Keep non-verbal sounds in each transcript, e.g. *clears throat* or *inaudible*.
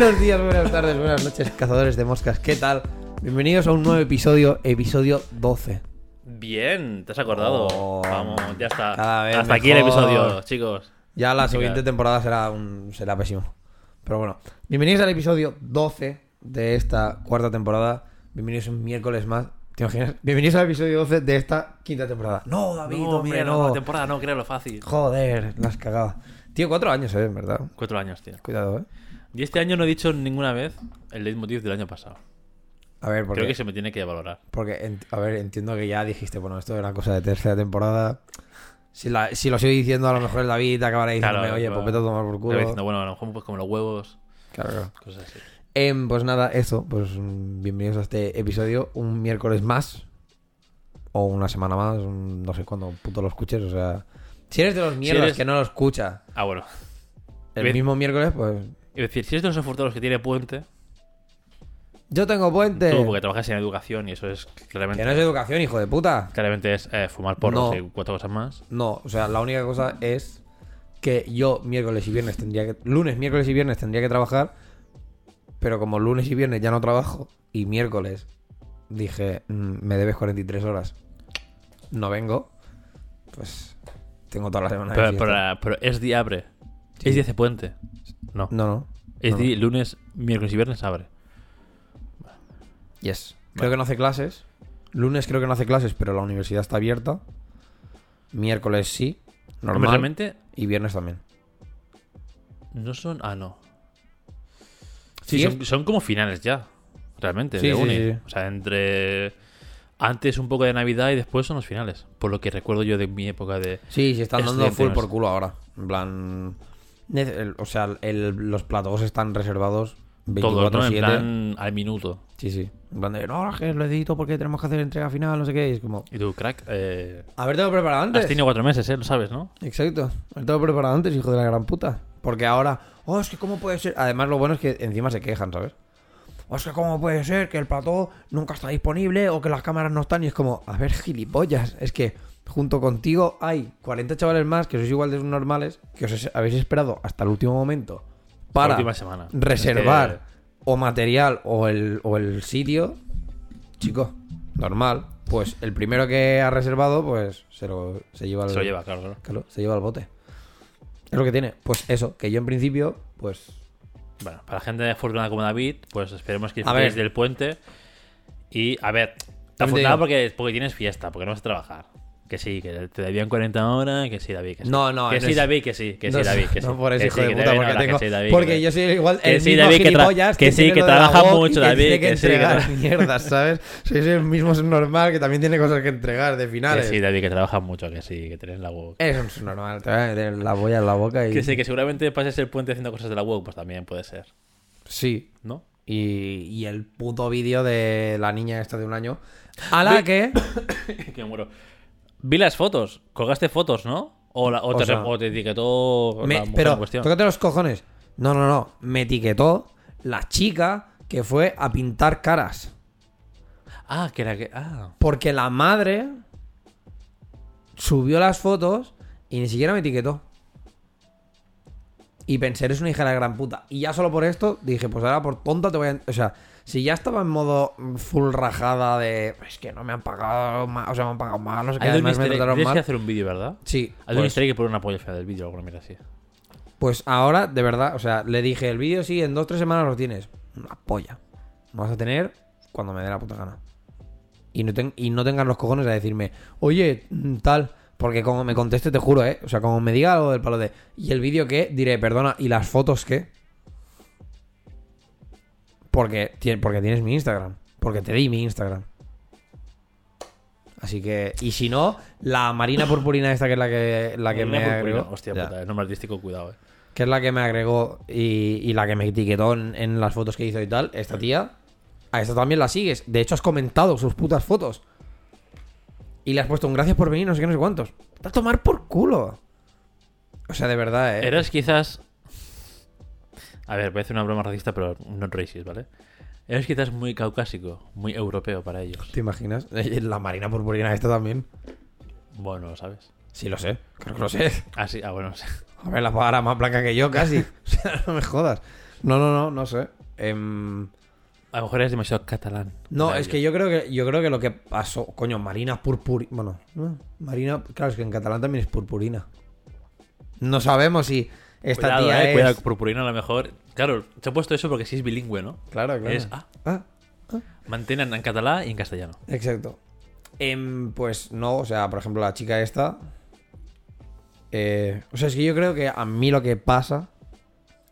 Buenos días, buenas tardes, buenas noches, cazadores de moscas. ¿Qué tal? Bienvenidos a un nuevo episodio, episodio 12. Bien, te has acordado. Oh, Vamos, ya está. cada vez Hasta aquí el mejor. episodio, chicos. Ya la siguiente temporada será, un, será pésimo. Pero bueno, bienvenidos al episodio 12 de esta cuarta temporada. Bienvenidos un miércoles más. ¿Te imaginas? Bienvenidos al episodio 12 de esta quinta temporada. No, David, No, hombre, no. la temporada no, créalo fácil. Joder, las cagado. Tío, cuatro años, ¿eh? En verdad. Cuatro años, tío. Cuidado, ¿eh? Y este año no he dicho ninguna vez el leitmotiv del año pasado. A ver, porque... Creo que se me tiene que valorar. Porque, a ver, entiendo que ya dijiste, bueno, esto era cosa de tercera temporada. Si, la- si lo sigo diciendo, a lo mejor David acabará diciéndome, Claro, oye, claro. pues vete a tomar por culo. diciendo, bueno, a lo mejor pues como los huevos, Claro, claro. cosas así. Em, pues nada, eso, pues mm, bienvenidos a este episodio, un miércoles más, o una semana más, un- no sé cuándo puto lo escuches, o sea... Si eres de los mierdas eres- que no lo escucha Ah, bueno. el Bien. mismo miércoles, pues... Es decir, si eres de los afortunados que tiene puente, Yo tengo puente. tú porque trabajas en educación y eso es claramente, Que no es educación, hijo de puta. claramente es eh, fumar porros No. y cuatro cosas más. No, o sea, la única cosa es que yo miércoles y viernes tendría que... Lunes, miércoles y viernes tendría que trabajar, pero como lunes y viernes ya no trabajo, y miércoles dije, "Mm, me debes 43 horas, no vengo, pues tengo toda la semana Pero, pero- pero es día abre. Es día de puente. No. No, no. Es no, día lunes, miércoles y viernes abre. Yes. Creo que no hace clases. Lunes creo que no hace clases, pero la universidad está abierta. Miércoles sí, Hombre, normal. realmente Y viernes también. no son. Ah, no. Sí, Sí, son, son como finales ya. Realmente, Sí, de sí, uni. sí, sí. O sea, entre. Antes un poco de Navidad y después son los finales. Por lo que recuerdo yo de mi época de. Sí, sí, están dando full por culo ahora. En plan. O sea, el- los platos están reservados Todo, ¿no? En 24-7. plan al minuto. Sí, sí. En plan de, no, es que lo edito porque tenemos que hacer entrega final, no sé qué. Y es como, Y tú, crack, eh, habértelo preparado antes. has tenido cuatro meses, ¿eh? Lo sabes, ¿no? Exacto. Habértelo preparado antes, hijo de la gran puta. Porque ahora, oh, es que cómo puede ser. Además, lo bueno es que encima se quejan, ¿sabes? O es que cómo puede ser que el plató nunca está disponible o que las cámaras no están. Y es como, a ver, gilipollas. Es que junto contigo hay 40 chavales más que sois igual de normales que os habéis esperado hasta el último momento para última semana. reservar Es o material o el, o el sitio. Chico, normal. Pues el primero que ha reservado, pues se lo se lleva el, Se lo lleva, claro, claro. Claro, se lleva el bote. Es lo que tiene. Pues eso, que yo en principio, pues. Bueno, para la gente afortunada como David, pues esperemos que disfrutéis del puente. Y, a ver, digo. porque, porque tienes fiesta, porque no vas a trabajar. Que sí, que te debían 40 horas, que sí, David, que sí. No, no, Que no sí, es- David, que sí, que no, sí, David, que sí. No por eso, Que hijo sí, de que puta, porque tengo. que sí, David, porque que- yo soy igual. que el sí, mismo David, que gilipollas que sí, que trabaja mucho, que David, que que sí, que mierdas, ¿sabes? Soy el mismo normal que también tiene cosas que entregar de Que finales. sí, David, que trabajas mucho, que sí, que tienes la WOW. Eso es normal, te voy a meter la boya en la boca y. Que sí, que seguramente pases el puente haciendo cosas de la WOW, pues también puede ser, Sí. ¿no? Y, y el puto vídeo de la niña esta de un año. A la que. *coughs* que muero. Vi las fotos, colgaste fotos, ¿no? O, la- o O te, sea, o te etiquetó Me- la mujer pero, en cuestión. tócate los cojones. No, no, no. Me etiquetó la chica que fue a pintar caras. Ah, que era que. Ah. Porque la madre subió las fotos y ni siquiera me etiquetó. Y pensé, eres una hija de la gran puta. Y ya solo por esto dije, pues ahora por tonta te voy a... O sea, si ya estaba en modo full rajada de... Es que no me han pagado mal, o sea, me han pagado mal, no sé qué, además me trataron Tienes que mal. hacer un vídeo, ¿verdad? Sí, Hay pues, que pone una polla fea del vídeo o alguna mierda así. pues ahora, de verdad, o sea, le dije, el vídeo sí, en dos tres semanas lo tienes. Una polla. Lo vas a tener cuando me dé la puta gana. Y no, ten- y no tengan los cojones a decirme, oye, mm, tal. Porque como me conteste, te juro, ¿eh? O sea, como me diga algo del palo de. ¿Y el vídeo qué? Diré, perdona, ¿y las fotos qué? Porque, porque tienes mi Instagram. Porque te di mi Instagram. Así que. Y si no, la Marina Purpurina esta que es la que, la que me agregó. Hostia Ya. puta, el nombre artístico, cuidado, eh. que es la que me agregó y, y la que me etiquetó en, en las fotos que hizo y tal, esta tía, a esta también la sigues. De hecho, has comentado sus putas fotos. Y le has puesto un gracias por venir, no sé qué, no sé cuántos. Te a tomar por culo. O sea, de verdad, eh. Eres quizás. A ver, voy a hacer una broma racista, pero no racist, ¿vale? Eres quizás muy caucásico, muy europeo para ellos. ¿Te imaginas? Eh, La marina purpurina esta también. Bueno, ¿sabes? Sí, lo sé. Creo que lo sé. Ah, sí, ah, bueno, *laughs* sí. A ver, la pagará más blanca que yo, casi. *laughs* o sea, no me jodas. No, no, no, no sé. Em, A lo mejor es demasiado catalán. no, para es que ellos. yo creo que yo creo que lo que pasó, coño, Marina purpurina, bueno, no, Marina, claro, es que en catalán también es purpurina. No sabemos si esta Cuidado, tía eh, es cuidado, purpurina a lo mejor. Claro, se ha puesto eso porque sí es bilingüe, ¿no? Claro, claro. Es ah, Ah, en catalán y en castellano. exacto. Em, pues no, o sea, por ejemplo, la chica esta eh, o sea, es que yo creo que a mí lo que pasa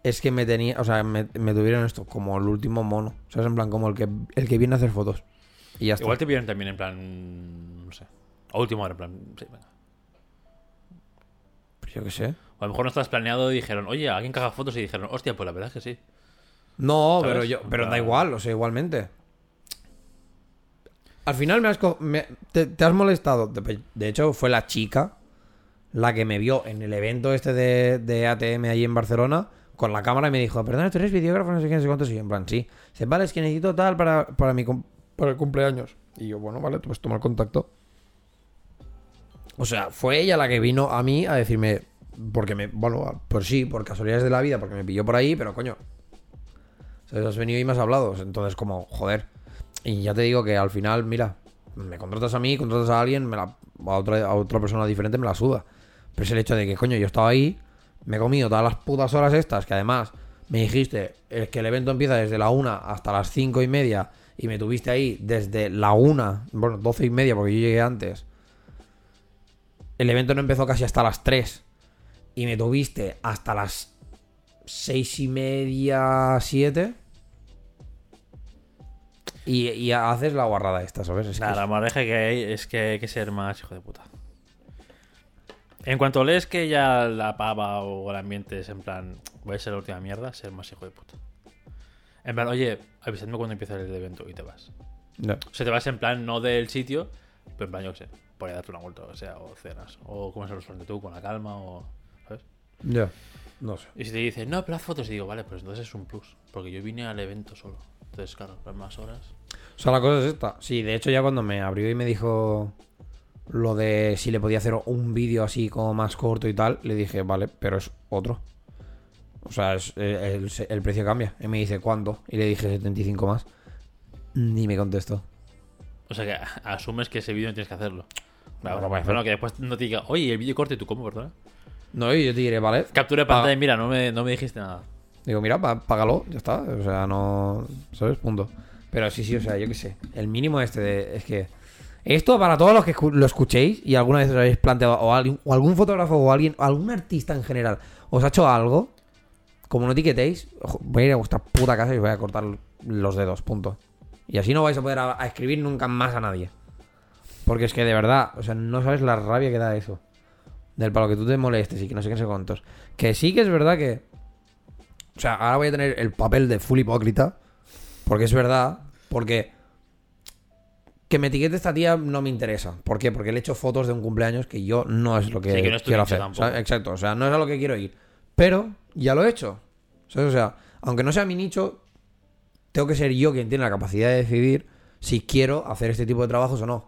es que me tenía, o sea, me, me tuvieron esto como el último mono, o sea, es en plan como el que el que viene a hacer fotos. Y ya está. Igual te vieron también en plan. No sé. A última hora, en plan. Sí, venga. Pues yo qué sé. O a lo mejor no estabas planeado y dijeron, oye, alguien haga fotos y dijeron, hostia, pues la verdad es que sí. No, ¿Sabes? pero yo, pero da igual, o sea, igualmente. Al final me has me- te, te has molestado. De, de hecho, fue la chica la que me vio en el evento este de, de ATM allí en Barcelona con la cámara y me dijo, perdona, tú eres videógrafo, no sé qué, no sé cuántos. Y yo, en plan, sí. Dice, vale, es que necesito tal para, para, mi, para el cumpleaños. Y yo, bueno, vale, pues toma el contacto. O sea, fue ella la que vino a mí a decirme, porque me, bueno, por sí, por casualidades de la vida, porque me pilló por ahí, pero coño, ¿Sabes? Has venido y me has hablado. Entonces, como, joder. Y ya te digo que al final, mira, me contratas a mí, contratas a alguien, a, otra, a otra persona diferente me la suda. Pero es el hecho de que, coño, yo estaba ahí, me he comido todas las putas horas estas, que además me dijiste es que el evento empieza desde la una hasta las cinco y media, y me tuviste ahí desde la una, bueno, doce y media, porque yo llegué antes. El evento no empezó casi hasta las 3. Y me tuviste hasta las seis y media, siete. Y, y haces la guarrada esta, ¿sabes? Es Nada, la que hay es que hay que ser más hijo de puta. En cuanto lees que ya la pava o el ambiente es en plan, voy a ser la última mierda, ser más hijo de puta. En plan, oye, avisadme cuando empieza el evento y te vas. No. O sea, te vas en plan no del sitio, pero en plan, yo qué sé, por ahí darte una vuelta, o sea, o cenas, o comes el restaurante tú con la calma, o. Ya. No sé. Y si te dicen, no, pero haz fotos, y digo, vale, pues entonces es un plus, porque yo vine al evento solo. Entonces, claro, las más horas. O sea, la cosa es esta. Sí, de hecho, ya cuando me abrió y me dijo lo de si le podía hacer un vídeo así como más corto y tal, le dije, vale, pero es otro. O sea, es- el, el precio cambia. Y me dice, ¿cuánto? Y le dije 75 más. Ni me contestó. O sea que asumes que ese vídeo no tienes que hacerlo. Claro, No hacer. bueno, que después no te diga, oye, el vídeo corte, ¿tú cómo, perdona? No, y yo te diré, vale. Captura de pantalla, mira, no me, no me dijiste nada. Digo, mira, pá- págalo, ya está. O sea, no. ¿Sabes? Punto. Pero sí, sí, o sea, yo qué sé. El mínimo este de. Es que. Esto para todos los que lo escuchéis y alguna vez os habéis planteado, o, alguien- o algún fotógrafo o alguien, o algún artista en general, os ha hecho algo, como no etiquetéis, voy a ir a vuestra puta casa y os voy a cortar los dedos, punto. Y así no vais a poder a, a escribir nunca más a nadie. Porque es que de verdad, o sea, no sabes la rabia que da eso. Del palo que tú te molestes y que no sé qué sé cuántos. Que sí que es verdad que. O sea, ahora voy a tener el papel de full hipócrita. Porque es verdad. Porque. Que me etiquete esta tía no me interesa. ¿Por qué? Porque le he hecho fotos de un cumpleaños que yo no es lo que Sí, que no quiero hacer. Exacto. O sea, no es a lo que quiero ir. Pero ya lo he hecho. ¿Sabes? O sea, aunque no sea mi nicho, tengo que ser yo quien tiene la capacidad de decidir si quiero hacer este tipo de trabajos o no.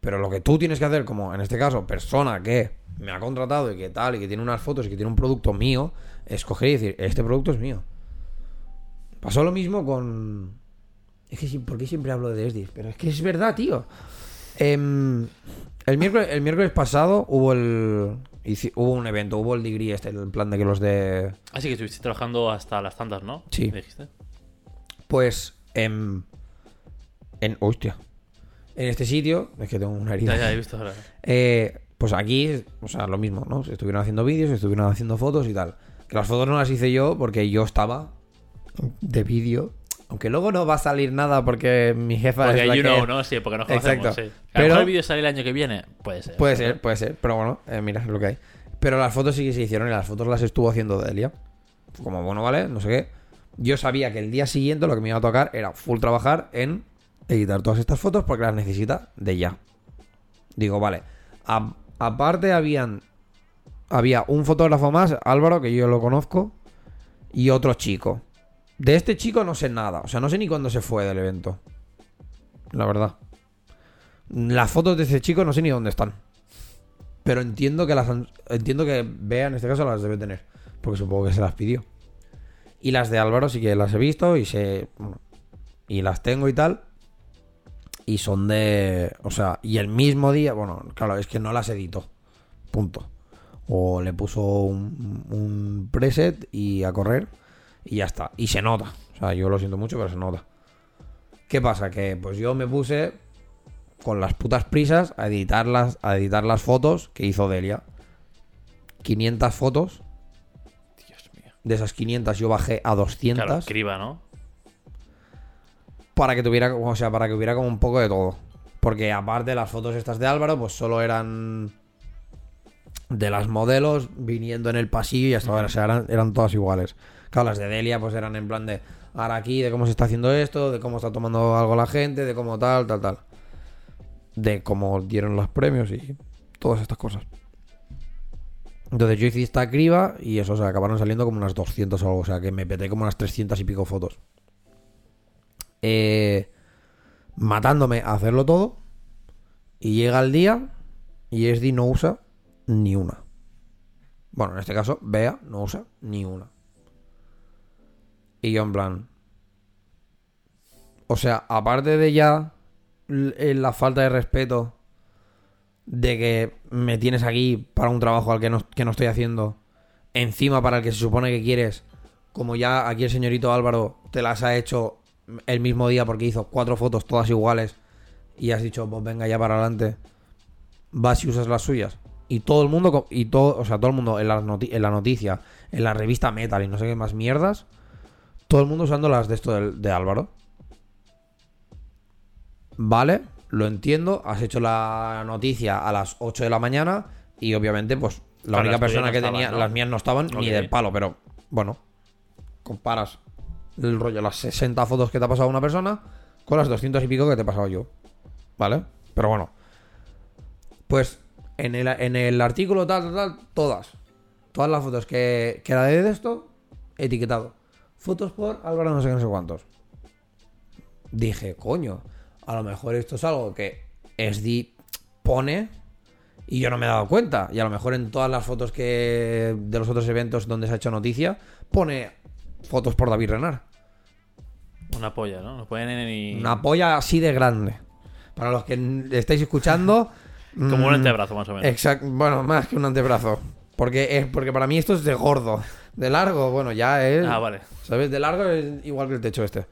Pero lo que tú tienes que hacer, como en este caso, persona que me ha contratado y que tal, y que tiene unas fotos y que tiene un producto mío, es coger y decir, este producto es mío. Pasó lo mismo con... Es que, sí, ¿por qué siempre hablo de Esdis? Pero es que es verdad, tío. Em, el, miércoles, el miércoles pasado hubo el... Hubo un evento, hubo el degree este, el plan de que los de... Así que estuviste trabajando hasta las tantas, ¿no? Sí. ¿Me dijiste? Pues... em, en... Hostia. En este sitio... Es que tengo una herida. Ya, ya, he visto ahora. Eh, pues aquí, o sea, lo mismo, ¿no? Se estuvieron haciendo vídeos, se estuvieron haciendo fotos y tal. Que las fotos no las hice yo porque yo estaba de vídeo. Aunque luego no va a salir nada porque mi jefa Porque es la you que... know, ¿no? Sí, porque nos conocemos, Exacto. sí. A Pero- el vídeo sale el año que viene. Puede ser. Puede ser, puede ser. Pero bueno, eh, mira, lo que hay. Pero las fotos sí que se hicieron y las fotos las estuvo haciendo Delia. Como, bueno, vale, no sé qué. Yo sabía que el día siguiente lo que me iba a tocar era full trabajar en editar todas estas fotos porque las necesita de ya. Digo, vale. Aparte habían... Había un fotógrafo más, Álvaro, que yo lo conozco, y otro chico. De este chico no sé nada. O sea, no sé ni cuándo se fue del evento. La verdad. Las fotos de ese chico no sé ni dónde están. Pero entiendo que las entiendo que Bea en este caso las debe tener. Porque supongo que se las pidió. Y las de Álvaro sí que las he visto y sé. y las tengo y tal. Y son de. O sea, y el mismo día. Bueno, claro, es que no las editó. Punto. O le puso un, un preset y a correr. Y ya está. Y se nota. O sea, yo lo siento mucho, pero se nota. ¿Qué pasa? Que pues yo me puse con las putas prisas a editar las, a editar las fotos que hizo Delia. 500 fotos. Dios mío. De esas 500 yo bajé a 200 Claro, criba, ¿no? Para que tuviera, o sea, para que hubiera como un poco de todo. Porque aparte las fotos estas de Álvaro, pues solo eran de las modelos viniendo en el pasillo y hasta ahora, o sea, eran, eran todas iguales. Claro, las de Delia, pues eran en plan de ahora aquí, de cómo se está haciendo esto, de cómo está tomando algo la gente, de cómo tal, tal, tal. De cómo dieron los premios y todas estas cosas. Entonces yo hice esta criba y eso, o sea, acabaron saliendo como unas 200 o algo, o sea, que me peté como unas 300 y pico fotos. Eh, matándome a hacerlo todo. Y llega el día y Esdi no usa ni una. Bueno, en este caso, Bea no usa ni una. Y yo en plan... O sea, aparte de ya eh, la falta de respeto de que me tienes aquí para un trabajo al que no, que no estoy haciendo, encima para el que se supone que quieres, como ya aquí el señorito Álvaro te las ha hecho el mismo día porque hizo cuatro fotos todas iguales y has dicho, pues venga ya para adelante, vas y usas las suyas. Y todo el mundo, y todo, o sea, todo el mundo en la, en la noticia, en la revista Metal y no sé qué más mierdas, todo el mundo usando las de esto de, Álvaro. Vale, lo entiendo, has hecho la noticia a las 8 de la mañana y obviamente, pues la única persona que estaban, tenía, ¿no? las mías no estaban ni del palo, pero bueno, comparas el rollo, las 60 fotos que te ha pasado una persona con las 200 y pico que te he pasado yo. ¿Vale? Pero bueno. Pues en el, en el artículo tal, tal, tal, todas. Todas las fotos que, que era de esto, etiquetado. Fotos por Álvaro no sé qué, no sé cuántos. Dije, coño, a lo mejor esto es algo que SD pone y yo no me he dado cuenta. Y a lo mejor en todas las fotos que de los otros eventos donde se ha hecho noticia, pone fotos por David Renard. Una polla, ¿no? No pueden ni. Una polla así de grande. Para los que estáis escuchando. *laughs* Como un mm, antebrazo, más o menos. Exacto, bueno, más que un antebrazo. Porque es porque para mí esto es de gordo. De largo, bueno, ya es. Ah, vale. ¿Sabes? De largo es igual que el techo este.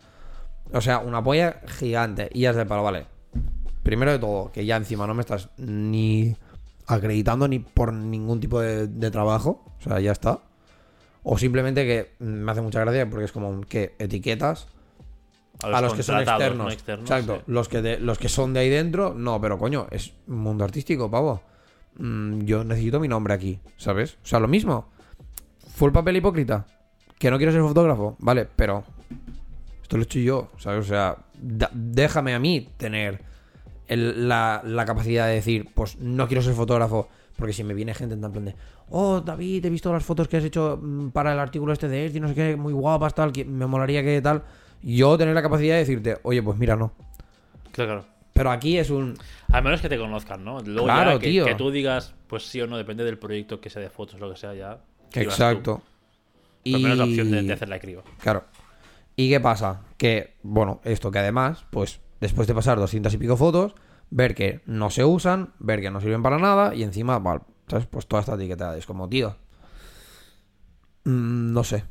O sea, una polla gigante. Y ya es de palo, vale. Primero de todo, que ya encima no me estás ni acreditando ni por ningún tipo de, de trabajo. O sea, ya está. O simplemente que me hace mucha gracia porque es como un- que etiquetas a los, que son externos. no externos, Exacto. sí. Los, que de- los que son de ahí dentro, no, pero coño, es un mundo artístico, pavo. Mm, yo necesito mi nombre aquí, ¿sabes? O sea, lo mismo. Fue el papel hipócrita. Que no quiero ser fotógrafo, vale, pero esto lo he hecho yo, ¿sabes? O sea, da- déjame a mí tener el- la, la capacidad de decir, pues no quiero ser fotógrafo. Porque si me viene gente en tan plan de, oh, David, he visto las fotos que has hecho mm, para el artículo este de Esdi, no sé qué, muy guapas, tal, que me molaría que tal. Yo tener la capacidad de decirte, oye, pues mira, no. Claro, claro. Pero aquí es un. Al menos que te conozcan, ¿no? Luego Claro, ya que, tío. que tú digas, pues sí o no, depende del proyecto que sea de fotos, lo que sea, ya. Exacto. Pero menos la opción de, de hacer la criba. Claro. ¿Y qué pasa? Que, bueno, esto que además, pues después de pasar 200 y pico fotos, ver que no se usan, ver que no sirven para nada y encima, vale, ¿sabes? Pues toda esta etiqueta es como, tío. mm, no sé.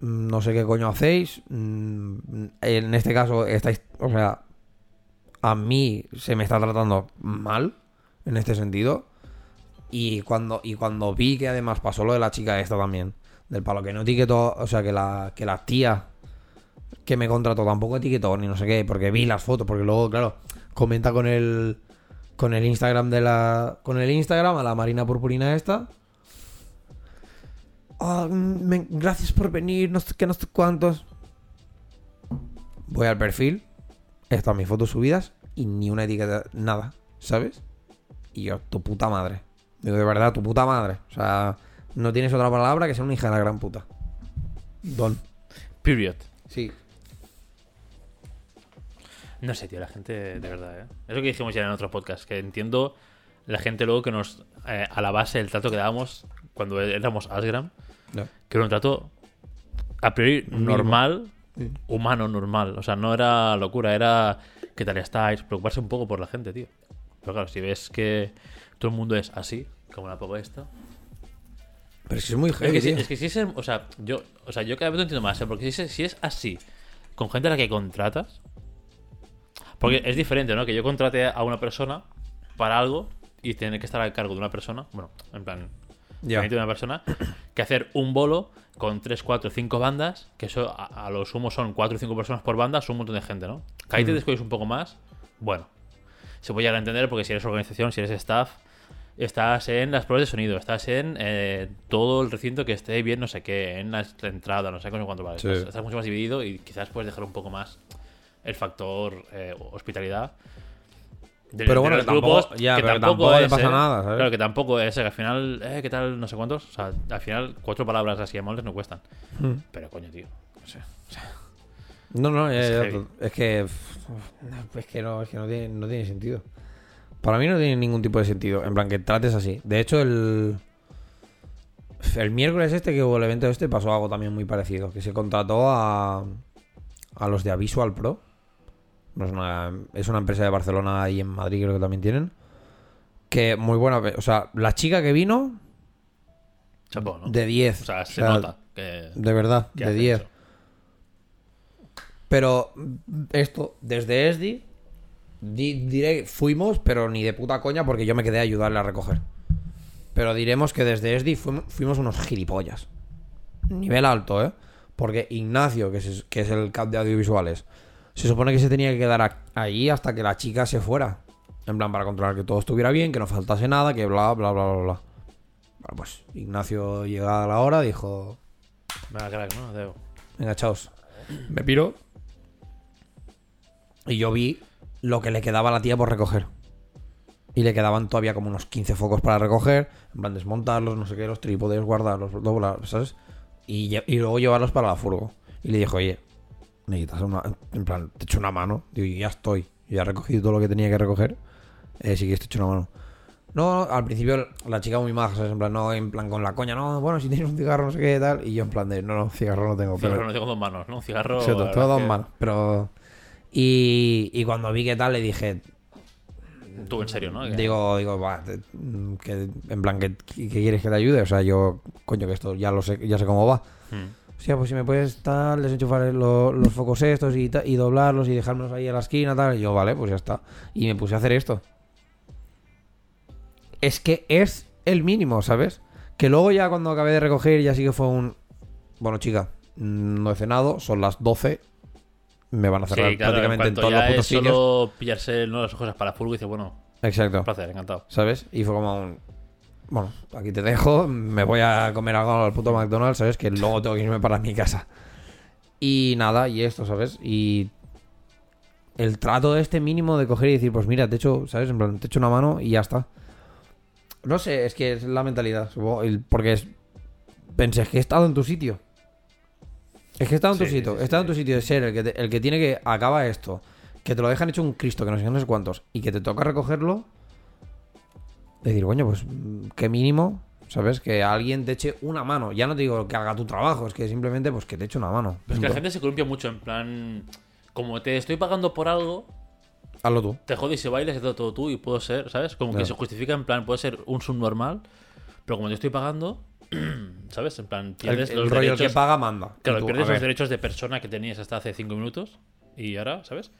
No sé qué coño hacéis. Mm, En este caso, estáis. O sea, a mí se me está tratando mal en este sentido. Y cuando, y cuando vi que además pasó lo de la chica esta también, del palo que no etiquetó, o sea, que la, que la tía que me contrató tampoco etiquetó ni no sé qué, porque vi las fotos, porque luego, claro, comenta con el con el Instagram de la con el Instagram a la Marina Purpurina esta. Ah, me- gracias por venir, no sé qué, no sé cuántos. Voy al perfil, están mis fotos subidas y ni una etiqueta, nada, ¿sabes? Y yo, tu puta madre. Digo, de verdad, tu puta madre. O sea, no tienes otra palabra que sea una hija de la gran puta. Don. Period. Sí. No sé, tío, la gente, de verdad, ¿eh? Es lo que dijimos ya en otro podcast, que entiendo la gente luego que nos, eh, a la base del trato que dábamos cuando éramos Asgram, No. que era un trato a priori normal, Sí. humano normal. O sea, no era locura, era qué tal estáis, preocuparse un poco por la gente, tío. Pero claro, si ves que todo el mundo es así, como la poco esta. Pero es que es muy Es heavy, que, si, es que si es, o sea, yo, o sea, yo cada vez lo entiendo más, ¿eh? porque si es, si es así, con gente a la que contratas, porque es diferente, ¿no? Que yo contrate a una persona para algo y tener que estar al cargo de una persona, bueno, en plan, De una persona, que hacer un bolo con 3, 4, 5 bandas, que eso a, a lo sumo son 4 o 5 personas por banda, son un montón de gente, ¿no? Que ahí te descuides un poco más, bueno, se puede llegar a entender porque si eres organización, si eres staff, estás en las pruebas de sonido, estás en eh, todo el recinto que esté bien, no sé qué, en la entrada, no sé cómo cuánto vale. Sí. Estás, estás mucho más dividido y quizás puedes dejar un poco más el factor eh, hospitalidad. De- Pero de bueno, los que tampoco- ya, pero que tampoco le pasa nada, ¿sabes? Claro, que tampoco es, eh, que al final, eh, ¿qué tal? No sé cuántos. O sea, al final, cuatro palabras así amables no cuestan. Mm. Pero coño, tío. No sé. O sea, No, no, Es ya, es que. Es que no, es que no tiene, no tiene sentido. Para mí no tiene ningún tipo de sentido. En plan, que trates así. De hecho, el. El miércoles este que hubo el evento este pasó algo también muy parecido. Que se contrató a. A los de Avisual Pro. Es una, es una empresa de Barcelona y en Madrid creo que también tienen. Que muy buena. O sea, la chica que vino, chapó, ¿no? de 10. O sea, se O sea, nota que, De verdad, que de hace 10. eso. Pero esto, desde ESDI, di- diré, fuimos, pero ni de puta coña porque yo me quedé a ayudarle a recoger. Pero diremos que desde ESDI fuimos, fuimos unos gilipollas. Nivel alto, ¿eh? Porque Ignacio, que es, que es el cap de audiovisuales, se supone que se tenía que quedar a- ahí hasta que la chica se fuera. En plan, para controlar que todo estuviera bien, que no faltase nada, que bla, bla, bla, bla, bla. Bueno, pues Ignacio, llegada la hora, dijo, Venga, crack, ¿no? Adeu. Venga, chaos. Me piro. Y yo vi lo que le quedaba a la tía por recoger. Y le quedaban todavía como unos 15 focos para recoger. En plan, desmontarlos, no sé qué, los trípodes, guardarlos, doblar, ¿sabes? Y, y luego llevarlos para la furgo. Y le dijo, oye, necesitas una. En plan, te echo una mano. Digo, y ya estoy. Ya he recogido todo lo que tenía que recoger. Eh, sí que te echo una mano. No, al principio la chica muy maja, ¿sabes? En plan, no, en plan con la coña, no, bueno, si tienes un cigarro, no sé qué, tal. Y yo en plan de, no, no, cigarro no tengo. Un pero- cigarro no tengo dos manos, ¿no? Un cigarro. Sí, es dos que- manos. Pero. Y, y cuando vi que tal, le dije. Tú, en serio, ¿no? Que- Digo, digo, va, que, en plan, que, que quieres que te ayude? O sea, yo, coño, que esto ya lo sé, ya sé cómo va. Hmm. O sea, pues si me puedes tal, desenchufar lo- los focos estos y, y doblarlos y dejármelos ahí a la esquina, tal. Y yo, vale, pues ya está. Y me puse a hacer esto. Es que es el mínimo, ¿sabes? Que luego ya cuando acabé de recoger ya sí que fue un... Bueno, chica, no he cenado, son las 12. Me van a cerrar Sí, claro, en prácticamente en, cuanto todos los putos sitios. solo pillarse ¿no? las cosas para furgo y dice, bueno, Exacto. un placer, encantado. ¿Sabes? Y fue como un... Bueno, aquí te dejo, me voy a comer algo al puto McDonald's, ¿sabes? Que luego tengo que irme para mi casa. Y nada, y esto, ¿sabes? Y el trato de este mínimo de coger y decir, pues mira, te echo, ¿sabes? En plan, te echo una mano y ya está. No sé, es que es la mentalidad, supongo, porque es... Pensé, es que he estado en tu sitio. Es que he estado en tu Sí, sitio, sí, he estado en tu sitio de ser el que, te- el que tiene que... Acaba esto, que te lo dejan hecho un Cristo, que no sé no sé cuántos, y que te toca recogerlo decir, coño, pues qué mínimo, ¿sabes? Que alguien te eche una mano. Ya no te digo que haga tu trabajo, es que simplemente pues que te eche una mano. Pero es que la gente se columpia mucho, en plan. Como te estoy pagando por algo, Hazlo tú. te jodes y bailes y todo, todo tú y puedo ser, ¿sabes? Como que se justifica en plan, puede ser un subnormal, pero como te estoy pagando, *clears throat* ¿sabes? En plan, El, pierdes el los rollo el derechos. que paga manda. Claro, tú, pierdes los derechos de persona que tenías hasta hace cinco minutos y ahora, ¿sabes?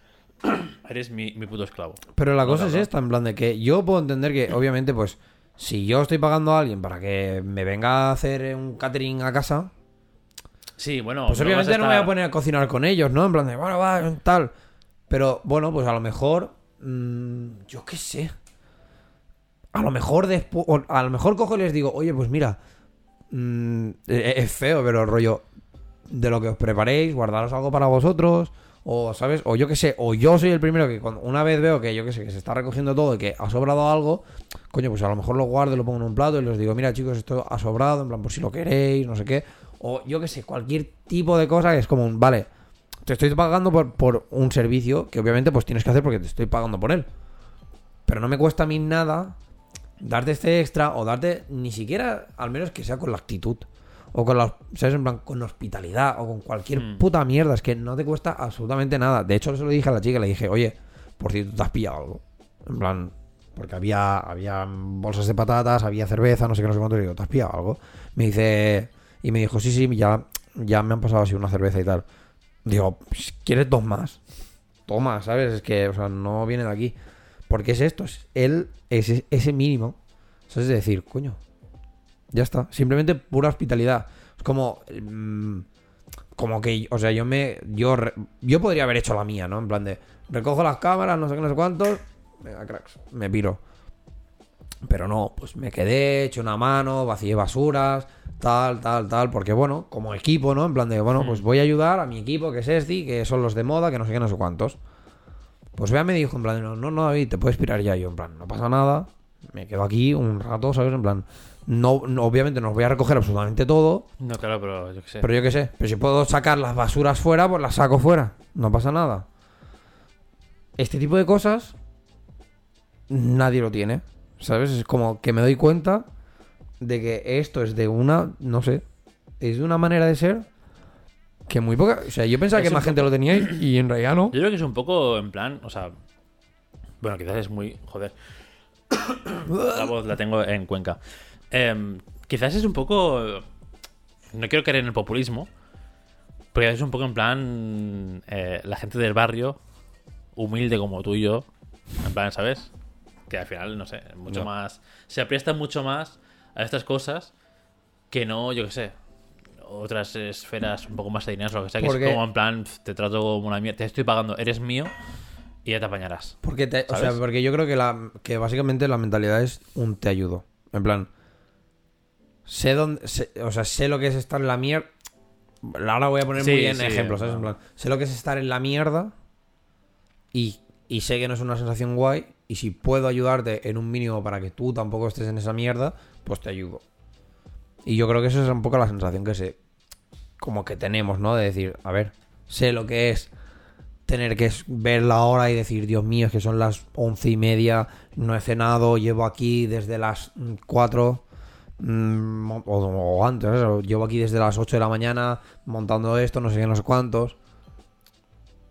*clears throat* Eres mi, mi puto esclavo. Pero la No, cosa es esta, en plan de que yo puedo entender que, obviamente, pues, si yo estoy pagando a alguien para que me venga a hacer un catering a casa, Sí, bueno. pues obviamente no me voy a poner a cocinar con ellos, ¿no? En plan de, bueno, va, tal. Pero bueno, pues a lo mejor, mm, yo qué sé. A lo mejor después, a lo mejor cojo y les digo, oye, pues mira, mm, e- es feo, pero el rollo de lo que os preparéis, guardaros algo para vosotros, o sabes, o yo qué sé, o yo soy el primero que cuando una vez veo que yo qué sé, que se está recogiendo todo y que ha sobrado algo, coño, pues a lo mejor lo guardo lo pongo en un plato y les digo, mira chicos, esto ha sobrado, en plan, por si lo queréis, no sé qué, o yo qué sé, cualquier tipo de cosa que es como un, vale, te estoy pagando por, por un servicio que obviamente pues tienes que hacer porque te estoy pagando por él. Pero no me cuesta a mí nada darte este extra o darte ni siquiera, al menos que sea con la actitud. O con la, ¿sabes? En plan, con hospitalidad o con cualquier Mm. puta mierda. Es que no te cuesta absolutamente nada. De hecho, se lo dije a la chica, le dije, oye, por si tú te has pillado algo. En plan, porque había, había bolsas de patatas, había cerveza, no sé qué, no sé cuánto. Digo, ¿te has pillado algo? Me dice, y me dijo, sí, sí, ya, ya me han pasado así una cerveza y tal. Digo, "Pues, ¿quieres dos más? Toma, ¿sabes? Es que, o sea, no viene de aquí. Porque es esto, es él, ese, ese mínimo. ¿Sabes? Es decir, coño, ya está. Simplemente pura hospitalidad. Es como. mm, como que. O sea, yo me. Yo, yo podría haber hecho la mía, ¿no? En plan de. Recojo las cámaras, no sé qué, no sé cuántos. Venga, cracks. Me piro. Pero no, pues me quedé, eché una mano, vacié basuras, tal, tal, tal. Porque bueno, como equipo, ¿no? En plan de, bueno, pues voy a ayudar a mi equipo, que es este, que son los de moda, que no sé qué, no sé cuántos. Pues vea, me dijo, en plan, no, no, no, David, te puedes pirar ya. Yo, en plan, no pasa nada. Me quedo aquí un rato, ¿sabes? En plan, no, no- obviamente no os voy a recoger absolutamente todo. No, claro, pero yo qué sé. Pero yo qué sé, pero si puedo sacar las basuras fuera, pues las saco fuera. No pasa nada. Este tipo de cosas nadie lo tiene. ¿Sabes? Es como que me doy cuenta de que esto es de una, no sé, es de una manera de ser que muy poca... O sea, yo pensaba Es que más gente lo tenía y en realidad no. Yo creo que es un poco en plan, o sea. Bueno, quizás es muy. Joder. *coughs* la voz la tengo en Cuenca. Em, quizás es un poco. No quiero caer en el populismo. Pero es un poco en plan. eh, la gente del barrio, humilde como tú y yo. En plan, ¿sabes? Que al final, no sé, mucho más. Se presta mucho más a estas cosas que no, yo qué sé. Otras esferas un poco más de dinero o lo que sea, que Porque- es como en plan, te trato como una mierda, te estoy pagando, eres mío y ya te apañarás. Porque, te- o sea, porque yo creo que, la, que básicamente la mentalidad es un te ayudo. En plan, sé dónde, sé- o sea, sé lo que es estar en la mierda. Ahora voy a poner Sí, muy en sí, ejemplos, ¿sabes? En plan, sé lo que es estar en la mierda y, y sé que no es una sensación guay. Y si puedo ayudarte en un mínimo para que tú tampoco estés en esa mierda, pues te ayudo. Y yo creo que eso es un poco la sensación que se. Como que tenemos, ¿no? De decir, a ver, sé lo que es tener que ver la hora y decir, Dios mío, es que son las once y media, no he cenado, llevo aquí desde las cuatro mm, o, o antes, ¿sabes? llevo aquí desde las 8 de la mañana montando esto, no sé qué, no sé cuántos.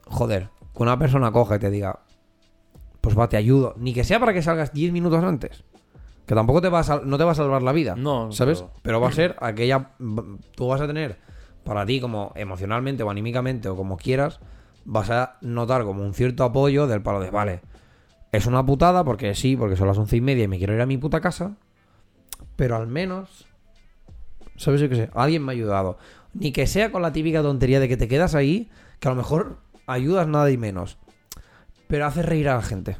Joder, que una persona coja y te diga, pues va, te ayudo, ni que sea para que salgas 10 minutos antes. Que tampoco te va a no te va a salvar la vida. No, ¿Sabes? pero- Pero va a ser aquella. Tú vas a tener para ti, como emocionalmente o anímicamente o como quieras, vas a notar como un cierto apoyo del palo de, vale, es una putada porque sí, porque son las once y media y me quiero ir a mi puta casa, pero al menos, ¿sabes yo qué sé? Alguien me ha ayudado. Ni que sea con la típica tontería de que te quedas ahí, que a lo mejor ayudas nada y menos, pero haces reír a la gente.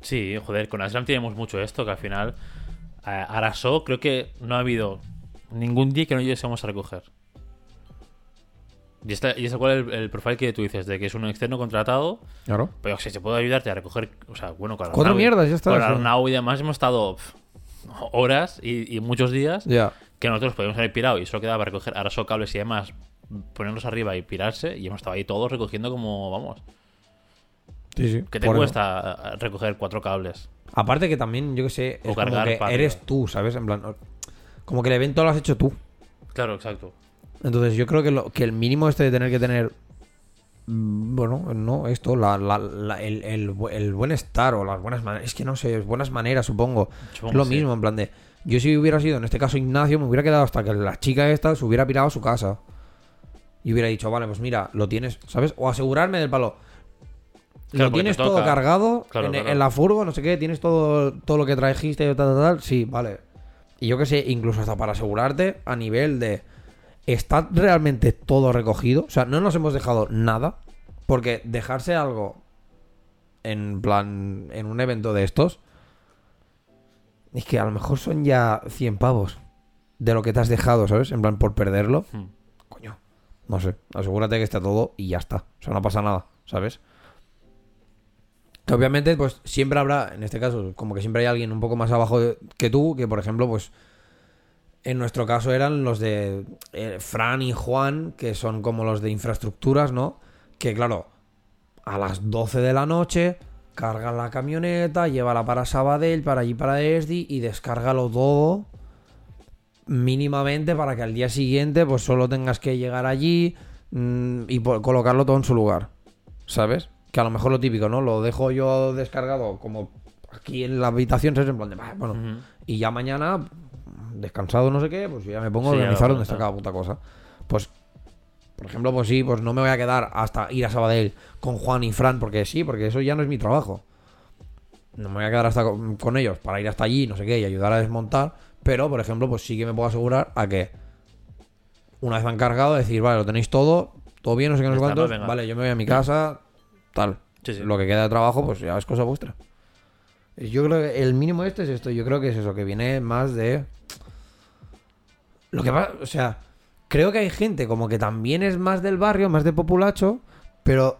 Sí, joder, con Aslam tenemos mucho esto, que al final eh, Arasó creo que no ha habido ningún día que no lleguemos a recoger. Y, está, y es cuál el, el profile que tú dices, de que es un externo contratado, Claro. pero si se puede ayudarte a recoger, o sea, bueno, con Cuatro mierdas, ya está, Con. Arnau y demás hemos estado pf, horas y, y muchos días que nosotros podíamos haber pirado y solo quedaba recoger Arasó cables y demás, ponerlos arriba y pirarse, y hemos estado ahí todos recogiendo como, vamos, Sí, sí. ¿qué te Por cuesta eh, recoger cuatro cables? Aparte que también, yo que sé, O como que eres tú, ¿sabes? En plan, como que el evento lo has hecho tú. Claro, exacto. Entonces yo creo que, lo, que el mínimo este de tener que tener, bueno, no, esto, la, la- la- el, el el buen estar o las buenas maneras, es que no sé, buenas maneras supongo. Es lo mismo, en plan de, yo si hubiera sido en este caso Ignacio, me hubiera quedado hasta que la chica esta se hubiera pirado a su casa. Y hubiera dicho, vale, pues mira, lo tienes, ¿sabes? O asegurarme del palo. Claro, lo tienes todo cargado Claro, en, claro. en la furgo, no sé qué, tienes todo, todo lo que trajiste, tal, tal, tal. Sí, vale. Y yo que sé, incluso hasta para asegurarte a nivel de. ¿Está realmente todo recogido? O sea, no nos hemos dejado nada. Porque dejarse algo en plan. en un evento de estos. Es que a lo mejor son ya 100 pavos de lo que te has dejado, ¿sabes? En plan, por perderlo. Hmm. Coño. No sé. Asegúrate que está todo y ya está. O sea, no pasa nada, ¿sabes? Que obviamente, pues siempre habrá, en este caso, como que siempre hay alguien un poco más abajo que tú, que por ejemplo, pues en nuestro caso eran los de eh, Fran y Juan, que son como los de infraestructuras, ¿no? Que claro, a las 12 de la noche cargan la camioneta, llévala para Sabadell, para allí para Esdi y descárgalo todo mínimamente para que al día siguiente pues solo tengas que llegar allí mm, y colocarlo todo en su lugar. ¿Sabes? Que a lo mejor lo típico, ¿no? Lo dejo yo descargado como aquí en la habitación, ¿sabes? En plan de, "Bah, bueno, y ya mañana, descansado no sé qué, pues ya me pongo a Sí, organizar dónde está cada puta cosa. Pues, por ejemplo, pues sí, pues no me voy a quedar hasta ir a Sabadell con Juan y Fran, porque sí, porque eso ya no es mi trabajo. No me voy a quedar hasta con, con ellos para ir hasta allí, no sé qué, y ayudar a desmontar. Pero, por ejemplo, pues sí que me puedo asegurar a que una vez han cargado, decir, vale, lo tenéis todo, todo bien, no sé qué, no sé cuántos, vale, yo me voy a mi casa, tal. Sí, sí. Lo que queda de trabajo, pues ya es cosa vuestra. Yo creo que el mínimo este es esto. Yo creo que es eso, que viene más de. Lo que pasa, o sea, creo que hay gente como que también es más del barrio, más de populacho, pero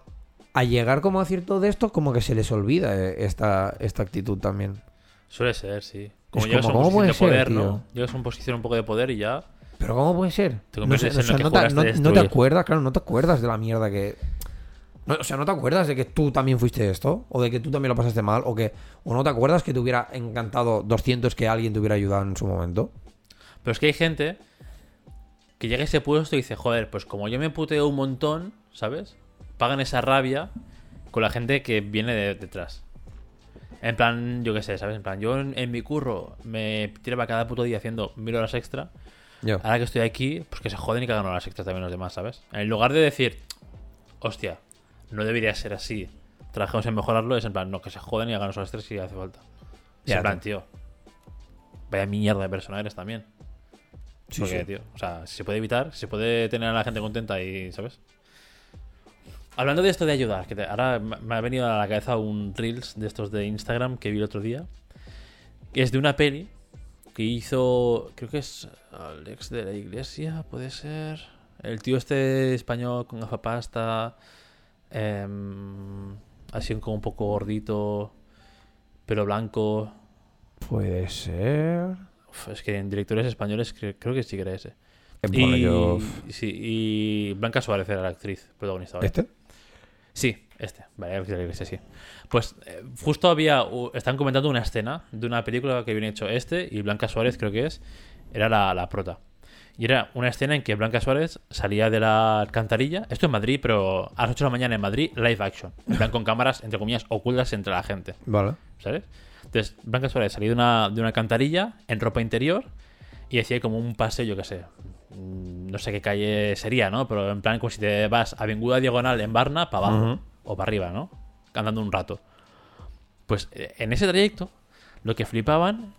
a llegar como a cierto de esto, como que se les olvida eh, esta, esta actitud también. Suele ser, sí. Como llegas a una ¿cómo posición de puede poder, ser, ¿no? Llegas a una posición un poco de poder y ya. Pero ¿cómo puede ser? Te No, sé, conviertes en o sea, lo que no, te, juraste no- no te destruir. acuerdas, claro, no te acuerdas de la mierda que... O sea, ¿no te acuerdas de que tú también fuiste esto? ¿O de que tú también lo pasaste mal? ¿O que o no te acuerdas que te hubiera encantado 200 que alguien te hubiera ayudado en su momento? Pero es que hay gente que llega a ese puesto y dice, joder, pues como yo me puteo un montón, ¿sabes? Pagan esa rabia con la gente que viene de- detrás. En plan, yo qué sé, ¿sabes? En plan, yo en, en mi curro me tiraba cada puto día haciendo mil horas extra. Yo. Ahora que estoy aquí, pues que se joden y que hagan horas extras también los demás, ¿sabes? En lugar de decir, hostia, no debería ser así, trabajemos en mejorarlo, es en plan, no, que se joden y hagan horas extras si hace falta. En plan, tío, vaya mierda de persona eres también. Sí, Porque, sí. tío, o sea, si se puede evitar, si se puede tener a la gente contenta y, ¿sabes? Hablando de esto de ayudar, que te- ahora me ha venido a la cabeza un Reels de estos de Instagram que vi el otro día. Que es de una peli que hizo, creo que es Alex de la Iglesia, puede ser. El tío este español con gafapasta, em, así como un poco gordito, pelo blanco. Puede ser... Uf, es que en directores españoles cre- creo que sí que era ese. Bueno, y, yo- sí, y Blanca Suárez era la actriz protagonista. ¿vale? ¿Este? Sí, este. Vale, Iglesia, sí. Pues eh, justo había. Están comentando una escena de una película que viene hecho este y Blanca Suárez, creo que es, era la, la prota. Y era una escena en que Blanca Suárez salía de la alcantarilla. Esto en Madrid, pero a las 8 de la mañana en Madrid, live action. En plan con cámaras, entre comillas, ocultas entre la gente. Vale. ¿sabes? Entonces, Blanca Suárez salía de una, de una alcantarilla en ropa interior y decía como un paseo, yo qué sé, mm, no sé qué calle sería, ¿no? Pero en plan como si te vas a Avinguda Diagonal en Barna para abajo o para arriba, ¿no? Andando un rato. Pues eh, en ese trayecto, lo que flipaban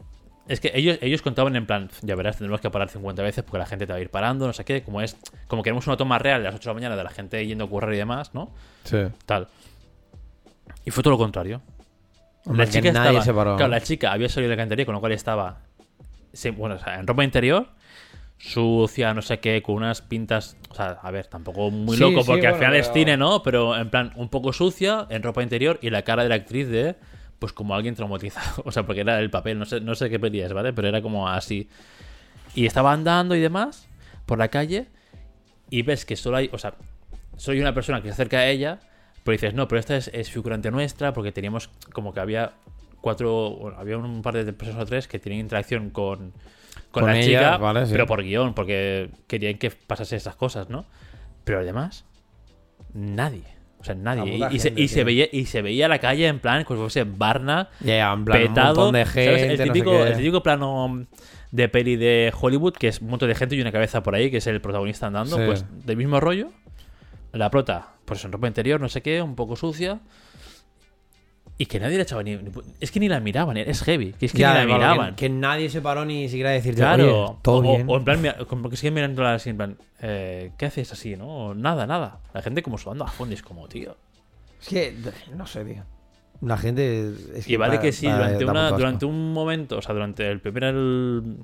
es que ellos, ellos contaban en plan, ya verás, tendremos que parar 50 veces porque la gente te va a ir parando, no sé qué, como es, como queremos una toma real a las 8 de la mañana de la gente yendo a currar y demás, ¿no? Sí. Tal. Y fue todo lo contrario. Hombre, la chica nadie estaba, se paró. claro, la chica había salido de la cantería, con lo cual estaba bueno, o sea, en ropa interior, sucia, no sé qué, con unas pintas, o sea, a ver, tampoco muy Sí, loco, sí, porque al bueno, final es pero- cine, ¿no? Pero en plan, un poco sucia, en ropa interior, y la cara de la actriz de, pues como alguien traumatizado, *laughs* o sea, porque era el papel, no sé, no sé qué peli es, ¿vale? Pero era como así. Y estaba andando y demás por la calle, y ves que solo hay, o sea, hay una persona que se acerca a ella, pero dices, no, pero esta es, es figurante nuestra, porque teníamos como que había cuatro, bueno, había un par de personas o tres que tenían interacción con, con, Con la ella, chica, vale, sí. pero por guion, porque querían que pasase esas cosas, ¿no? Pero además, nadie. O sea, nadie. Y, se, y, veía, y se veía la calle en plan, como si fuese Barna, en plan, petado. un montón de ¿sabes? gente, el, no sé típico, qué. el típico plano de peli de Hollywood, que es un montón de gente y una cabeza por ahí, que es el protagonista andando, Sí. pues del mismo rollo. La prota, pues en ropa interior, no sé qué, un poco sucia. Y que nadie le echaba ni. es que ni la miraban, es heavy, que es que Ya, ni la claro, miraban. Que, que nadie se paró ni siquiera a decirte, Claro, "Oye, todo o, bien. o en plan, como que siguen mirándola así, en plan, eh, ¿qué haces así, no? Nada, nada. La gente como sudando a fondo, es como, tío. Es que, no sé, tío. La gente. Es Y vale que sí, durante, una, durante un momento, o sea, durante el primer el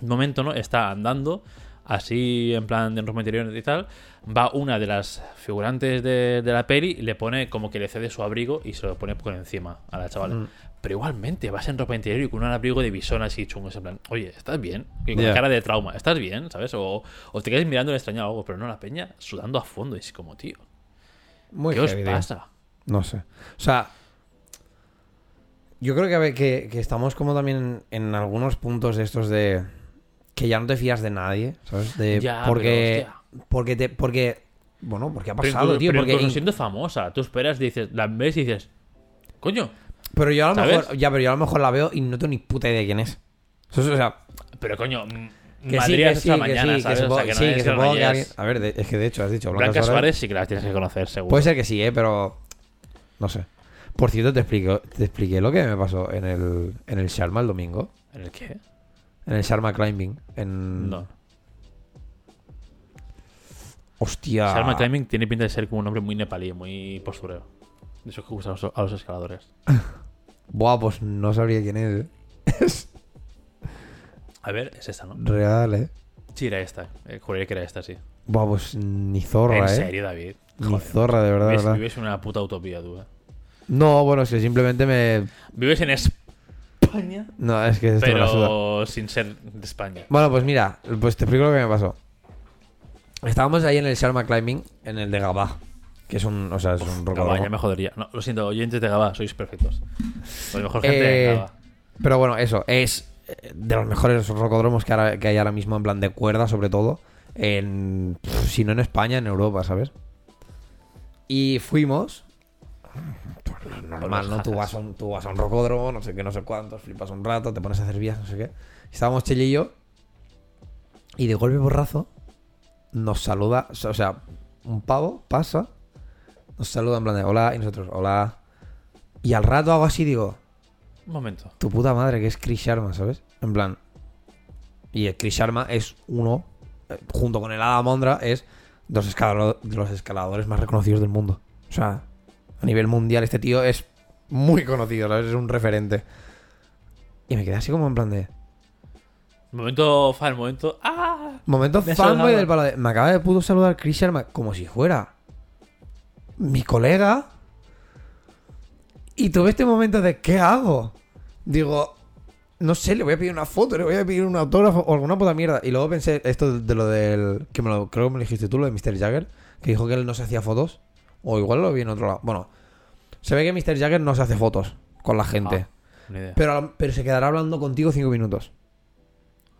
momento, ¿no? Está andando, así en plan de ropa interior y tal. Va una de las figurantes de, de la peli y le pone como que le cede su abrigo y se lo pone por encima a la chavala. Mm. Pero igualmente vas en ropa interior y con un abrigo de bisón así chungo, en plan, oye, ¿estás bien? Y con Ya. cara de trauma, ¿estás bien? ¿Sabes? O, o te quedas mirando extrañado o algo, pero no, la peña sudando a fondo y es como, tío, Muy ¿qué os heavy, pasa? No sé. O sea, yo creo que, a ver, que, que estamos como también en, en algunos puntos de estos de que ya no te fías de nadie, ¿sabes? De, Ya, porque, pero, porque te, porque, bueno, porque ha Pero pasado, incluso- tío. pero Porque incluso in- siendo famosa, tú esperas, dices, la ves y dices, coño, pero yo a lo ¿sabes? mejor, ya, pero yo a lo mejor la veo y no tengo ni puta idea de quién es. O sea, pero coño, mm, que sí, Madrid que sí, que mañana, sí, sea, que sí, que supongo que alguien, a ver, de- es que de hecho has dicho Blanca Blanca Suárez. Suárez sí que las tienes que conocer, seguro. Puede ser que sí, eh, pero no sé. Por cierto, te expliqué, te expliqué lo que me pasó en el en el Sharma el domingo, ¿En el qué? en el Sharma Climbing, en No. Hostia. Sharma Climbing tiene pinta de ser como un hombre muy nepalí, muy postureo. De esos que gustan a los, escaladores. *laughs* Buah, pues no sabría quién es. eh. *laughs* A ver, es esta, ¿no? Real, eh. Sí, era esta. Eh, juraría que era esta, sí. Buah, pues ni zorra, ¿En eh. serio, David? Ni zorra, de verdad, Vives, verdad. vives en una puta utopía, tú. eh. No, bueno, es que simplemente me. Vives en España, No, es que esto me la suda. pero sin ser de España. Bueno, pues mira, pues te explico lo que me pasó. Estábamos ahí en el Sharma Climbing, en el de Gabá, que es un, o sea, es un Gabá, rocódromo. ya me jodería. No, lo siento, oyentes de Gabá, sois perfectos. Sois mejor gente Eh, de Gabá. Pero bueno, eso, es eh, de los mejores rocódromos que, ahora- que hay ahora mismo en plan de cuerda, sobre todo. En, si no en España, en Europa, ¿sabes? Y fuimos. Pues normal, ¿no? Tú vas, a un, tú vas a un rocódromo, no sé qué, no sé cuántos, flipas un rato, te pones a hacer vías, no sé qué. Estábamos Chelle y yo. Y de golpe borrazo nos saluda, o sea, un pavo pasa, nos saluda en plan de hola, y nosotros, hola. Y al rato hago así, digo, Un momento. tu puta madre, que es Chris Sharma, ¿sabes? En plan. Y el Chris Sharma es uno, eh, junto con el Ada Mondra, es de los, de los escaladores más reconocidos del mundo. O sea, a nivel mundial, este tío es muy conocido, ¿sabes? Es un referente. Y me quedé así como en plan de. Momento fan, momento. ¡Ah! Momento fanboy del palo de. Me acaba de puto saludar Chris Sharma como si fuera mi colega. Y tuve este momento de ¿qué hago? Digo, no sé, le voy a pedir una foto, le voy a pedir un autógrafo o alguna puta mierda. Y luego pensé esto de lo del. que me lo, creo que me lo dijiste tú, lo de Mr. Jagger, que dijo que él no se hacía fotos. O igual lo vi en otro lado. Bueno, se ve que Mr. Jagger no se hace fotos con la gente. Ah. Pero, pero se quedará hablando contigo cinco minutos.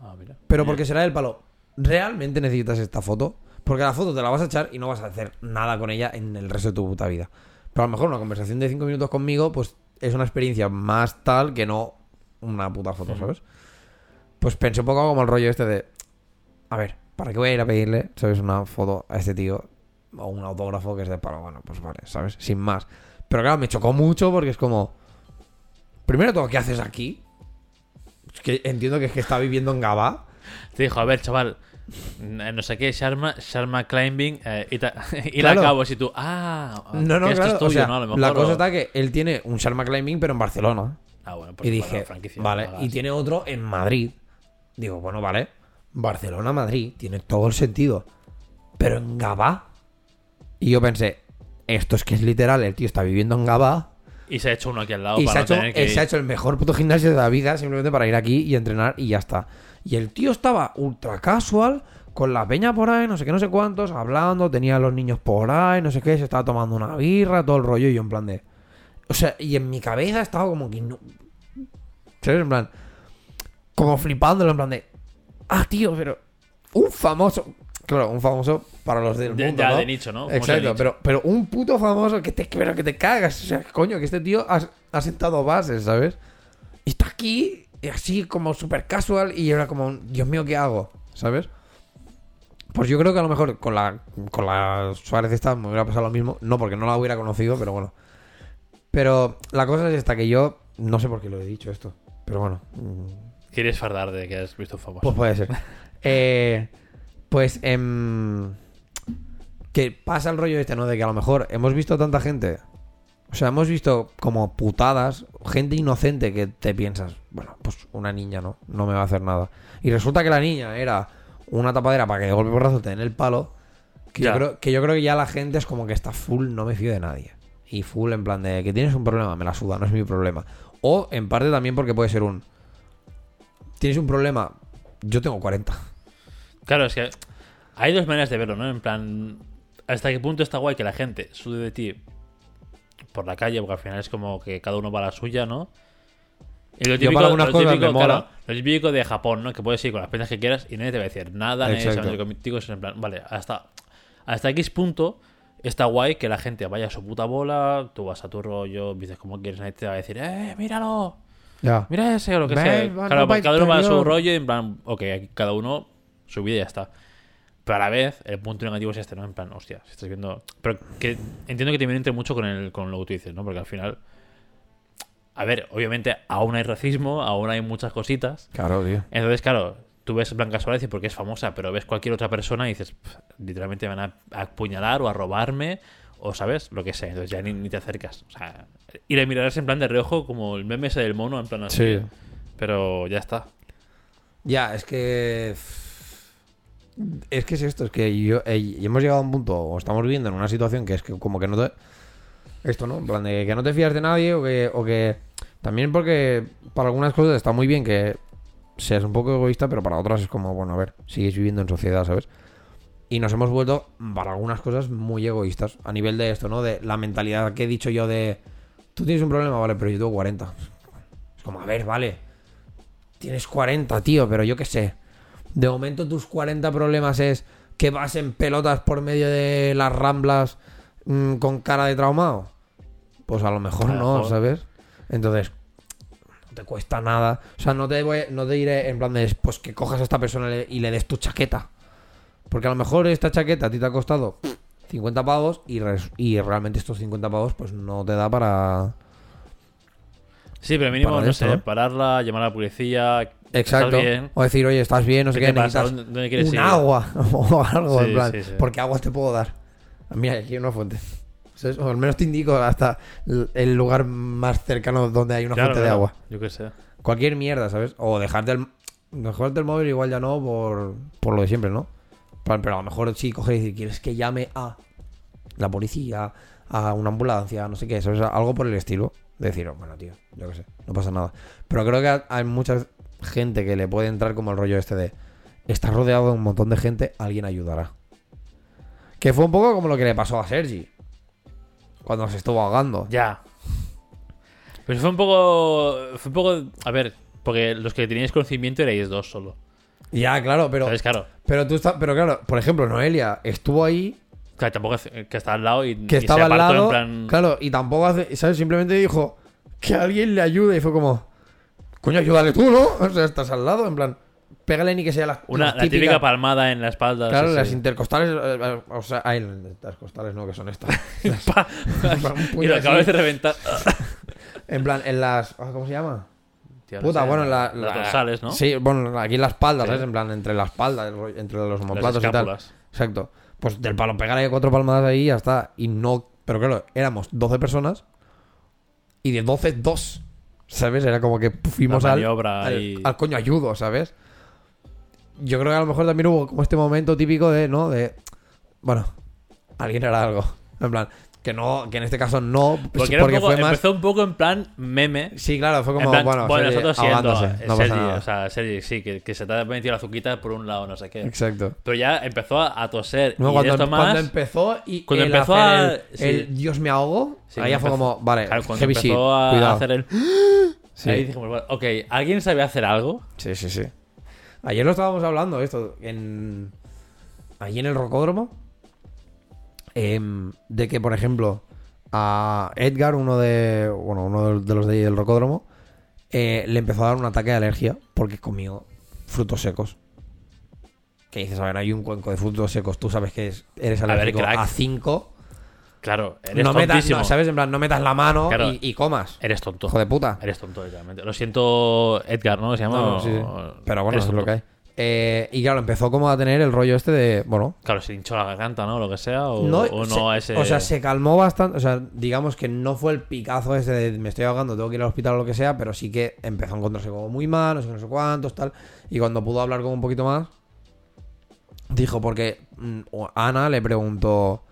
Ah, mira. Pero porque será el palo. ¿Realmente necesitas esta foto? Porque la foto te la vas a echar y no vas a hacer nada con ella en el resto de tu puta vida. Pero a lo mejor una conversación de 5 minutos conmigo, pues es una experiencia más tal que no una puta foto. ¿sabes? Pues pensé un poco como el rollo este de. A ver, ¿para qué voy a ir a pedirle, ¿sabes? Una foto a este tío o un autógrafo que es de palo. Bueno, pues vale, ¿sabes? Sin más. Pero claro, me chocó mucho porque es como. Primero todo, ¿qué haces aquí? Es que entiendo que es que está viviendo en Gabá. Te dijo, a ver, chaval, no sé qué, Sharma, Sharma Climbing, eh, y, ta- *laughs* y Claro. la acabo si tú, ah, No, no, que esto claro. es tuyo, o sea, ¿no? A lo mejor, la cosa o- está que él tiene un Sharma Climbing, pero en Barcelona. Ah, bueno, pues y dije, franquicia, vale, no y tiene otro en Madrid. Digo, bueno, vale. Barcelona, Madrid, tiene todo el sentido. Pero en Gabá. Y yo pensé, esto es que es literal, el tío está viviendo en Gabá. Y se ha hecho uno aquí al lado Y se para ha, no hecho, tener que eh, se ha hecho el mejor puto gimnasio de la vida simplemente para ir aquí y entrenar y ya está. Y el tío estaba ultra casual, con la peña por ahí, no sé qué, no sé cuántos, hablando, tenía a los niños por ahí, no sé qué, se estaba tomando una birra, todo el rollo, y yo en plan de... O sea, y en mi cabeza estaba como que no... ¿Sabes? En plan... Como flipándolo, en plan de... Ah, tío, pero... Un famoso... Claro, un famoso para los del De- mundo, ya ¿no? de nicho, ¿no? Exacto, pero, pero un puto famoso que te, pero que te cagas. O sea, coño, que este tío ha, ha sentado bases, ¿sabes? Y está aquí, y así como súper casual, y era como, Dios mío, ¿qué hago? ¿Sabes? Pues yo creo que a lo mejor con la, con la Suárez esta me hubiera pasado lo mismo. No porque no la hubiera conocido, pero bueno. Pero la cosa es esta, que yo no sé por qué lo he dicho esto. Pero bueno, Quieres fardar de que has visto famoso. pues puede ser. *laughs* Eh, pues em, que pasa el rollo este, ¿no? De que a lo mejor hemos visto tanta gente. O sea, hemos visto como putadas, gente inocente que te piensas, bueno, pues una niña, ¿no? No me va a hacer nada. Y resulta que la niña era una tapadera para que de golpe porrazo te den el palo. Que yo, creo, que yo creo que ya la gente es como que está full, no me fío de nadie. Y full en plan de que tienes un problema, me la suda, no es mi problema. O en parte también porque puede ser un... Tienes un problema, yo tengo 40. Claro, es que hay dos maneras de verlo, ¿no? En plan, ¿hasta qué punto está guay que la gente sude de ti por la calle? Porque al final es como que cada uno va a la suya, ¿no? Y lo Yo típico, para lo típico, me mola. claro, lo típico de Japón, ¿no? Que puedes ir con las prendas que quieras y nadie te va a decir nada, nadie se va a Exacto. contigo. Es en plan, vale, hasta, hasta X punto está guay que la gente vaya a su puta bola, tú vas a tu rollo, dices como quieres, nadie te va a decir, ¡eh, míralo! Ya. Mira ese o lo que Ven, sea. Claro, pues cada uno va a su rollo y en plan, ok, aquí cada uno su vida y ya está. Pero a la vez, el punto negativo es este, ¿no? En plan, hostia, si estás viendo. Pero que entiendo que también entre mucho con, el, con lo que tú dices, ¿no? Porque al final. A ver, obviamente aún hay racismo, aún hay muchas cositas. Claro, tío. Entonces, claro, tú ves Blanca Suárez y porque es famosa, pero ves cualquier otra persona y dices, "Pff, literalmente me van a apuñalar o a robarme o, ¿sabes? Lo que sea. Entonces ya ni, ni te acercas. O sea, y le mirarás en plan de reojo como el meme ese del mono, en plan así. Sí. Pero ya está. Ya, es que. Es que es esto, es que yo, eh, hemos llegado a un punto, o estamos viviendo en una situación que es que como que no te. Esto, ¿no? En plan de que no te fías de nadie o que, o que. También porque para algunas cosas está muy bien que seas un poco egoísta, pero para otras es como, bueno, a ver, sigues viviendo en sociedad, ¿sabes? Y nos hemos vuelto, para algunas cosas, muy egoístas. A nivel de esto, ¿no? De la mentalidad que he dicho yo de. Tú tienes un problema, vale, pero yo tengo 40. Es como, a ver, vale. Tienes 40, tío, pero yo qué sé. De momento tus 40 problemas es que vas en pelotas por medio de las ramblas mm, con cara de traumado. Pues a lo mejor A no, mejor. ¿sabes? Entonces, no te cuesta nada. O sea, no te, voy, no te diré en plan de, pues que cojas a esta persona y le, des tu chaqueta. Porque a lo mejor esta chaqueta a ti te ha costado 50 pavos y, res- y realmente estos 50 pavos pues no te da para... Sí, pero mínimo, no esto, sé, ¿no? pararla, llamar a la policía. Exacto. O decir, oye, estás bien, no sé ¿Qué qué, necesitas ¿Dónde- dónde quieres un ir? agua *laughs* o algo, Sí, en plan. sí, sí. Porque aguas te puedo dar. Mira, aquí hay una fuente. O al menos te indico hasta el lugar más cercano donde hay una Claro, fuente de agua. Yo qué sé. Cualquier mierda, ¿sabes? O dejarte el, dejarte el móvil igual ya no por, por lo de siempre, ¿no? Pero, a lo mejor sí coges y dices, quieres que llame a la policía, a una ambulancia, no sé qué, ¿sabes? Algo por el estilo. De decir, oh, bueno, tío, yo qué sé, no pasa nada. Pero creo que hay mucha gente que le puede entrar como el rollo este de, estás rodeado de un montón de gente, alguien ayudará. Que fue un poco como lo que le pasó a Sergi. Cuando se estuvo ahogando. Ya. Pero fue un poco. Fue un poco. A ver, porque los que teníais conocimiento erais dos solo. Ya, claro, pero... ¿Sabes? Claro. Pero tú estás, pero claro, por ejemplo, Noelia estuvo ahí, Claro, tampoco que está al lado y, que y estaba se al lado, en plan. claro, y tampoco hace, ¿sabes? Simplemente dijo que alguien le ayude y fue como, coño, ayúdale tú, ¿no? O sea, estás al lado, en plan, pégale ni que sea las, Una, la típica palmada en la espalda. Claro, sí, las sí. intercostales, eh, eh, o sea, ay, las intercostales no, que son estas. *laughs* *laughs* Y lo acabas de reventar. *laughs* en plan, en las, ah, ¿cómo se llama? Tío, no Puta, sé, bueno, en la, las la- dorsales, ¿no? Sí, bueno, aquí en la espalda. ¿sabes? En plan, entre la espalda, entre los homoplatos y tal. Exacto. Pues del palo pegar ahí cuatro palmadas ahí y ya está. Y no. Pero claro, éramos 12 personas. Y de 12, dos. ¿Sabes? Era como que fuimos al, al, y- al coño ayudo, ¿sabes? Yo creo que a lo mejor también hubo como este momento típico de, ¿no? De. Bueno, alguien hará algo. En plan, que no, que en este caso no. Porque, era un poco- fue más. empezó un poco en plan meme. Sí, claro, fue como, plan, bueno, Sergi nosotros siendo no o sea, Sergi, sí, que, que se te ha metido la azuquita por un lado, no sé qué. Exacto. Pero ya empezó a, a toser. No, y cuando, esto em- más. cuando empezó y Cuando el empezó a- el, sí. el Dios me ahogo, Sí, ahí ya fue como, vale, claro, cuando heavy empezó shit, a cuidado. hacer el. *gasps* Sí. Ahí dijimos, bueno, ok, ¿alguien sabe hacer algo? Sí, sí, sí. Ayer lo estábamos hablando, esto, en... Allí en el rocódromo, em, de que, por ejemplo, a Edgar, uno de, bueno, uno de los de del rocódromo, eh, le empezó a dar un ataque de alergia porque comió frutos secos. Que dices, a ver, hay un cuenco de frutos secos, tú sabes que es- eres alérgico a 5. Claro, eres No metas, no, ¿sabes? En plan, no metas la mano Claro. y, y comas. Eres tonto. Hijo de puta. Eres tonto, literalmente. Lo siento, Edgar, ¿no? Se llama. No, no, sí, sí. o- Pero bueno, eso es lo que hay. Eh, y claro, empezó como a tener el rollo este de, bueno, Claro, se hinchó la garganta, ¿no? Lo que sea. O no, o no se- a ese. o sea, se calmó bastante, o sea, digamos que no fue el picazo ese de me estoy ahogando, tengo que ir al hospital o lo que sea, pero sí que empezó a encontrarse como muy mal, no sé, no sé cuántos, tal, y cuando pudo hablar como un poquito más, dijo, porque mm, Ana le preguntó,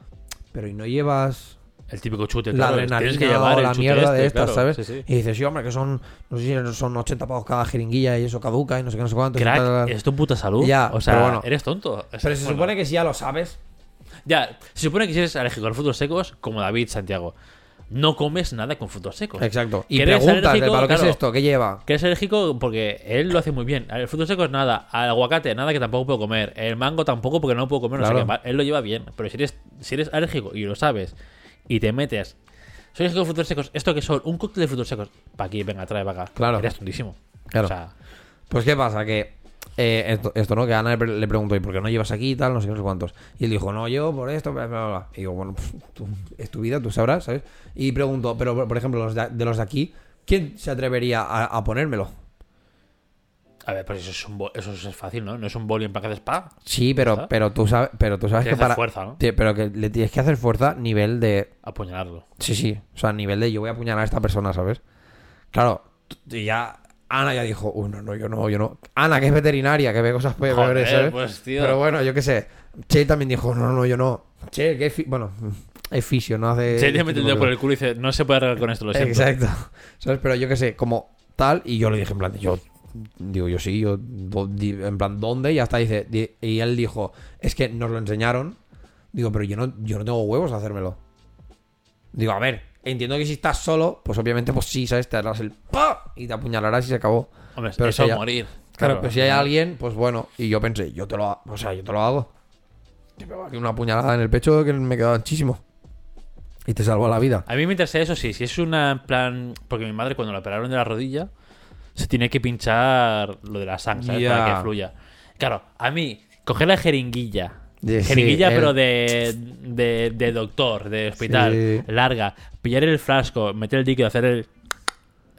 pero ¿y no llevas El típico chute, la claro. adrenalina Tienes que llevar o el la chute mierda de este, estas, claro, ¿sabes? sí, sí. Y dice, sí, hombre, que son, no sé si son 80 pavos cada jeringuilla y eso caduca y no sé qué, no sé tal, tal, Crack, es tu puta salud. Ya, o sea, pero bueno. eres tonto. Es- Pero se bueno, supone que si ya lo sabes, Ya, se supone que si eres alérgico a los frutos secos, como David Santiago. no comes nada con frutos secos. Exacto. Y preguntas, alérgico, ¿para qué es claro. esto? ¿Qué lleva? Que es alérgico porque él lo hace muy bien. Al frutos secos nada, al aguacate nada que tampoco puedo comer, el mango tampoco porque no puedo comer, no sé Claro. qué. Él lo lleva bien, pero si eres, si eres alérgico y lo sabes y te metes, soy alérgico a frutos secos, esto que son un cóctel de frutos secos, para aquí, venga, trae para acá. Claro. Eres tontísimo. Claro. O sea, Pues qué pasa, que eh, esto, esto, ¿no? Que Ana le, pre- le preguntó, ¿y por qué no llevas aquí y tal? No sé, no sé cuántos. Y él dijo, no, yo por esto, bla, bla, bla. Y digo, bueno, pues, tú- es tu vida, tú sabrás, ¿sabes? Y preguntó, pero por- por ejemplo, los de, de los de aquí, ¿quién se atrevería a, a ponérmelo? A ver, pero eso es, un eso es fácil, ¿no? No es un boli en paquete de spa. Sí, pero, pero tú sabes, pero tú sabes que Tienes que para. fuerza, ¿no? Pero que le tienes que hacer fuerza nivel de. Apuñalarlo. Sí, sí. O sea, nivel de yo voy a apuñalar a esta persona, ¿sabes? Claro, y ya. Ana ya dijo, uy, no, no, yo no, yo no. Ana, que es veterinaria, que ve cosas ver, ¿sabes? pues, tío. Pero bueno, yo qué sé. Che también dijo, no, no, yo no. Che, que es. Bueno, es fisio, no hace. Le mete el dedo por el culo y dice, no se puede arreglar con esto, lo siento. Exacto. *laughs* ¿Sabes? Pero yo qué sé, como tal, y yo le dije, en plan, yo. Digo, yo sí, yo. En plan, ¿dónde? Y hasta dice. di- Y él dijo, es que nos lo enseñaron. Digo, pero yo no, yo no tengo huevos a hacérmelo. Digo, a ver, entiendo que si estás solo, pues obviamente, pues sí, ¿sabes? Te harás el ¡pa! y te apuñalarás y se acabó. Hombre, Pero eso si morir. Claro, pero si hay alguien, pues bueno. Y yo pensé, yo te lo hago. O sea, yo te lo hago. Una puñalada en el pecho que me queda anchísimo. Y te salvo la vida. A mí me interesa eso, sí. Si es una en plan. Porque mi madre, cuando la operaron de la rodilla, se tiene que pinchar lo de la sangre. Para que fluya. Claro, a mí, coger la jeringuilla. Jeringuilla, sí, pero el- de, de, de doctor, de hospital, Sí. larga. Pillar el frasco, meter el líquido, hacer el.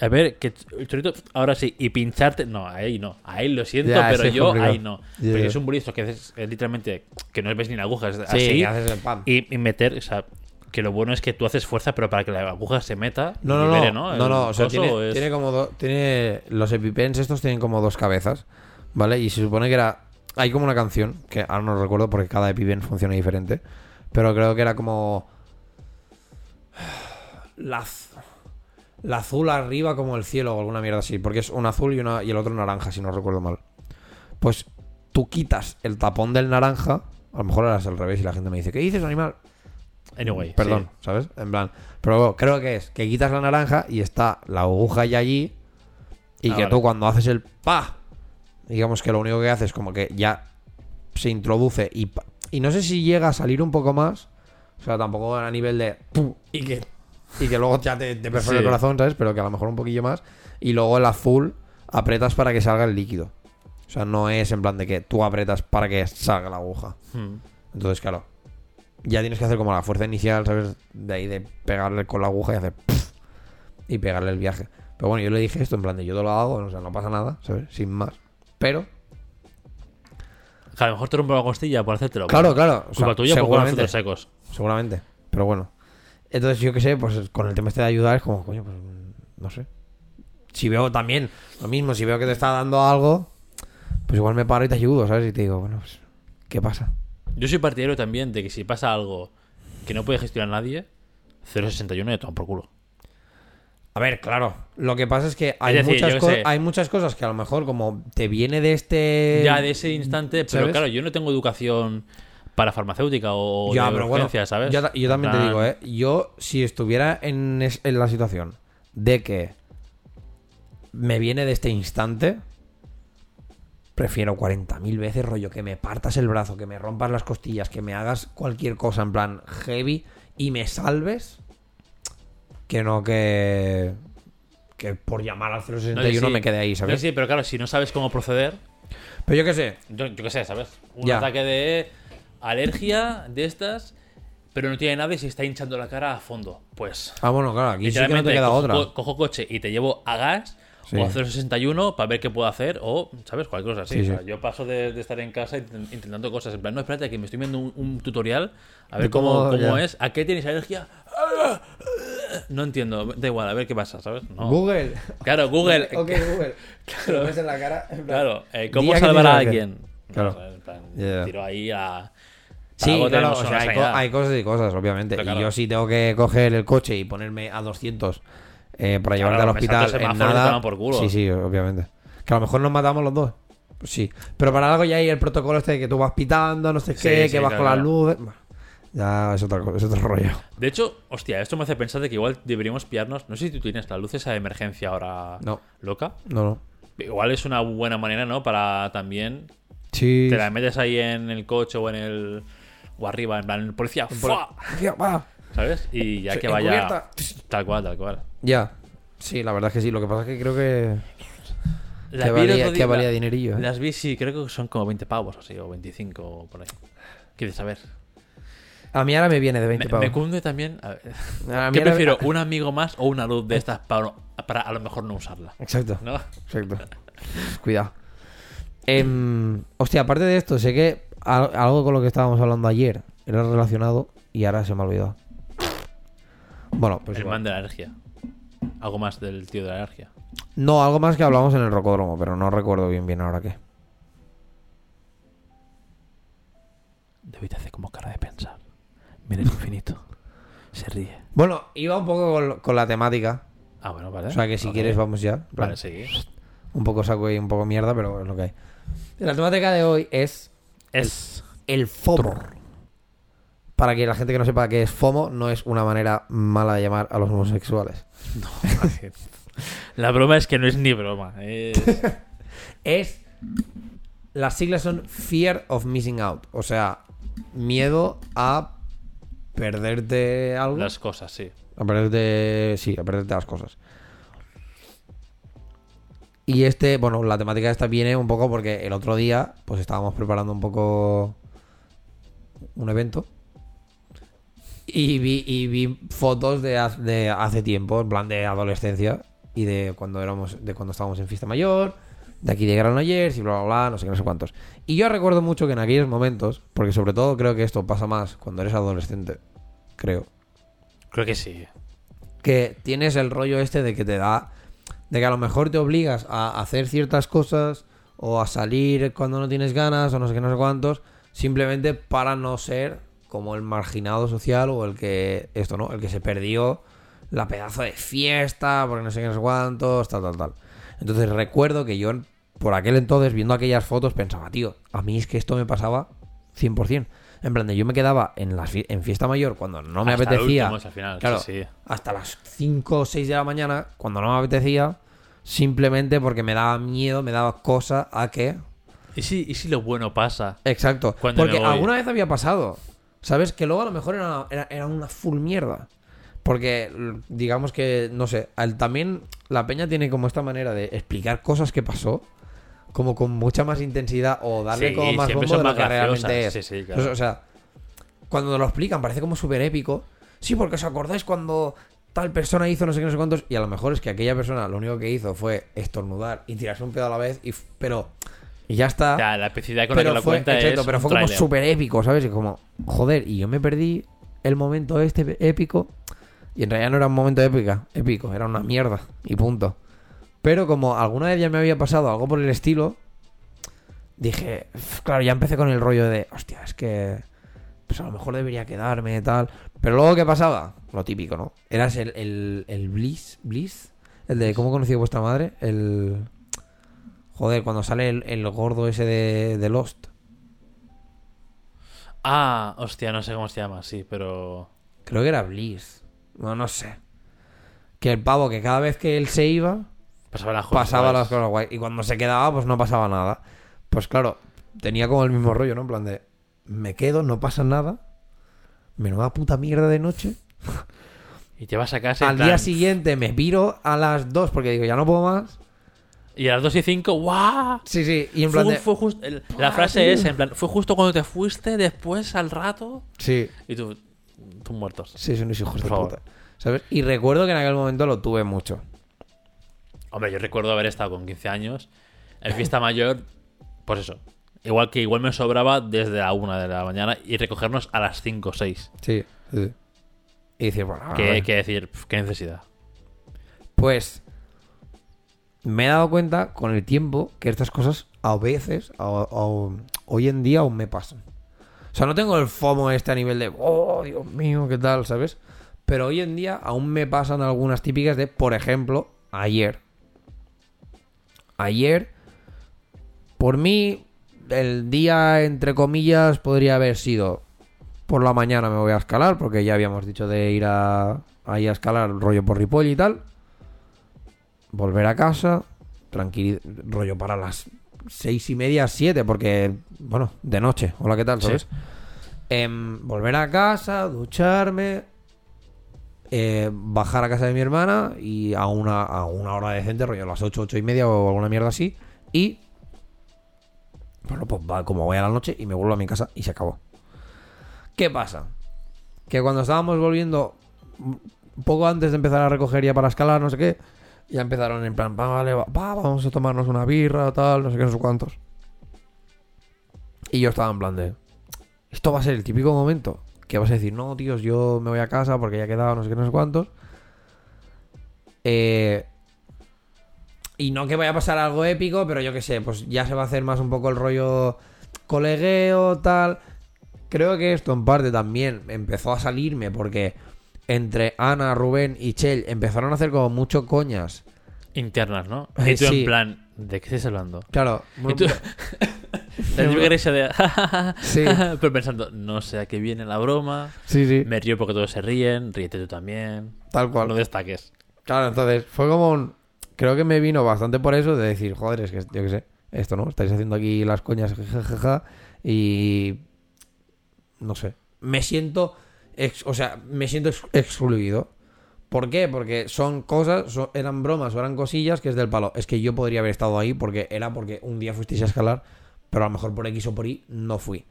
A ver, que el chorrito, ahí sí, y pincharte. No, ahí no. Ahí lo siento, pero yo complicado. ahí no. Porque es un bolizo que es, es literalmente. que no ves ni la aguja, es Sí, así. haces el pam. Y, y meter, o sea, que lo bueno es que tú haces fuerza, pero para que la aguja se meta. No, no, libere, no. ¿no? No. O sea, tiene, es- tiene como dos. Tiene. Los epipens estos tienen como dos cabezas. ¿Vale? Y se supone que era. Hay como una canción. Que ahora no recuerdo porque cada epipen funciona diferente. Pero creo que era como. La, la azul arriba como el cielo o alguna mierda así. Porque es un azul y, una, y el otro naranja, si no recuerdo mal. Pues tú quitas el tapón del naranja. A lo mejor era al revés y la gente me dice, ¿qué dices, animal? Anyway, Perdón, ¿sabes? En plan. Pero creo que es que quitas la naranja y está la aguja ya allí. Y Ah, que vale. tú cuando haces el pa, digamos que lo único que haces es como que ya se introduce y, pa- y no sé si llega a salir un poco más. O sea, tampoco a nivel de. ¡pum! Y que, y que luego ya te, te perfora el corazón, ¿sabes? Pero que a lo mejor un poquillo más. Y luego el azul apretas para que salga el líquido. O sea, no es en plan de que tú apretas para que salga la aguja. Hmm. Entonces, claro, ya tienes que hacer como la fuerza inicial, ¿sabes? De ahí de pegarle con la aguja y hacer ¡puf! y pegarle el viaje. Pero bueno, yo le dije esto en plan de yo te lo hago, o sea, no pasa nada, ¿sabes? Sin más. Pero, a lo mejor te rompo la costilla por hacértelo. claro, claro. o sea, Culpa tuya por seguramente, secos. seguramente. Pero bueno. Entonces, yo qué sé, pues con el tema este de ayudar es como, coño, pues no sé. Si veo también lo mismo, si veo que te está dando algo, pues igual me paro y te ayudo, ¿sabes? Y te digo, bueno, pues, ¿qué pasa? Yo soy partidario también de que si pasa algo que no puede gestionar nadie, 061 y toma por culo. A ver, claro. Lo que pasa es que hay, decir, muchas, sé. hay cosas que a lo mejor como te viene de este... ya de ese instante, pero ¿sabes? claro, yo no tengo educación para farmacéutica o Ya, de pero bueno, urgencia, ¿sabes? Yo, ta- yo también te digo, ¿eh? Yo, si estuviera en, es- en la situación de que me viene de este instante, prefiero 40.000 veces, rollo, que me partas el brazo, que me rompas las costillas, que me hagas cualquier cosa en plan heavy y me salves, que no que... Que por llamar al 061 no, sí. me quede ahí, No, ¿sabes? sí, pero claro, si no sabes cómo proceder, Pero yo qué sé, yo, yo qué sé, ¿sabes? Un Ya. ataque de alergia de estas, pero no tiene nada y se está hinchando la cara a fondo. Pues Ah, bueno, claro, aquí sí que no te queda cojo, otra. co- cojo coche y te llevo a gas Sí. o a 061 para ver qué puedo hacer o, ¿sabes? Cualquier cosa así. Sí, O sea, sí. yo paso de, de estar en casa intent- intentando cosas. En plan, no, espérate, que me estoy viendo un, un tutorial a ver cómo, cómo- es. ¿A qué tienes alergia? No entiendo. Da igual, a ver qué pasa, ¿sabes? No. Google. Claro, Google. *laughs* ok, Google. Lo ves en la cara. en plan, Claro, eh, ¿cómo salvar a alguien? Claro. No, en plan. Tiro ahí a. Sí, claro, o sea, hay, co- sanidad. hay cosas y cosas, obviamente. Pero Y claro. yo sí tengo que coger el coche y ponerme a 200 eh, para llevarte Claro, al hospital el en nada. toman por culo. Sí, sí, obviamente. Que a lo mejor nos matamos los dos. Sí. Pero para algo ya hay el protocolo este de que tú vas pitando, no sé Sí, qué, sí, que vas claro, con las luces. Ya es otra cosa, es otro rollo. De hecho, hostia, esto me hace pensar de que igual deberíamos pillarnos. No sé si tú tienes la luz esa de emergencia ahora No. loca. No, no. Igual es una buena manera, ¿no? Para también. Sí. Te la metes ahí en el coche o en el. O arriba, en plan, policía, ¡fua! ¿Sabes? Y ya que vaya. encubierta. Tal cual, tal cual. Ya. Sí, la verdad es que sí. Lo que pasa es que creo que. Las Que vi el valía, otro que día- valía la- dinerillo. ¿eh? Las vi, sí, creo que son como 20 pavos así, o 25 o por ahí. ¿Quieres saber? A mí ahora me viene de 20 Me, pavos. me cunde también. a ver, A mí ¿Qué ahora- prefiero? ¿Un amigo más o una luz de estas para, para a lo mejor no usarla? Exacto. ¿No? Exacto. Cuidado. Em, hostia, aparte de esto, sé que al- algo con lo que estábamos hablando ayer era relacionado y ahora se me ha olvidado. Bueno, pues el igual. man de la alergia. Algo más del tío de la alergia. No, algo más que hablamos en el rocódromo, pero no recuerdo bien bien ahora qué. David hace como cara de pensar. Mira el infinito. Se ríe. Bueno, iba un poco con, con la temática. Ah, bueno, vale. O sea que si quieres vamos ya. Vale, sí. Un poco saco y un poco mierda, pero es lo que hay. La temática de hoy es Es. el FOMO. Para que la gente que no sepa qué es FOMO, no es una manera mala de llamar a los homosexuales. *laughs* La broma es que no es ni broma. Es... *laughs* Es. Las siglas son Fear of Missing Out. O sea, miedo a perderte algo. Las cosas, sí. A perderte. Sí, a perderte las cosas. Y este, bueno, la temática esta viene un poco porque el otro día, pues estábamos preparando un poco un evento. Y vi, y vi fotos de, de hace tiempo, en plan de adolescencia. Y de cuando éramos, de cuando estábamos en fiesta mayor, de aquí de Granollers y bla bla bla, no sé qué, no sé cuántos. Y yo recuerdo mucho que en aquellos momentos, porque sobre todo creo que esto pasa más cuando eres adolescente, creo Creo que sí. que tienes el rollo este de que te da. de que a lo mejor te obligas a hacer ciertas cosas o a salir cuando no tienes ganas o no sé qué, no sé cuántos, simplemente para no ser como el marginado social o el que. esto, ¿no? El que se perdió la pedazo de fiesta porque no sé qué, no sé cuántos, tal, tal, tal. Entonces recuerdo que yo, por aquel entonces, viendo aquellas fotos, pensaba, tío, a mí es que esto me pasaba 100%. En plan, de yo me quedaba en, la en fiesta mayor cuando no me Hasta apetecía. último, al final, claro, sí, sí. hasta las 5 o 6 de la mañana, cuando no me apetecía, simplemente porque me daba miedo, me daba cosa a que. ¿Y si, ¿Y si lo bueno pasa? Exacto. Porque alguna vez había pasado. ¿Sabes? Que luego a lo mejor era, era, era una full mierda. Porque, digamos que, no sé, al- también la peña tiene como esta manera de explicar cosas que pasó, como con mucha más intensidad o darle Sí, como más bombo de lo que realmente es. Sí, sí, claro. Pues, o sea, cuando lo explican parece como súper épico. Sí, porque os acordáis cuando tal persona hizo no sé qué, no sé cuántos. Y a lo mejor es que aquella persona lo único que hizo fue estornudar y tirarse un pedo a la vez. Y, pero, y ya está. O sea, la epicidad con la que pero lo fue, cuenta exacto, es pero fue como súper épico, ¿sabes? Y como, joder, y yo me perdí el momento este épico. Y en realidad no era un momento épica, épico, era una mierda. Y punto. Pero como alguna vez ya me había pasado algo por el estilo, dije, "Uf, claro, ya empecé con el rollo de, hostia, es que pues a lo mejor debería quedarme y tal. Pero luego, ¿qué pasaba? Lo típico, ¿no? Eras el, el, el Bliss, Bliss, el de cómo conocí a vuestra madre, el... Joder, cuando sale el, el gordo ese de, de Lost. Ah, hostia, no sé cómo se llama, sí, pero. Creo que era Bliss. No, no sé. Que el pavo que cada vez que él se iba, Pasaba las cosas. pasaba guays. las cosas guay. Y cuando se quedaba, pues no pasaba nada. Pues claro, tenía como el mismo rollo, ¿no? En plan de, me quedo, no pasa nada. Menuda puta mierda de noche. Y te vas a casa Al plan- día siguiente me piro a las 2 porque digo, ya no puedo más. Y a las 2 y 5, ¡guau! Sí, sí. Y en Fue, plan de... fue justo, el- la ¡Buah, frase es, en plan, fue justo cuando te fuiste, después al rato, Sí, y tú, tú muertos. sí, son unos hijos Por de favor. puta. ¿Sabes? Y recuerdo que en aquel momento lo tuve mucho. Hombre, yo recuerdo haber estado con 15 años en fiesta *laughs* mayor, pues eso. Igual que igual me sobraba desde la 1 de la mañana y recogernos a las 5 o 6. Sí, sí. Y decir, bueno, hay que decir, qué necesidad. Pues me he dado cuenta con el tiempo que estas cosas a veces, hoy en día aún me pasan. O sea, no tengo el FOMO este a nivel de, oh, Dios mío, qué tal, ¿sabes? Pero hoy en día aún me pasan algunas típicas de, por ejemplo, ayer. Ayer, por mí, el día, entre comillas, podría haber sido por la mañana me voy a escalar, porque ya habíamos dicho de ir a, ahí a escalar rollo por Ripoll y tal. Volver a casa, tranquilo, rollo para las seis y media, siete, porque, bueno, de noche, hola, ¿qué tal? Sí. ¿Sabes? Em, volver a casa, ducharme, eh, bajar a casa de mi hermana y a una, a una hora decente, rollo a las ocho, ocho y media o alguna mierda así, y bueno, pues va, como voy a la noche y me vuelvo a mi casa y se acabó. ¿Qué pasa? Que cuando estábamos volviendo, poco antes de empezar a recoger ya para escalar, no sé qué, ya empezaron en plan, "Va, vale, va, va, vamos a tomarnos una birra, tal, no sé qué, no sé cuántos. Y yo estaba en plan de, esto va a ser el típico momento que vas a decir, no, tíos, yo me voy a casa porque ya he quedado no sé qué, no sé cuántos. Eh, y no que vaya a pasar algo épico, pero yo qué sé, pues ya se va a hacer más un poco el rollo colegueo, tal. Creo que esto en parte también empezó a salirme porque entre Ana, Rubén y Chell empezaron a hacer como mucho coñas. Internas, ¿no? Eh, Y tú sí. en plan, ¿de qué estás hablando? Claro, Y tú- *laughs* de... *laughs* Sí. Pero pensando, no sé a qué viene la broma. sí, sí, Me río porque todos se ríen, ríete tú también. tal cual. No destaques. Claro, entonces fue como un... Creo que me vino bastante por eso de decir, joder, es que yo qué sé, esto, ¿no? Estáis haciendo aquí las coñas, jajaja, y... No sé. Me siento... ex- o sea, me siento ex- excluido. ¿Por qué? Porque son cosas, son- eran bromas o eran cosillas que es del palo. Es que yo podría haber estado ahí porque era porque un día fuisteis a escalar, pero a lo mejor por X o por Y no fui.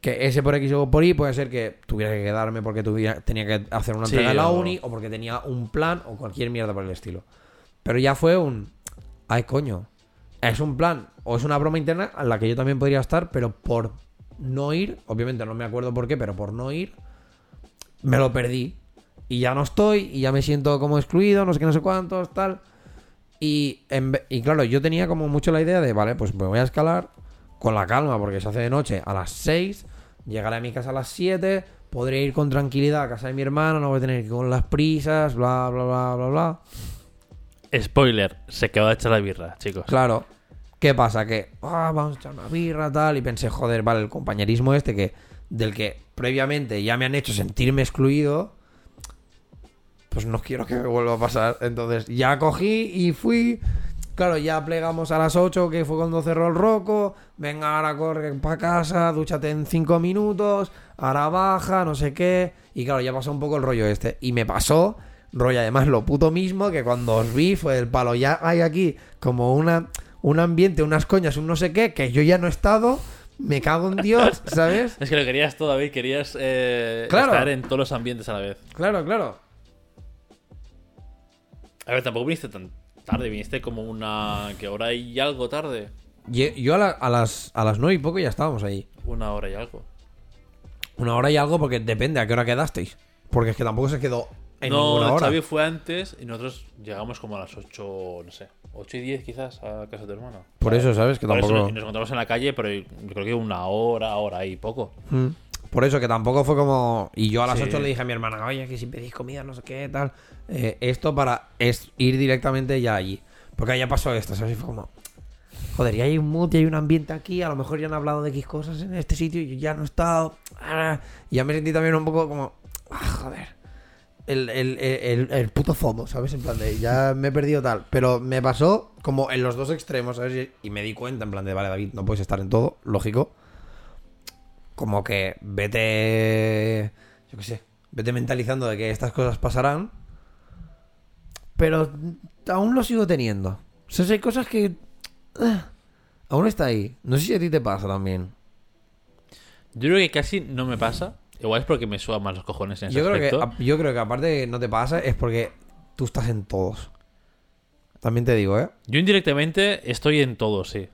Que ese por X o por Y puede ser que tuviera que quedarme porque tuviera, tenía que hacer una Sí, entrega en la o- uni o porque tenía un plan o cualquier mierda por el estilo. Pero ya fue un... Ay, coño. Es un plan o es una broma interna en la que yo también podría estar, pero por no ir, obviamente no me acuerdo por qué, pero por no ir, me lo perdí. Y ya no estoy, y ya me siento como excluido, no sé qué, no sé cuántos, tal. Y, en y claro, yo tenía como mucho la idea de, vale, pues me voy a escalar con la calma, porque se hace de noche a las 6, llegaré a mi casa a las 7, podré ir con tranquilidad a casa de mi hermano, no voy a tener que ir con las prisas, bla, bla, bla, bla, bla. Spoiler, se quedó hecha la birra, chicos. Claro. ¿Qué pasa? Que ah, vamos a echar una birra, tal. Y pensé, joder, vale, el compañerismo este que del que previamente ya me han hecho sentirme excluido. Pues no quiero que me vuelva a pasar. Entonces ya cogí y fui. Claro, ya plegamos a las 8, que fue cuando cerró el roco. Venga, ahora corre para casa, dúchate en 5 minutos. Ahora baja, no sé qué. Y claro, ya pasó un poco el rollo este. Y me pasó, rollo además lo puto mismo, que cuando os vi fue el palo. Ya hay aquí como una, un ambiente, unas coñas, un no sé qué, que yo ya no he estado. Me cago en Dios, *laughs* ¿sabes? Es que lo querías todo, David. Querías eh, Claro. estar en todos los ambientes a la vez. Claro, claro. A ver, tampoco viniste tan tarde. Viniste como una... ¿Qué hora y algo tarde? Yo, yo a, la- a las, a las 9 y poco ya estábamos ahí. Una hora y algo. Una hora y algo porque depende a qué hora quedasteis. Porque es que tampoco se quedó en no, ninguna hora. Xavi fue antes y nosotros llegamos como a las 8, no sé, 8 y 10 quizás a casa de tu hermano. Por eso, ¿sabes? Que Por eso tampoco... nos encontramos en la calle, pero yo creo que una hora, hora y poco. Mm. Por eso que tampoco fue como. Y yo a las Sí. 8 le dije a mi hermana, oye, que si pedís comida, no sé qué, tal. Eh, esto para es ir directamente ya allí. Porque ya pasó esto, ¿sabes? Y fue como. Joder, ya hay un mood y hay un ambiente aquí. A lo mejor ya han hablado de X cosas en este sitio y yo ya no he estado. Ah, y ya me sentí también un poco como. Ah, joder. El, el, el, el puto FOMO, ¿sabes? En plan de ya me he perdido tal. Pero me pasó como en los dos extremos, y me di cuenta, en plan de, vale, David, no puedes estar en todo, lógico como que vete, yo qué sé, vete mentalizando de que estas cosas pasarán, pero aún lo sigo teniendo. O sea, hay cosas que ah, aún está ahí. No sé si a ti te pasa también. Yo creo que casi no me pasa. Igual es porque me suban más los cojones en ese Yo creo, que, aspecto. yo creo que aparte de que no te pasa es porque tú estás en todos. También te digo, ¿eh? Yo indirectamente estoy en todo, sí.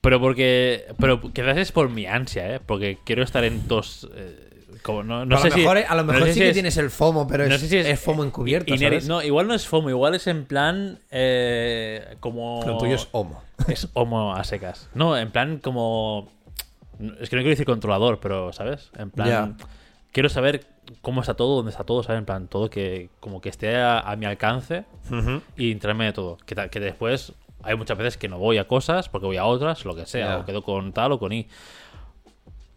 Pero porque. Pero quizás es por mi ansia, ¿eh? Porque quiero estar en todos. eh, como, no, no a, sé lo si- mejor, a lo no mejor sé sí si que es- tienes el FOMO, pero no es, sé si es FOMO encubierto. No, igual no es FOMO, igual es en plan. eh, como. Lo tuyo es homo. Es homo a secas. No, en plan como. Es que no quiero decir controlador, pero, ¿sabes? En plan. Ya. Quiero saber cómo está todo, dónde está todo, ¿sabes? En plan, todo que como que esté a, a mi alcance y entrarme de todo. Que, que después hay muchas veces que no voy a cosas porque voy a otras, lo que sea, Ya. o quedo con tal o con y.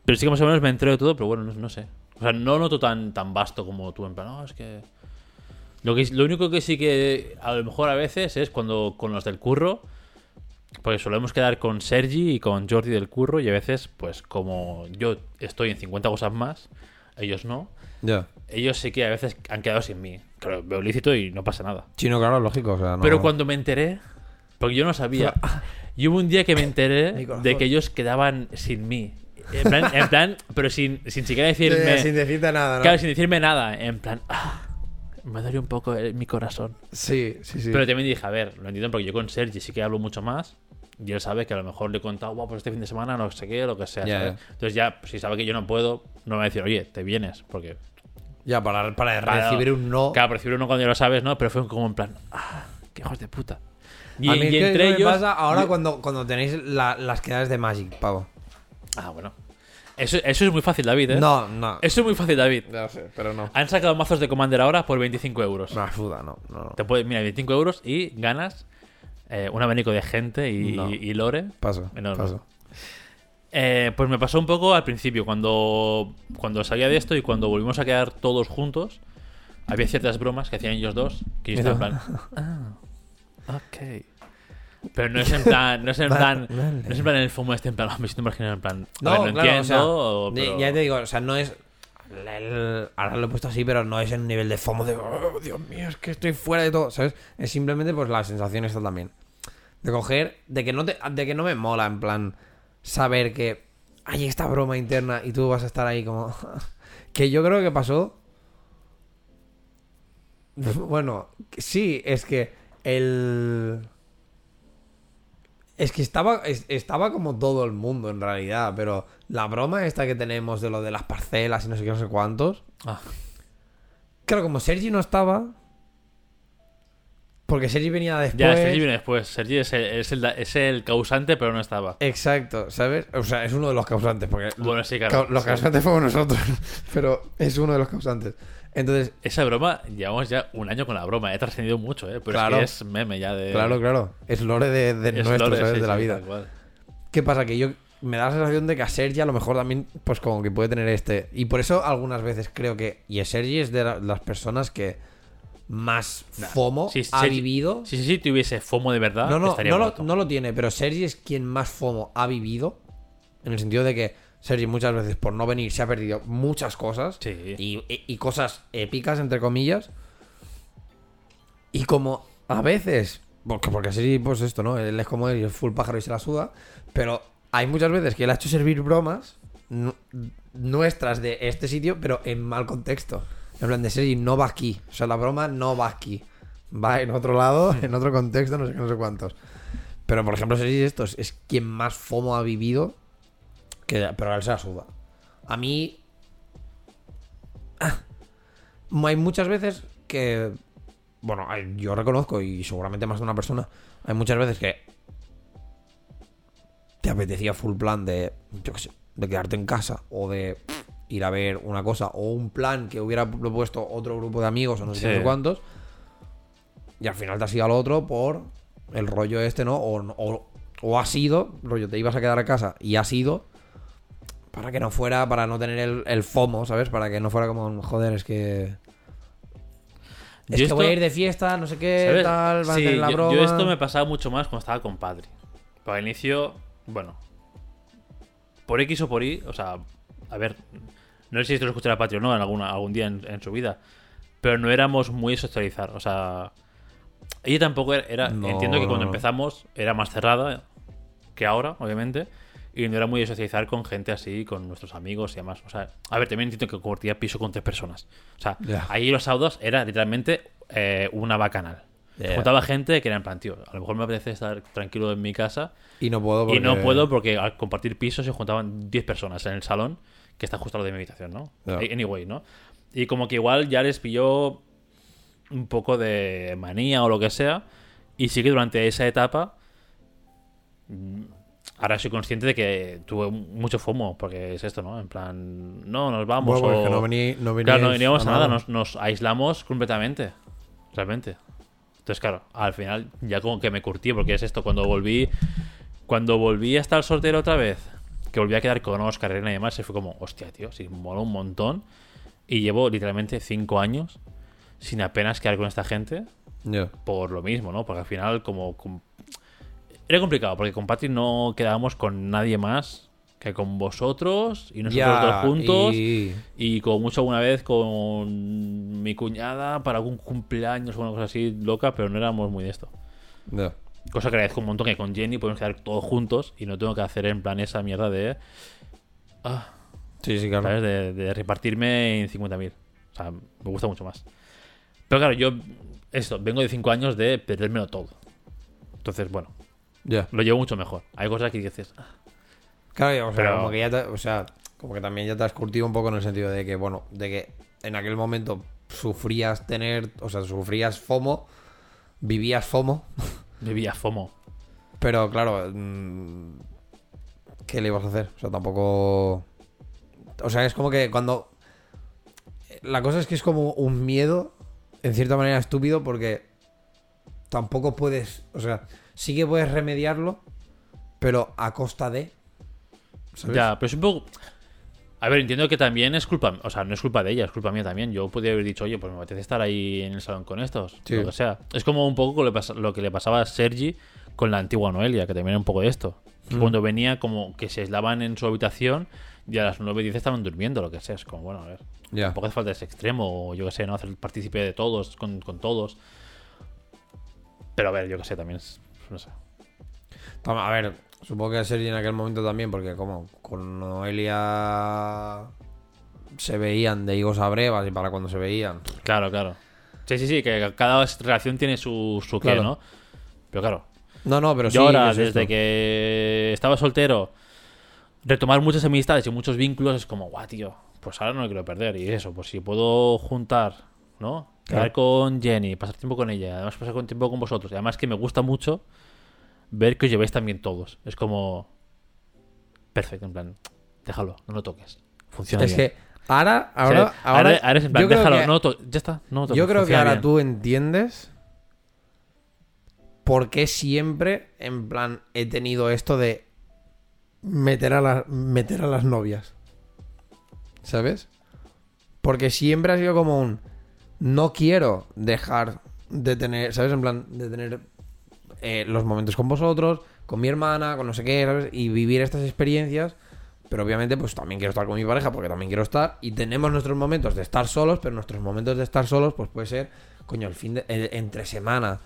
Pero sí que más o menos me entero de todo, pero bueno, no, no sé. O sea, no noto tan, tan vasto como tú, en plan, no, es que... Lo, que... lo único que sí que a lo mejor a veces es cuando con los del curro, porque solemos quedar con Sergi y con Jordi del curro y a veces, pues como yo estoy en 50 cosas más, ellos no, Ya. ellos sí que a veces han quedado sin mí. Claro, veo lícito y no pasa nada. Chino, claro, lógico. O sea, no- Pero cuando me enteré, porque yo no sabía, *laughs* y hubo un día que me enteré *laughs* de que ellos quedaban sin mí. En plan, en plan, pero sin, sin siquiera decirme. *laughs* Sí, sin decirte nada, ¿no? Claro, sin decirme nada. En plan, ah, me duele un poco el- mi corazón. Sí, sí, sí. Pero también dije, a ver, lo entiendo porque yo con Sergi sí que hablo mucho más. Y él sabe que a lo mejor le he contado, "Buah, pues este fin de semana no sé qué, lo que sea. Entonces ya, si sabe que yo no puedo, no me va a decir, oye, te vienes. Porque, Ya, para, para Claro. recibir un no. claro, prefiero uno cuando ya lo sabes, ¿no? Pero fue como en plan, ah, qué hijos de puta. Y, a mí y entre me ellos. pasa ahora cuando, cuando tenéis la- las quedadas de Magic, pavo. Ah, bueno. Eso, eso es muy fácil, David, ¿eh? No, no. Eso es muy fácil, David. Ya sé, pero no. Han sacado mazos de Commander ahora por 25 euros. No, suda, no. no, no. Te puedes, mira, 25 euros y ganas eh, un abanico de gente y, No. y lore. Paso, Enorme. paso. Eh, pues me pasó un poco al principio, cuando, cuando salía de esto y cuando volvimos a quedar todos juntos, había ciertas bromas que hacían ellos dos, que yo estaba en plan, *laughs* ah, ok. Pero no es en plan, no es en *laughs* plan, vale. no es en plan el FOMO este, en plan, me siento marginal, en plan, a No, ver, claro, entiendo, o sea, o- de- pero- ya te digo, o sea, no es. el- ahora lo he puesto así, pero no es en un nivel de FOMO de. "Oh, Dios mío, es que estoy fuera de todo, ¿sabes? Es simplemente pues la sensación esta también. De coger. De que no te, de que no me mola, en plan. Saber que hay esta broma interna y tú vas a estar ahí como. *laughs* que yo creo que pasó. *laughs* Bueno, sí, es que el. Es que estaba, es- estaba como todo el mundo en realidad, pero la broma esta que tenemos de lo de las parcelas y no sé qué, no sé cuántos. Ah. Claro, como Sergi no estaba. Porque Sergi venía después. Ya, Sergi viene después. Sergi es el, es, el, es el causante, pero no estaba. Exacto, ¿sabes? O sea, es uno de los causantes, porque Bueno, sí, claro. los sí. causantes fuimos nosotros, *laughs* pero es uno de los causantes. Entonces, Esa broma, llevamos ya un año con la broma. He trascendido mucho, ¿eh? Pero Claro. es que es meme ya de. claro, claro, es lore de, de es nuestro, lore, ¿sabes? sí, de la sí, vida. ¿Qué pasa? Que yo me da la sensación de que a Sergi a lo mejor también, pues como que puede tener este. Y por eso algunas veces creo que. Y Sergi es de la- las personas que más Nah. FOMO Si ha Sergi- vivido. Si sí, sí, tuviese FOMO de verdad, no, no, estaría no lo, no lo tiene, pero Sergi es quien más FOMO ha vivido. En el sentido de que Sergi muchas veces por no venir se ha perdido muchas cosas. Sí. Y, y- y cosas épicas, entre comillas. Y como a veces, porque, porque Sergi, pues esto, ¿no? Él es como él y es full pájaro y se la suda. Pero hay muchas veces que él ha hecho servir bromas nu- nuestras de este sitio, pero en mal contexto. En plan de Sergi, no va aquí. O sea, la broma no va aquí. Va en otro lado, *laughs* en otro contexto, no sé qué, no sé cuántos. Pero por ejemplo, Sergi esto es, es quien más FOMO ha vivido. Que, pero a él se la suda. A mí hay muchas veces que. Bueno, yo reconozco, y seguramente más de una persona, hay muchas veces que. Te apetecía full plan de. Yo qué sé, de quedarte en casa o de ir a ver una cosa o un plan que hubiera propuesto otro grupo de amigos o no sé, Sí. cuántos. Y al final te has ido al otro por el rollo este, ¿no? O, o, o has ido, rollo, te ibas a quedar a casa y has ido para que no fuera, para no tener el, el FOMO, ¿sabes? Para que no fuera como, joder, es que... Es Yo que voy a esto- ir de fiesta, no sé qué, ¿Sabes? tal, van Sí, a tener la yo, broma. yo esto me pasaba mucho más cuando estaba con Padre. Porque al inicio, bueno, por X o por Y, o sea, a ver, no sé si esto lo escuchará Patrio o no en alguna, algún día en, en su vida, pero no éramos muy socializar, o sea, ella tampoco era, era- No, entiendo que cuando empezamos era más cerrada que ahora, obviamente, y no era muy de socializar con gente así, con nuestros amigos y demás. O sea, a ver, también entiendo que compartía piso con tres personas. O sea, Ya. ahí los sábados era literalmente eh, una bacanal. Ya. juntaba gente que era en plan, tío, a lo mejor me apetece estar tranquilo en mi casa Y no puedo y no porque- puedo porque al compartir pisos se juntaban 10 personas en el salón que está justo al lado de mi habitación, ¿no? Anyway, ¿no? Y como que igual ya les pilló un poco de manía o lo que sea y sí que durante esa etapa mm, ahora soy consciente de que tuve mucho FOMO porque es esto, ¿no? En plan, no, nos vamos Bueno, o... porque no vení- no Claro, no veníamos a nada, nada. nos, nos aislamos completamente. Realmente. Entonces, claro, al final ya como que me curtí, porque es esto, cuando volví. Cuando volví a estar soltero otra vez, que volví a quedar con Oscar, Elena y demás, se fue como, hostia, tío, sí, mola un montón. Y llevo literalmente cinco años sin apenas quedar con esta gente Ya. por lo mismo, ¿no? Porque al final, como. com- Era complicado, porque con Patrick no quedábamos con nadie más que con vosotros y nosotros Ya, dos juntos. y- Y como mucho alguna vez con mi cuñada para algún cumpleaños o una cosa así loca, pero no éramos muy de esto. Cosa que agradezco un montón que con Jenny podemos quedar todos juntos y no tengo que hacer en plan esa mierda de. Ah, Sí, sí, claro. ¿sabes? De, de repartirme en 50.000. O sea, me gusta mucho más. Pero claro, yo. Esto, vengo de 5 años de perdérmelo todo. Entonces, bueno, Ya. lo llevo mucho mejor. Hay cosas que dices. "Ah, Claro, o sea, Pero- como que ya te- o sea, como que también ya te has curtido un poco en el sentido de que, bueno, de que en aquel momento sufrías tener, o sea, sufrías FOMO, vivías FOMO, *laughs* Vivía FOMO. pero claro, mm, ¿qué le ibas a hacer? O sea, tampoco... O sea, es como que cuando... La cosa es que es como un miedo, en cierta manera estúpido, porque tampoco puedes, o sea, sí que puedes remediarlo, pero a costa de... ¿sabes? Ya, pero es un poco. A ver, entiendo que también es culpa. O sea, no es culpa de ella, es culpa mía también. Yo podría haber dicho, oye, pues me apetece estar ahí en el salón con estos. Sí. Lo que sea. Es como un poco lo que, le pasaba a Sergi con la antigua Noelia, que también era un poco de esto. Mm. Cuando venía, como que se aislaban en su habitación y a las 9 y 10 estaban durmiendo, lo que sea. Es como, bueno, a ver. Ya. Tampoco hace falta ese extremo, o yo que sé, ¿no? Hacer partícipe de todos, con, con todos. Pero a ver, yo que sé, también es. No sé. Toma, A ver, supongo que Sergi en aquel momento también, porque como con Noelia se veían de higos a brevas y para cuando se veían. Claro, claro. Sí, sí, sí, que cada relación tiene su, su qué, Claro. ¿no? Pero claro, No, no, pero sí. yo ahora, es desde esto. que estaba soltero, retomar muchas amistades y muchos vínculos es como, guau, tío, pues ahora no lo quiero perder. Y eso, pues si puedo juntar, ¿no? Quedar con Jenny, pasar tiempo con ella, además pasar con tiempo con vosotros. Y además que me gusta mucho ver que os llevéis también todos. Es como... Perfecto, en plan, déjalo, no lo toques. Funciona Es bien. que ahora, O sea, ahora, ahora, ahora eres en plan, déjalo, que- no lo to- ya está, no lo toques. Yo creo que ahora bien. tú entiendes por qué siempre, en plan, he tenido esto de meter a, la- meter a las novias. ¿Sabes? Porque siempre ha sido como un... No quiero dejar de tener, ¿sabes? En plan, de tener eh, los momentos con vosotros, con mi hermana, con no sé qué, ¿sabes? Y vivir estas experiencias. Pero obviamente, pues también quiero estar con mi pareja porque también quiero estar. Y tenemos nuestros momentos de estar solos, pero nuestros momentos de estar solos, pues puede ser, coño, el fin de. el- entre semana.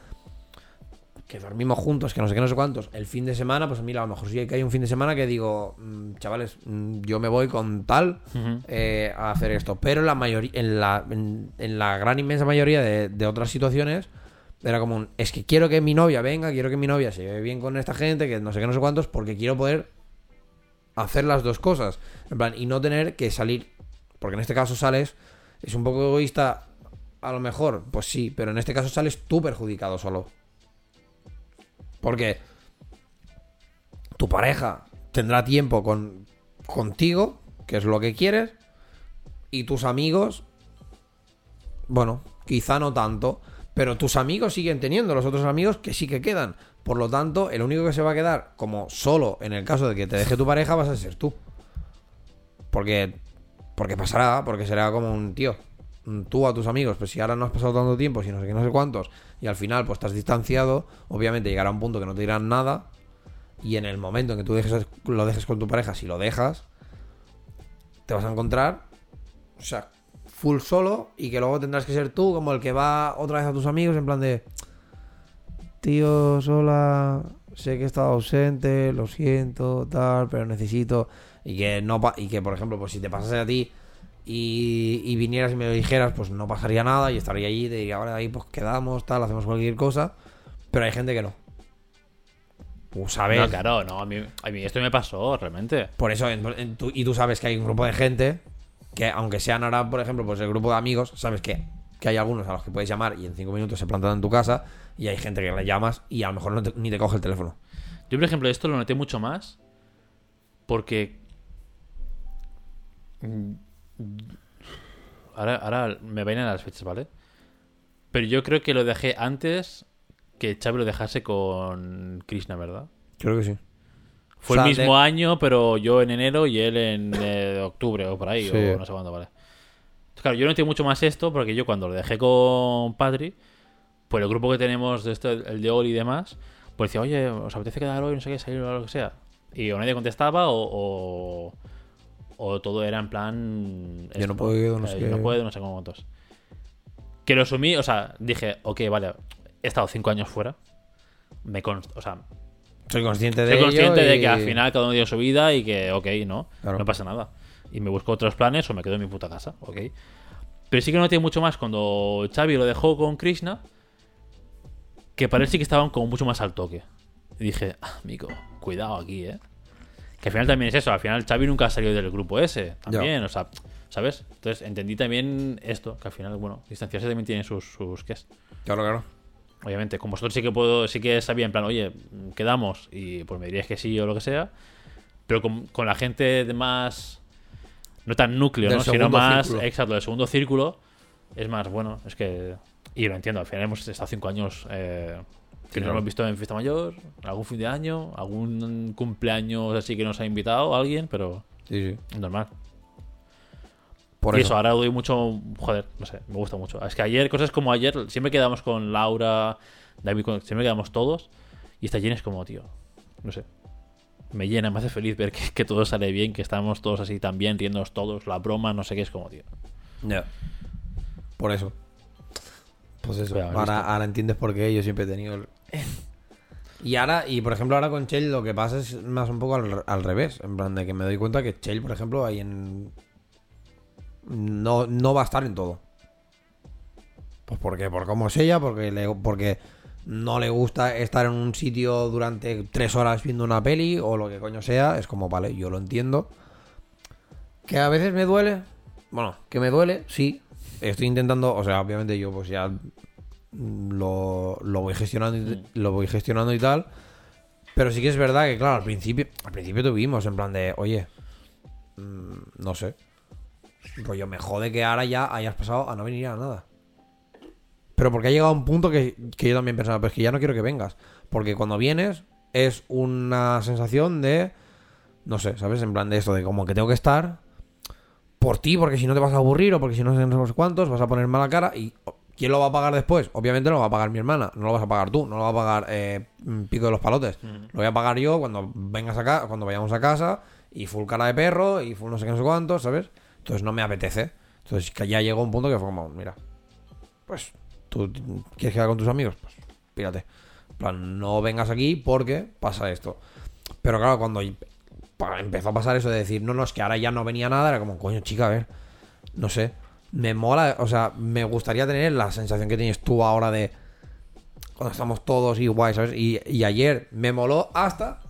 Que dormimos juntos, que no sé qué, no sé cuántos. El fin de semana, pues mira, a lo mejor sí que hay un fin de semana que digo, mm, chavales, mm, yo me voy con tal eh, a hacer esto. Pero en la mayoría, en la, en, en la gran inmensa mayoría de, de otras situaciones, era como un, es que quiero que mi novia venga, quiero que mi novia se lleve bien con esta gente, que no sé qué, no sé cuántos, porque quiero poder hacer las dos cosas. En plan, y no tener que salir. Porque en este caso sales, es un poco egoísta, a lo mejor, pues sí, pero en este caso sales tú perjudicado solo. Porque tu pareja tendrá tiempo con, contigo, que es lo que quieres, y tus amigos, bueno, quizá no tanto, pero tus amigos siguen teniendo los otros amigos que sí que quedan. Por lo tanto, el único que se va a quedar como solo en el caso de que te deje tu pareja vas a ser tú. Porque porque pasará, porque será como un tío. Tú a tus amigos, pues si ahora no has pasado tanto tiempo, si no sé qué, no sé cuántos, y al final pues estás distanciado, obviamente llegará un punto que no te dirán nada, y en el momento en que tú dejes, lo dejes con tu pareja, si lo dejas, te vas a encontrar, o sea, full solo, y que luego tendrás que ser tú como el que va otra vez a tus amigos en plan de, tío, sola, sé que he estado ausente, lo siento, tal, pero necesito, y que no, pa- y que por ejemplo, pues si te pasase a ti y, y vinieras y me lo dijeras, pues no pasaría nada y estaría allí, te diría, ahora ahí pues quedamos, tal, hacemos cualquier cosa, pero hay gente que no. Tú sabes. No, claro, no, a mí, a mí esto me pasó, realmente. Por eso, en- en tu- y tú sabes que hay un grupo de gente que, aunque sean ahora, por ejemplo, pues el grupo de amigos, sabes que, que hay algunos a los que puedes llamar y en cinco minutos se plantan en tu casa, y hay gente que le llamas y a lo mejor no te- ni te coge el teléfono. Yo, por ejemplo, esto lo noté mucho más porque. mm, Ahora, ahora me vayan a las fechas, ¿vale? Pero yo creo que lo dejé antes que Xavi lo dejase con Krishna, ¿verdad? Creo que sí. Fue O sea, el mismo de- año, pero yo en enero y él en eh, octubre o por ahí, Sí. o no sé cuándo, vale. Entonces, Claro, yo no entiendo mucho más esto porque yo cuando lo dejé con Patri, pues el grupo que tenemos de esto, el de Oli y demás, pues decía, oye, ¿os apetece quedar hoy? No sé qué, salir o lo que sea. Y o nadie contestaba o, o, o todo era en plan... Yo no puedo, no eh, sé yo. No puedo, no sé cómo cuántos. Que lo asumí, o sea, dije, ok, vale, he estado cinco años fuera. Me consta, o sea, Soy consciente de soy ello consciente de y- que al final cada uno dio su vida y que, ok, no, Claro. no pasa nada. Y me busco otros planes o me quedo en mi puta casa, ok. Pero sí que no tiene mucho más cuando Xavi lo dejó con Krishna, que sí que estaban como mucho más al toque. Y dije, ah, amigo, cuidado aquí, eh. Que al final también es eso, al final Xavi nunca ha salido del grupo ese, también, o sea, ¿sabes? Entonces entendí también esto, que al final, bueno, distanciarse también tiene sus, sus qué es. Claro, claro. Obviamente, con vosotros sí que puedo, sí que sabía en plan, oye, quedamos y pues me diríais que sí o lo que sea. Pero con, con la gente de más. No tan núcleo, ¿no? Sino más. círculo. Exacto, del segundo círculo. Es más, bueno, es que. Y lo entiendo, al final hemos estado cinco años. Eh, que Sí, nos claro. hemos visto en fiesta mayor, algún fin de año, algún cumpleaños así que nos ha invitado alguien, pero Sí, sí. normal. Por y eso. eso, ahora doy mucho. Joder, no sé, me gusta mucho. Es que ayer, cosas como ayer, siempre quedamos con Laura, David, siempre quedamos todos. Y esta Jen es como, tío, no sé. Me llena, me hace feliz ver que, que todo sale bien, que estamos todos así tan bien, riéndonos todos, la broma, no sé qué, es como, tío. Ya. Por eso. Pues eso. Ahora entiendes por qué yo siempre he tenido el... *laughs* Y ahora, y por ejemplo, ahora con Chell lo que pasa es más un poco al, al revés. En plan de que me doy cuenta que Chell, por ejemplo, ahí en. No, no va a estar en todo. Pues porque, por cómo es ella, porque, le, porque no le gusta estar en un sitio durante tres horas viendo una peli o lo que coño sea. Es como, vale, yo lo entiendo. Que a veces me duele. Bueno, que me duele, sí. Estoy intentando, o sea, obviamente yo pues ya lo, lo voy gestionando y, lo voy gestionando y tal. Pero sí que es verdad que, claro, al principio, al principio tuvimos en plan de, oye, mm, no sé. Rollo, me jode que ahora ya hayas pasado a no venir a nada. Pero porque ha llegado un punto que, que yo también pensaba, pues que ya no quiero que vengas. Porque cuando vienes es una sensación de, no sé, ¿sabes? En plan de esto, de como que tengo que estar por ti, porque si no te vas a aburrir o porque si no sé no sé cuántos, vas a poner mala cara y ¿quién lo va a pagar después? Obviamente lo va a pagar mi hermana, no lo vas a pagar tú, no lo va a pagar eh, Pico de los Palotes. Lo voy a pagar yo cuando vengas acá, cuando vayamos a casa y full cara de perro y full no sé qué no sé cuántos, ¿sabes? Entonces no me apetece. Entonces que ya llegó un punto que fue como, mira, pues tú quieres quedar con tus amigos, pues pírate. Plan, no vengas aquí porque pasa esto. Pero claro, cuando empezó a pasar eso de decir, no, no, es que ahora ya no venía nada, era como, coño, chica, a ver, no sé. Me mola, o sea, me gustaría tener la sensación que tienes tú ahora de cuando estamos todos igual, ¿sabes? Y, y ayer me moló hasta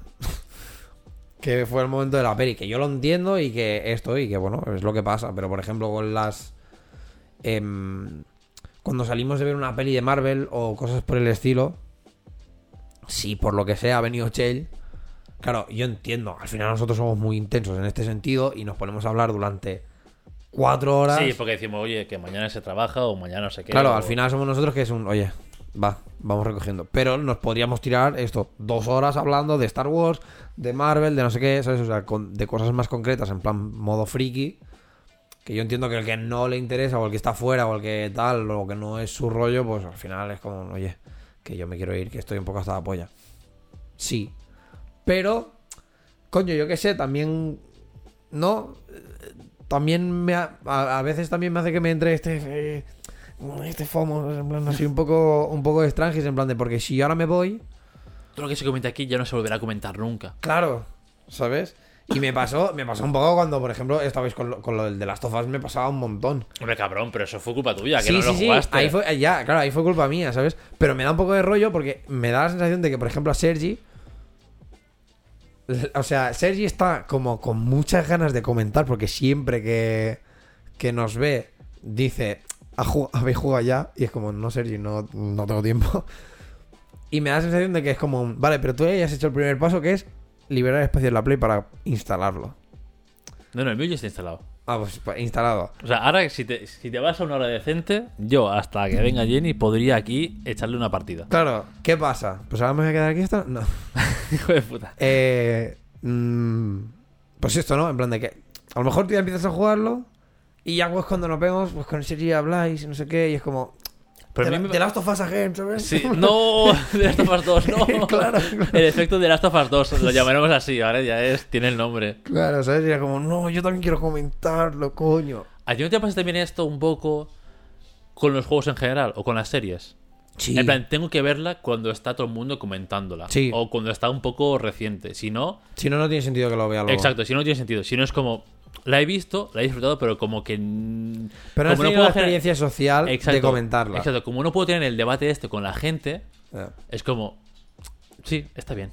que fue el momento de la peli, que yo lo entiendo y que esto y que bueno, es lo que pasa, pero por ejemplo con las... em, cuando salimos de ver una peli de Marvel o cosas por el estilo, si por lo que sea ha venido Chell, claro, yo entiendo, al final nosotros somos muy intensos en este sentido y nos ponemos a hablar durante cuatro horas. Sí, porque decimos, oye, que mañana se trabaja o mañana no sé qué. Claro, o- al final somos nosotros que es un, oye, va, vamos recogiendo. Pero nos podríamos tirar esto, dos horas hablando de Star Wars, de Marvel, de no sé qué, ¿sabes? O sea, de cosas más concretas, en plan modo friki. Que yo entiendo que el que no le interesa, o el que está fuera, o el que tal, o que no es su rollo, pues al final es como, oye, que yo me quiero ir, que estoy un poco hasta la polla. Sí. Pero, coño, yo qué sé, también. ¿No? Eh, También me. ha- a, a veces también me hace que me entre este. eh, este FOMO, en plan así un poco, un poco extranjis, en plan de porque si yo ahora me voy, Todo lo que se comenta aquí ya no se volverá a comentar nunca. claro, ¿sabes? Y me pasó, me pasó un poco cuando, por ejemplo, estabais con lo, con lo del de las tofas, me pasaba un montón. Hombre, cabrón, pero eso fue culpa tuya, que sí, no sí, lo sí, jugaste. ahí fue, ya, claro, ahí fue culpa mía, ¿sabes? Pero me da un poco de rollo porque me da la sensación de que, por ejemplo, a Sergi. O sea, Sergi está como con muchas ganas de comentar porque siempre que, que nos ve dice, "Ha jug- habéis jugado ya. Y es como, no, Sergi, no, no tengo tiempo. Y me da la sensación de que es como, vale, pero tú ya has hecho el primer paso que es liberar espacio en la Play para instalarlo. No, no, el mío ya está instalado. Ah, pues pues, instalado. O sea, ahora si te, si te vas a una hora decente, yo hasta que venga Jenny podría aquí echarle una partida. Claro, ¿qué pasa? Pues ahora me voy a quedar aquí hasta... No. *laughs* Hijo de puta. Eh, mm, pues esto, ¿no? En plan de que a lo mejor tú ya empiezas a jugarlo y ya pues cuando nos vemos, pues con serie habláis y no sé qué, y es como... Pero mí me- te Last of Us Again, ¿sabes? Sí, no, *laughs* de Last of Us 2, no. *laughs* Claro, El efecto de Last of Us 2, lo llamaremos así, ahora ya es, tiene el nombre. Claro, ¿sabes? Y era como, no, yo también quiero comentarlo, coño. ¿A ti no te pasa también esto un poco con los juegos en general o con las series? Sí. En plan, tengo que verla cuando está todo el mundo comentándola. Sí. O cuando está un poco reciente. Si no, Si no, no tiene sentido que lo vea luego. exacto, si no tiene sentido. Si no es como, la he visto, la he disfrutado, pero como que... Pero no como has tenido la hacer- experiencia social de Exacto, comentarla. Exacto, como no puedo tener el debate este con la gente, Ya. es como, sí, está bien.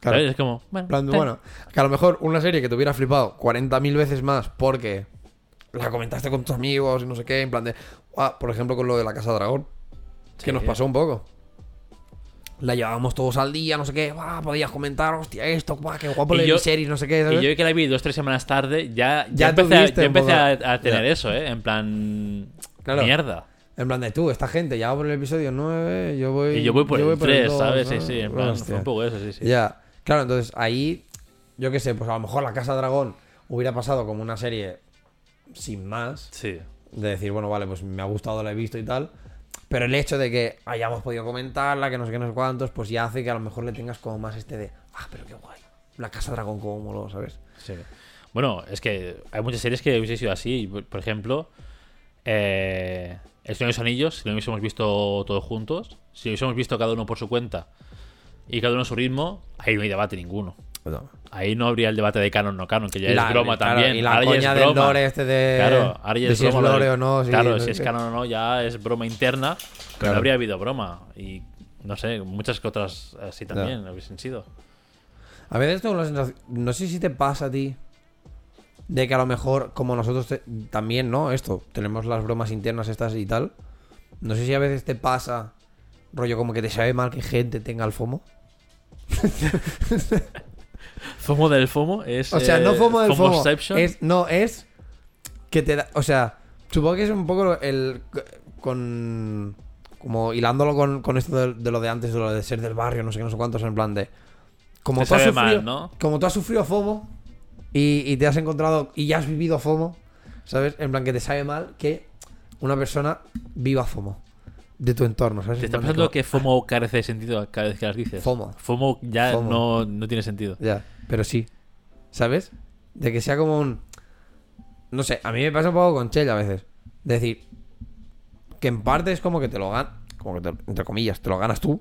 Claro. Es como, bueno, En plan, bueno, que a lo mejor una serie que te hubiera flipado 40.000 veces más porque la comentaste con tus amigos y no sé qué, en plan de... Ah, por ejemplo, con lo de la Casa Dragón. Que Sí. nos pasó un poco. La llevábamos todos al día, no sé qué, podías comentar, hostia, esto, guau, qué guapo yo- series, no sé qué, Y yo que la vi dos tres semanas tarde, ya, ya, Ya empecé, a, ya empecé a, tener eso, ¿eh? En plan, Claro. mierda. En plan de tú, esta gente ya va por el episodio 9, yo voy... Y yo voy por el 3, dos, ¿sabes? ¿no? Sí, sí, en plan, Hostia. fue un poco eso, sí, sí. Ya, claro, entonces ahí, yo qué sé, pues a lo mejor la Casa Dragón hubiera pasado como una serie sin más, Sí. de decir, bueno, vale, pues me ha gustado, la he visto y tal, pero el hecho de que hayamos podido comentarla, que no sé qué, no sé cuántos, pues ya hace que a lo mejor le tengas como más este de, ah, pero qué guay, la Casa Dragón como moló, ¿sabes? Sí. Bueno, es que hay muchas series que hubiese sido así. Por ejemplo, eh, El Señor de los Anillos, si lo hubiésemos visto todos juntos, si lo hubiésemos visto cada uno por su cuenta y cada uno a su ritmo, ahí no hay debate ninguno. Ahí no habría el debate de canon no canon, que ya la- es broma claro, también. Y la Ahora coña del lore este de, Claro, ahora ya si es lore o no. claro, no si es canon o no, ya es broma interna. Pero Claro. no habría habido broma. Y no sé, muchas que otras así también hubiesen sido. A veces tengo la sensación, no sé si te pasa a ti, de que a lo mejor, como nosotros te- también, ¿no? Esto, tenemos las bromas internas estas y tal. No sé si a veces te pasa, rollo, como que te sabe mal que gente tenga el FOMO. *laughs* FOMO del FOMO es. O sea, no eh, FOMO del FOMO. Es, no, es que te da. O sea, supongo que es un poco el. Con. Como hilándolo con, con esto de, de lo de antes, de lo de ser del barrio, no sé qué, no sé cuántos, en plan de. Como Te tú has sufrido, mal, ¿no? como tú has sufrido FOMO y, y te has encontrado y ya has vivido FOMO, ¿sabes? En plan que te sabe mal que una persona viva FOMO de tu entorno, ¿sabes? ¿Te está pensando que FOMO carece de sentido cada vez que las dices? FOMO. FOMO ya FOMO. No, no tiene sentido. Ya, pero sí. ¿Sabes? De que sea como un. No sé, a mí me pasa un poco con Chell a veces. De decir. Que en parte es como que te lo ganas. Como que te- entre comillas, te lo ganas tú.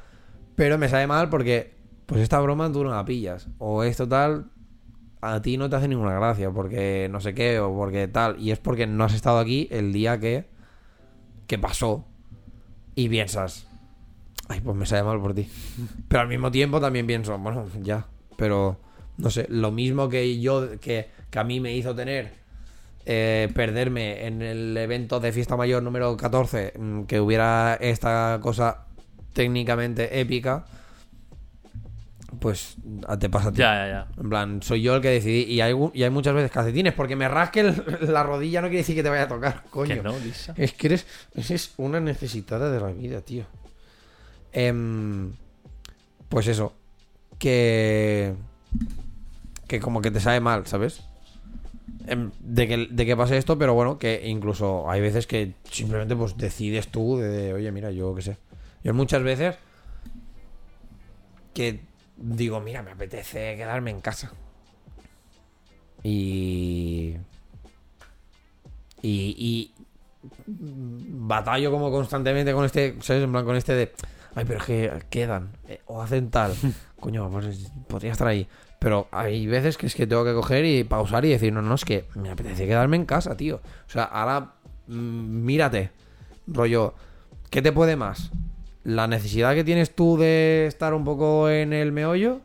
*laughs* Pero me sabe mal porque. Pues esta broma tú no la pillas. O esto tal. A ti no te hace ninguna gracia. Porque no sé qué. O porque tal. Y es porque no has estado aquí el día que. Que pasó. Y piensas. Ay, pues me sabe mal por ti. *laughs* Pero al mismo tiempo también pienso, bueno, ya. Pero, no sé, lo mismo que yo, que, que a mí me hizo tener, eh, perderme en el evento de fiesta mayor número 14, mm, que hubiera esta cosa técnicamente épica, pues a- te pasa a ti. Ya, ya, ya. En plan, soy yo el que decidí. Y hay, y hay muchas veces calcetines, porque me rasque el- *laughs* la rodilla no quiere decir que te vaya a tocar, coño. Que no, Lisa. Es que eres, es una necesitada de la vida, tío. Em, pues eso. Que. Que como que te sabe mal, ¿sabes? Em, de, que, de que pase esto, pero bueno, que incluso hay veces que simplemente pues decides tú de, oye, mira, yo qué sé. Yo muchas veces que digo, mira, me apetece quedarme en casa. Y. Y. y batallo como constantemente con este, ¿sabes? En plan, con este de. Ay, pero es que quedan. eh, o hacen tal. *laughs* Coño, pues podría estar ahí. Pero hay veces que es que tengo que coger y pausar y decir, no, no, es que me apetece quedarme en casa, tío. O sea, ahora mm, mírate. Rollo, ¿qué te puede más? ¿La necesidad que tienes tú de estar un poco en el meollo?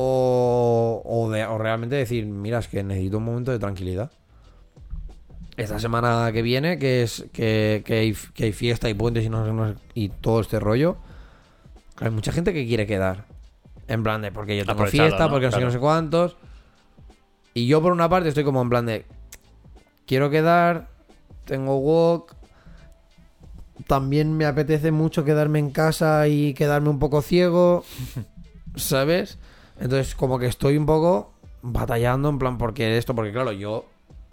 O, o, de- o realmente decir, mira, es que necesito un momento de tranquilidad. Esta semana que viene, que es que, que hay, que hay fiesta y puentes y, no y todo este rollo, hay mucha gente que quiere quedar. En plan de, porque yo tengo fiesta, ¿no? porque no sé no sé cuántos. Y yo por una parte estoy como en plan de, quiero quedar, tengo walk. También me apetece mucho quedarme en casa y quedarme un poco ciego. *laughs* ¿Sabes? Entonces, como que estoy un poco batallando en plan, porque esto, porque claro, yo,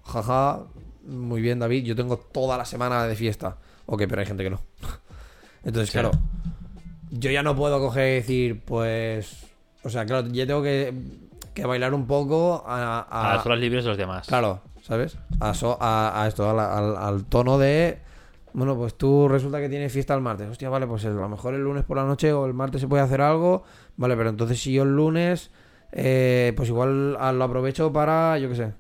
jaja, muy bien, David, yo tengo toda la semana de fiesta. Ok, pero hay gente que no. *laughs* Entonces, Sí. claro, yo ya no puedo coger y decir, pues. O sea, claro, ya tengo que, que bailar un poco a, A, a- las horas libres de los demás. Claro, ¿sabes? A, so- a- a esto, a la- al, al tono de. Bueno, pues tú resulta que tienes fiesta el martes. Hostia, vale, pues a lo mejor el lunes por la noche o el martes se puede hacer algo. Vale, pero entonces si yo el lunes, eh, pues igual lo aprovecho para, yo qué sé,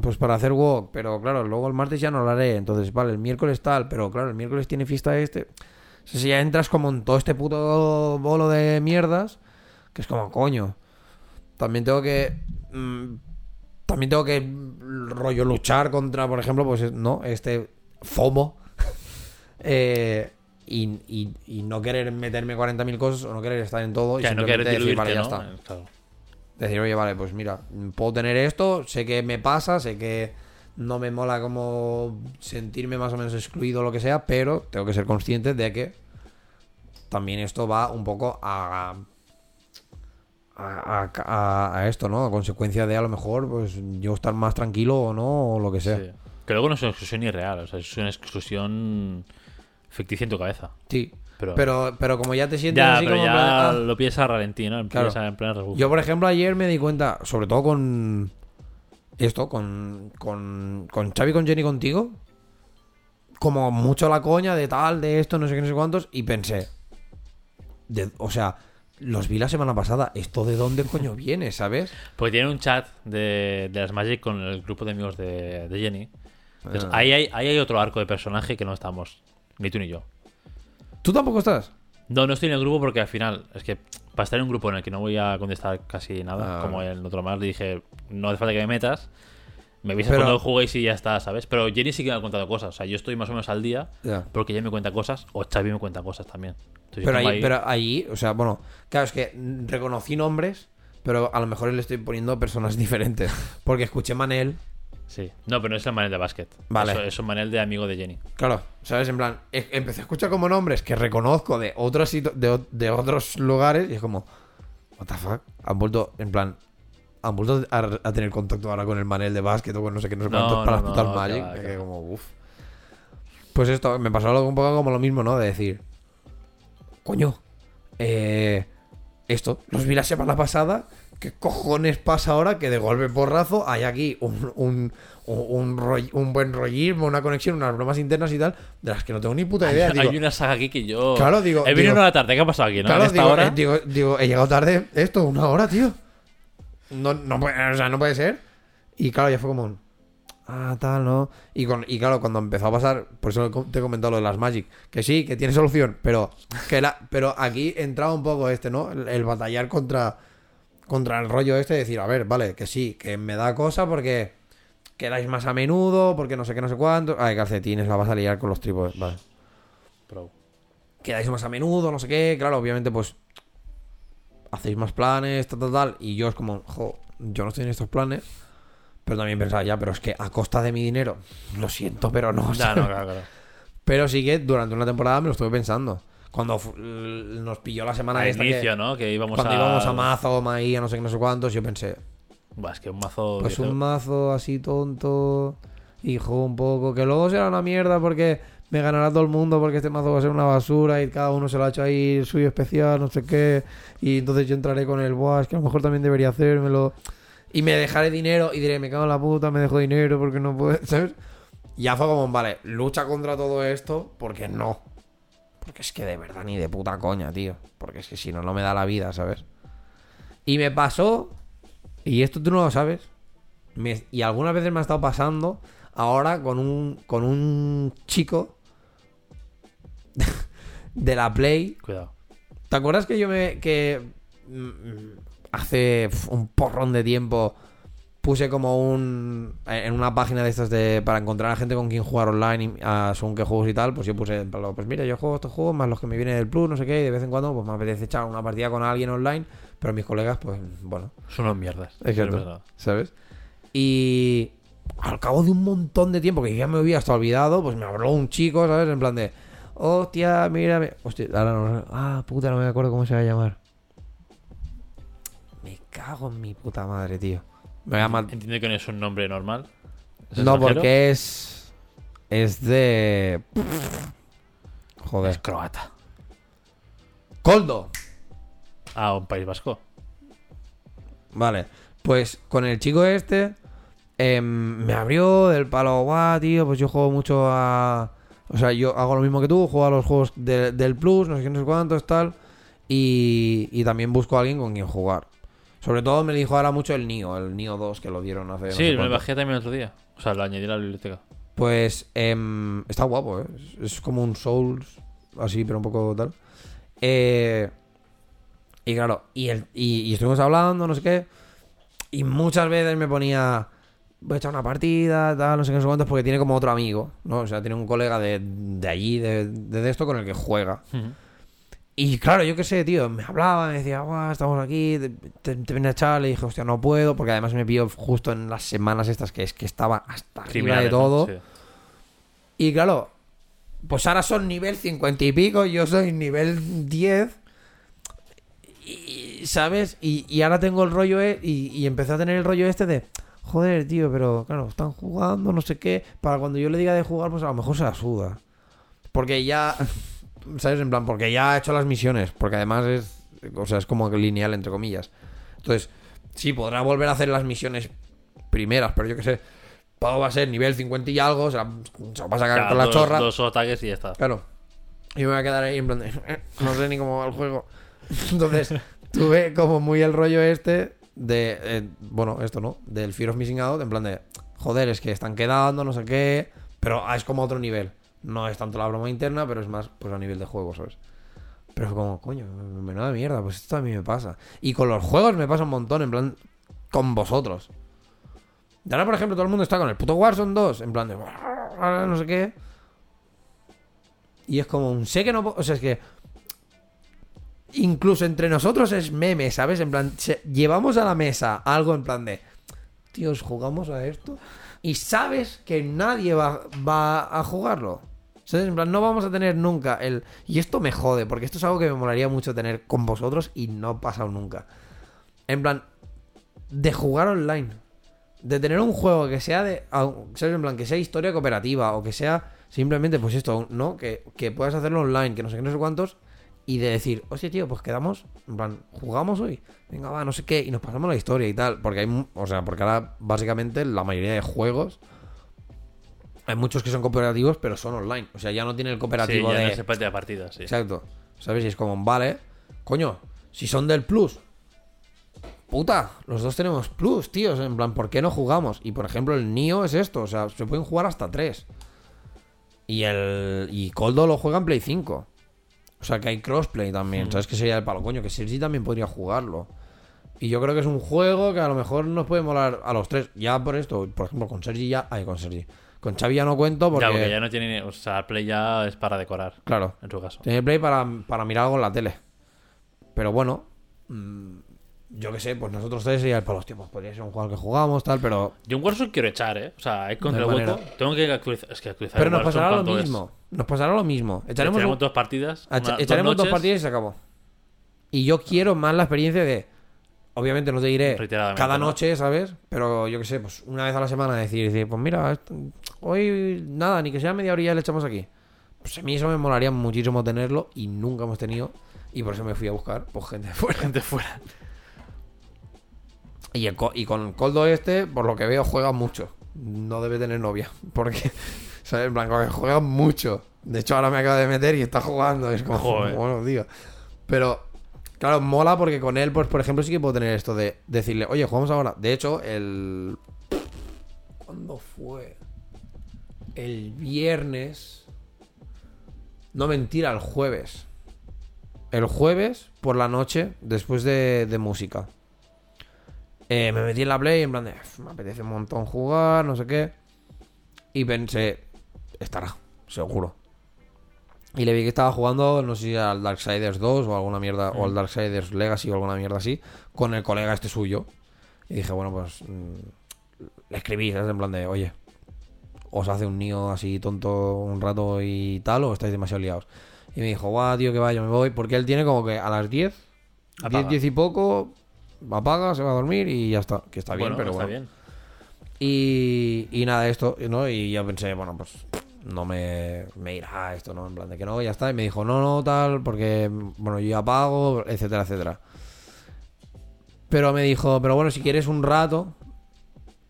pues para hacer walk. Pero claro, luego el martes ya no lo haré. Entonces, vale, el miércoles tal, pero claro, el miércoles tiene fiesta este. O sea, si ya entras como en todo este puto bolo de mierdas, que es como, coño. También tengo que. mm, también tengo que mm, rollo luchar contra, por ejemplo, pues no, este FOMO. *laughs* Eh, y, y- y no querer meterme 40.000 cosas o no querer estar en todo y Que no simplemente quieres decir, diluirte, vale, ya ¿no? está. Claro. Decir, oye, vale, pues mira, puedo tener esto, sé que me pasa, sé que no me mola como sentirme más o menos excluido o lo que sea, pero tengo que ser consciente de que también esto va un poco a, a, a- a esto, ¿no? A consecuencia de a lo mejor, pues yo estar más tranquilo o no, o lo que sea. Sí. Que luego no es una exclusión irreal, o sea, es una exclusión ficticia en tu cabeza. Sí. Pero, Pero, pero como ya te sientes ya, así pero como ya plan, ah, lo piensas a ralentí, ¿no? Claro. En plan. Yo, por ejemplo, ayer me di cuenta, sobre todo con esto, con, con, con Xavi, con Jenny, contigo, como mucho la coña de tal, de esto, no sé qué, no sé cuántos, y pensé, de- o sea, los vi la semana pasada, ¿esto de dónde coño *laughs* viene, sabes? Porque tienen un chat de, de las Magic con el grupo de amigos de, de Jenny. Entonces, Ah. ahí, hay, ahí hay otro arco de personaje que no estamos, ni tú ni yo. ¿Tú tampoco estás? No, no estoy en el grupo porque al final, es que para estar en un grupo en el que no voy a contestar casi nada, Ah. como el otro más, le dije, no hace falta que me metas, me avisas Pero- cuando juguéis y ya está, ¿sabes? Pero Jenny sí que me ha contado cosas, o sea, yo estoy más o menos al día porque ella me cuenta cosas o Xavi me cuenta cosas también. Entonces, Pero tengo ahí, pero o sea, bueno, claro, es que reconocí nombres, pero a lo mejor le estoy poniendo personas *laughs* diferentes. Porque escuché Manel, Sí. No, pero no es el Manel de básquet. Vale. Eso- es un Manel de amigo de Jenny. Claro, ¿sabes? En plan, e- empecé a escuchar como nombres que reconozco de otros de, de otros lugares y es como, what the fuck? Han vuelto, en plan, han vuelto a, a tener contacto ahora con el Manel de básquet o con no sé qué, no sé No, cuántos para no, putas no, Magic. como, uff. Pues esto, me pasó algo un poco como lo mismo, ¿no? De decir, coño, eh, esto, los vi la semana pasada. ¿Qué cojones pasa ahora que de golpe porrazo hay aquí un, un, un, un roll- un buen rollismo, una conexión, unas bromas internas y tal, de las que no tengo ni puta idea? hay, Digo, hay una saga aquí que yo. Claro, digo- He venido una tarde, ¿qué ha pasado aquí? ¿no? claro, En esta digo, hora. eh, digo, digo, he llegado tarde, esto, una hora, tío. No, no, puede, o sea, no puede ser. Y claro, ya fue como un, Ah, tal, ¿no? Y, con, y claro, cuando empezó a pasar, por eso te he comentado lo de las Magic, que sí, que tiene solución, pero que la, pero aquí entraba un poco este, ¿no? El, el batallar contra, contra el rollo este de decir, a ver, vale, que sí, que me da cosa porque quedáis más a menudo, porque no sé qué, no sé cuánto. Ay, calcetines, la vas a liar con los trípodes, vale. Pro. Quedáis más a menudo, no sé qué, claro, obviamente, pues hacéis más planes, tal, tal, tal. Y yo es como, jo, yo no estoy en estos planes. Pero también pensaba, ya, pero es que a costa de mi dinero, lo siento, pero no. Ya, no, claro, claro. *laughs* Pero sí que durante una temporada me lo estuve pensando. Cuando nos pilló la semana Al esta que- inicio, ¿no? Que íbamos cuando a. íbamos a mazo, maía, no sé qué, no sé cuántos, yo pensé, Buah, es que un mazo. pues un mazo así tonto, hijo, un poco, que luego será una mierda porque me ganará todo el mundo porque este mazo va a ser una basura y cada uno se lo ha hecho ahí el suyo especial, no sé qué, y entonces yo entraré con el, buah, es que a lo mejor también debería hacérmelo, y me dejaré dinero y diré, me cago en la puta, me dejo dinero porque no puedo, *laughs* ¿sabes? Y ya fue como, vale, lucha contra todo esto porque no. Porque es que de verdad ni de puta coña, tío. Porque es que si no, no me da la vida, ¿sabes? Y me pasó, y esto tú no lo sabes, me- y algunas veces me ha estado pasando ahora con un, con un chico *laughs* de la Play. Cuidado. ¿Te acuerdas que yo me... que mm, hace pf, un porrón de tiempo puse como un... en una página de estas de... para encontrar a gente con quien jugar online y a según qué juegos y tal, pues yo puse, pues mira, yo juego estos juegos más los que me vienen del Plus, no sé qué, y de vez en cuando pues me apetece echar una partida con alguien online, pero mis colegas, pues bueno, Son unos mierdas. Exacto. Es verdad. ¿sabes? Y al cabo de un montón de tiempo que ya me había hasta olvidado, pues me habló un chico, ¿sabes? En plan de, hostia, mírame. Hostia, ahora no, ah, puta, no me acuerdo cómo se va a llamar. Me cago en mi puta madre, tío. Entiendo que no es un nombre normal. ¿Es No, porque es. Es de. Joder. Es croata. Coldo. Ah, un país vasco. Vale. Pues con el chico este. em, me abrió del palo, guau, tío. Pues yo juego mucho a. O sea, yo hago lo mismo que tú, juego a los juegos de- del Plus, no sé qué, no sé cuántos, tal. Y, y también busco a alguien con quien jugar. Sobre todo me dijo ahora mucho el Nio, el Nio 2 que lo dieron hace. no sí, sé me bajé también otro día. O sea, lo añadí a la biblioteca. Pues em, está guapo, ¿eh? Es, como un Souls, así, pero un poco tal. Eh, y claro, y, el, y, y estuvimos hablando, no sé qué. Y muchas veces me ponía, voy a echar una partida, tal, no sé qué, no sé cuántos, porque tiene como otro amigo, ¿no? O sea, tiene un colega de, de allí, de, de esto, con el que juega. Y claro, yo qué sé, tío, me hablaba, me decía, guau, estamos aquí, te, te, a echar, le dije, hostia, no puedo, porque además me pilló justo en las semanas estas que es que estaba hasta arriba de todo. Sí. Y claro, pues ahora son nivel 50 y pico, yo soy nivel 10. Y, ¿sabes? Y, y ahora tengo el rollo, e- y, y empecé a tener el rollo este de, joder, tío, pero claro, están jugando, no sé qué. Para cuando yo le diga de jugar, pues a lo mejor se la suda. Porque ya, *laughs* ¿sabes? En plan, porque ya ha hecho las misiones, porque además es, o sea, es como lineal, entre comillas. Entonces, sí, podrá volver a hacer las misiones primeras, pero yo qué sé. Pau va a ser nivel 50 y algo, se, la- se va a sacar Claro, con la dos, chorra. Dos ataques y ya está. Claro. Y me voy a quedar ahí en plan de, "Eh, *laughs* no sé ni cómo va el juego. Entonces, tuve como muy el rollo este de, eh, bueno, esto no, del Fear of Missing Out, en plan de, joder, es que están quedando, no sé qué, pero ah, es como otro nivel. No es tanto la broma interna, pero es más pues a nivel de juego, ¿sabes? Pero es como, coño, menuda mierda, pues esto a mí me pasa. Y con los juegos me pasa un montón, en plan, con vosotros. Y ahora, por ejemplo, todo el mundo está con el puto Warzone 2, en plan de, no sé qué. Y es como un sé que no. O sea, es que. Incluso entre nosotros es meme, ¿sabes? En plan, llevamos a la mesa algo en plan de. Tíos, jugamos a esto. Y sabes que nadie va, va a jugarlo. ¿Sabes? En plan, no vamos a tener nunca el. Y esto me jode, porque esto es algo que me molaría mucho tener con vosotros y no ha pasado nunca. En plan, de jugar online. De tener un juego que sea de. ¿Sabes? En plan, que sea historia cooperativa o que sea simplemente, pues esto, ¿no? Que, que puedas hacerlo online, que no sé qué, no sé cuántos. Y de decir, hostia, tío, pues quedamos. En plan, jugamos hoy. Venga, va, no sé qué. Y nos pasamos la historia y tal. Porque hay. O sea, porque ahora, básicamente, la mayoría de juegos. Hay muchos que son cooperativos, pero son online. O sea, ya no tiene el Sí, cooperativo ya de. no se parte de partidas, sí. Exacto. ¿Sabes? Y es como, vale, coño, si son del plus, puta, los dos tenemos plus, tíos. En plan, ¿por qué no jugamos? Y por ejemplo, el Nio es esto, o sea, se pueden jugar hasta tres. Y el. Y Coldo lo juega en Play 5. O sea que hay crossplay también. ¿Sabes que sería el palo? Coño, que Sergi también podría jugarlo. Y yo creo que es un juego que a lo mejor nos puede molar a los tres. Ya por esto, por ejemplo, con Sergi ya. Ay, con Sergi. Con Xavi ya no cuento porque. Ya, porque ya no tiene. O sea, Play ya es para decorar, Claro. en su caso. Tiene Play para, para mirar algo en la tele. Pero bueno, mm, yo qué sé, pues nosotros tres sería el para los tiempos. Podría ser un al que jugamos, tal, pero. Yo un Warzone quiero echar, ¿eh? O sea, hay contra No el. Tengo que actualizar. Es que actualizar Pero el nos pasará lo ¿cuánto es? mismo. Nos pasará lo mismo. Echaremos, Echaremos un- dos partidas. una- echaremos dos, partidas y se acabó. Y yo quiero más la experiencia de. Obviamente no te diré cada ¿no? noche, ¿sabes? Pero yo qué sé, pues una vez a la semana decir, decir pues mira, hoy nada, ni que sea media horilla le echamos aquí. Pues a mí eso me molaría muchísimo tenerlo y nunca hemos tenido. Y por eso me fui a buscar pues, gente de fuera. Gente fuera. Y, el y con Coldo este, por lo que veo, juega mucho. No debe tener novia. *laughs* Porque, ¿sabes? En plan, como que juega mucho. De hecho, ahora me acaba de meter y está jugando. Es como, Joder. bueno, tío. Pero, claro, mola porque con él, pues, por ejemplo, sí que puedo tener esto de decirle, oye, jugamos ahora. De hecho, el. ¿Cuándo fue? El viernes. No mentira, el jueves. El jueves por la noche, después de, de música. Eh, me metí en la Play en plan de, "Uf, me apetece un montón jugar, no sé qué. Y pensé, estará, seguro. Y le vi que estaba jugando, no sé si al Darksiders 2 o alguna mierda, o al Darksiders Legacy o alguna mierda así, con el colega este suyo. Y dije, bueno, pues mm, le escribí, ¿sabes? En plan de, oye, os hace un niño así tonto un rato y tal, o estáis demasiado liados. Y me dijo, guau, tío, que vaya, me voy, porque él tiene como que a las 10, 10, Apaga. 10 y poco, apaga, se va a dormir y ya está. Que está bien, Bueno, pero está bueno. bien. Y, y nada, esto, ¿no? Y yo pensé, bueno, pues no me, me irá esto, ¿no? En plan de que no, ya está. Y me dijo, no, no, tal, porque, bueno, yo ya pago, etcétera, etcétera. Pero me dijo, pero bueno, si quieres un rato.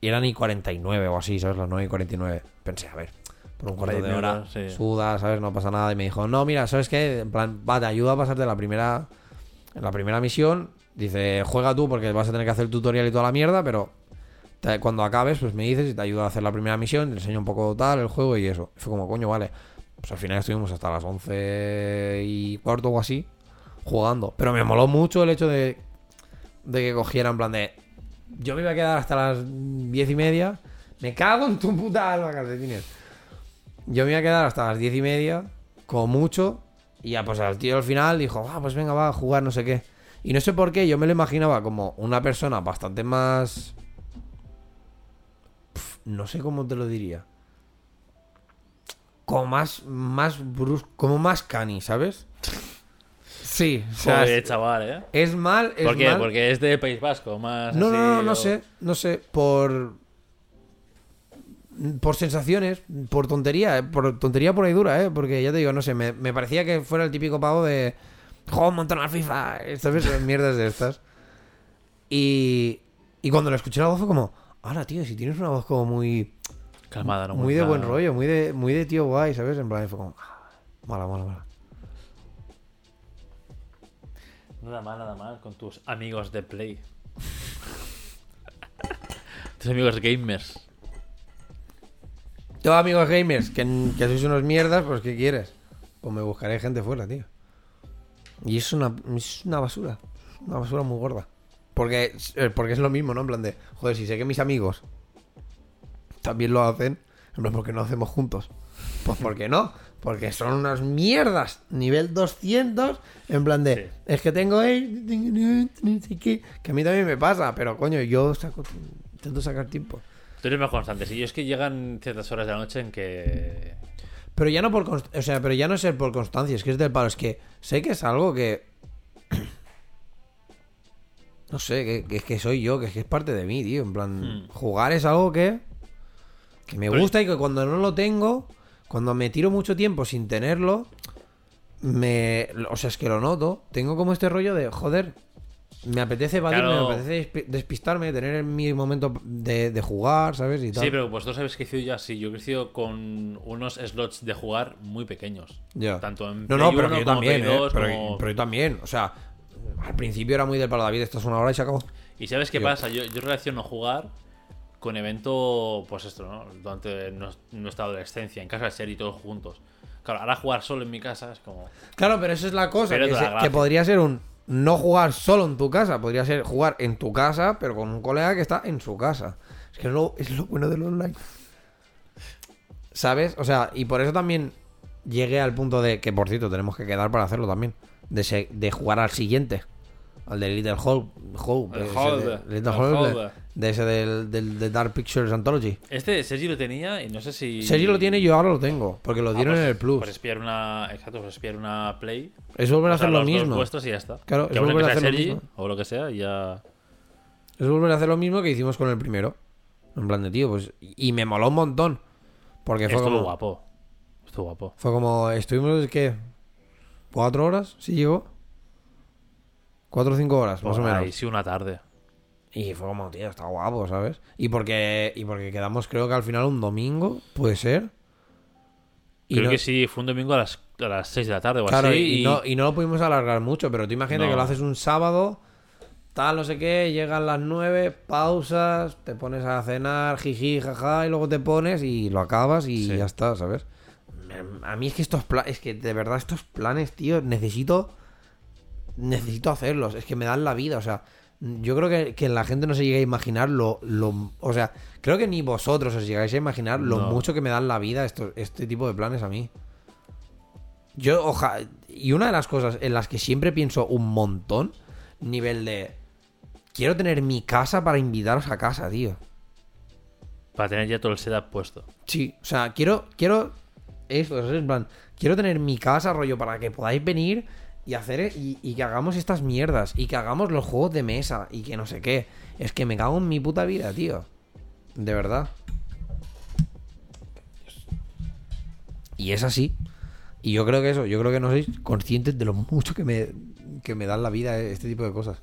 Y eran y 49 o así, ¿sabes? Las 9 y 49. Pensé, a ver, por un cuarto de hora, sí. suda, ¿sabes? No pasa nada. Y me dijo, no, mira, ¿sabes qué? En plan, va, te ayuda a pasarte la primera, la primera misión. Dice, juega tú porque vas a tener que hacer el tutorial y toda la mierda, pero cuando acabes, pues me dices y te ayuda a hacer la primera misión, te enseño un poco tal, el juego y eso. Y fue como, coño, vale. Pues al final estuvimos hasta las 11 y cuarto o así jugando. Pero me moló mucho el hecho de, de que cogiera en plan de... Yo me iba a quedar hasta las 10 y media. Me cago en tu puta alma, calcetines. Yo me iba a quedar hasta las 10 y media, como mucho. Y ya, pues al tío al final dijo, ah, pues venga, va a jugar no sé qué. Y no sé por qué, yo me lo imaginaba como una persona bastante más... No sé cómo te lo diría. Como más, más brusco, como más cani, ¿sabes? Sí, o sea, Joder, chaval, ¿eh? es mal, es ¿Por qué? mal. Porque es de País Vasco, más No, así, no, no, no sé, no sé, por por sensaciones, por tontería, eh, por tontería por ahí dura, eh, porque ya te digo, no sé, me, me parecía que fuera el típico pavo de juego un montón al FIFA, ¿sabes? Mierdas de estas. Y y cuando le escuché la voz fue como, ahora tío, si tienes una voz como muy Calmada, ¿no? muy de buen rollo, muy de muy de tío guay, ¿sabes? En plan, fue como ah, mola, mola, mola. Nada mal, nada mal con tus amigos de Play. *laughs* tus amigos gamers. Tengo amigos gamers que, que sois unos mierdas, pues ¿qué quieres? Pues me buscaré gente fuera, tío. Y es una, es una basura. Una basura muy gorda. Porque, eh, porque es lo mismo, ¿no? En plan de, joder, si sé que mis amigos también lo hacen, en plan, ¿por qué no hacemos juntos? Pues ¿por qué no? Porque son unas mierdas. Nivel 200, en plan de, Sí. es que tengo que a mí también me pasa, pero coño, yo saco, intento sacar tiempo. Tú eres más constante. Si yo es que llegan ciertas horas de la noche en que. Pero ya no por o sea, pero ya no es el por constancia, es que es del palo, es que sé que es algo que no sé, que, que es que soy yo, que es que es parte de mí, tío, en plan, Hmm. jugar es algo que que me Pero- gusta y que cuando no lo tengo, cuando me tiro mucho tiempo sin tenerlo, me o sea, es que lo noto, tengo como este rollo de, joder, me apetece evadirme, Claro. me apetece despi- despistarme, tener mi momento de, de jugar, ¿sabes? Y tal. Sí, pero vosotros habéis crecido ya así. Yo he crecido con unos slots de jugar muy pequeños. Ya. Tanto en No, Play no, pero 1 que yo también, Play ¿eh? 2, Pero, como- pero yo también, o sea, al principio era muy del palo David, esto es una hora y se acabó. Y sabes qué pasa, yo, yo relaciono jugar con evento, pues esto, ¿no? Durante nues- nuestra adolescencia, en casa de ser y todos juntos. Claro, ahora jugar solo en mi casa es como. Claro, pero esa es la cosa, que, toda se- la que gracia. podría ser un no jugar solo en tu casa, podría ser jugar en tu casa, pero con un colega que está en su casa. Es que es lo, es lo bueno del online. ¿Sabes? O sea, y por eso también llegué al punto de que, por cierto, tenemos que quedar para hacerlo también. De, se- de jugar al siguiente. Al de Little Hope. Hope El de, Little el de, ese del, del, de Dark Pictures Anthology. Este Sergi lo tenía y no sé si. Sergi lo tiene y yo ahora lo tengo. Porque lo Ah, dieron pues- en el Plus. Pues espiar una. Exacto, pues espiar una Play. es volver a hacer lo mismo. vuestros y ya está. Claro, que es volver a hacer lo Sergi mismo. o lo que sea y ya. Es volver a hacer lo mismo que hicimos con el primero. En plan de tío, pues. Y me moló un montón. Porque fue Estuvo como. guapo. Estuvo guapo. Fue como. Estuvimos, ¿qué? ¿Cuatro horas? ¿Sí llegó? Cuatro o cinco horas, más o Por menos. ahí sí, una tarde. Y fue como, tío, está guapo, ¿sabes? Y porque, y porque quedamos, creo que al final un domingo, puede ser. Y Creo no- que sí, fue un domingo a las, a las 6 de la tarde o Claro, así. y, no, y no lo pudimos alargar mucho, pero tú imagínate No. que lo haces un sábado, tal, no sé qué, llegan las nueve, pausas, te pones a cenar, jiji, jaja, y luego te pones y lo acabas y Sí. ya está, ¿sabes? A mí es que estos planes, es que de verdad estos planes, tío, necesito, necesito hacerlos, es que me dan la vida, o sea, yo creo que, que la gente no se llega a imaginar lo, lo, o sea, creo que ni vosotros os llegáis a imaginar lo No. mucho que me dan la vida este tipo de planes a mí. Yo, oja, y una de las cosas en las que siempre pienso un montón, nivel de. Quiero tener mi casa para invitaros a casa, tío. Para tener ya todo el setup puesto. Sí, o sea, quiero. Quiero. En plan, quiero tener mi casa, rollo, para que podáis venir y hacer e- y, que hagamos estas mierdas y que hagamos los juegos de mesa y que no sé qué. Es que me cago en mi puta vida, tío. De verdad. Y es así. Y yo creo que eso, yo creo que no sois conscientes de lo mucho que me, que me dan la vida este tipo de cosas.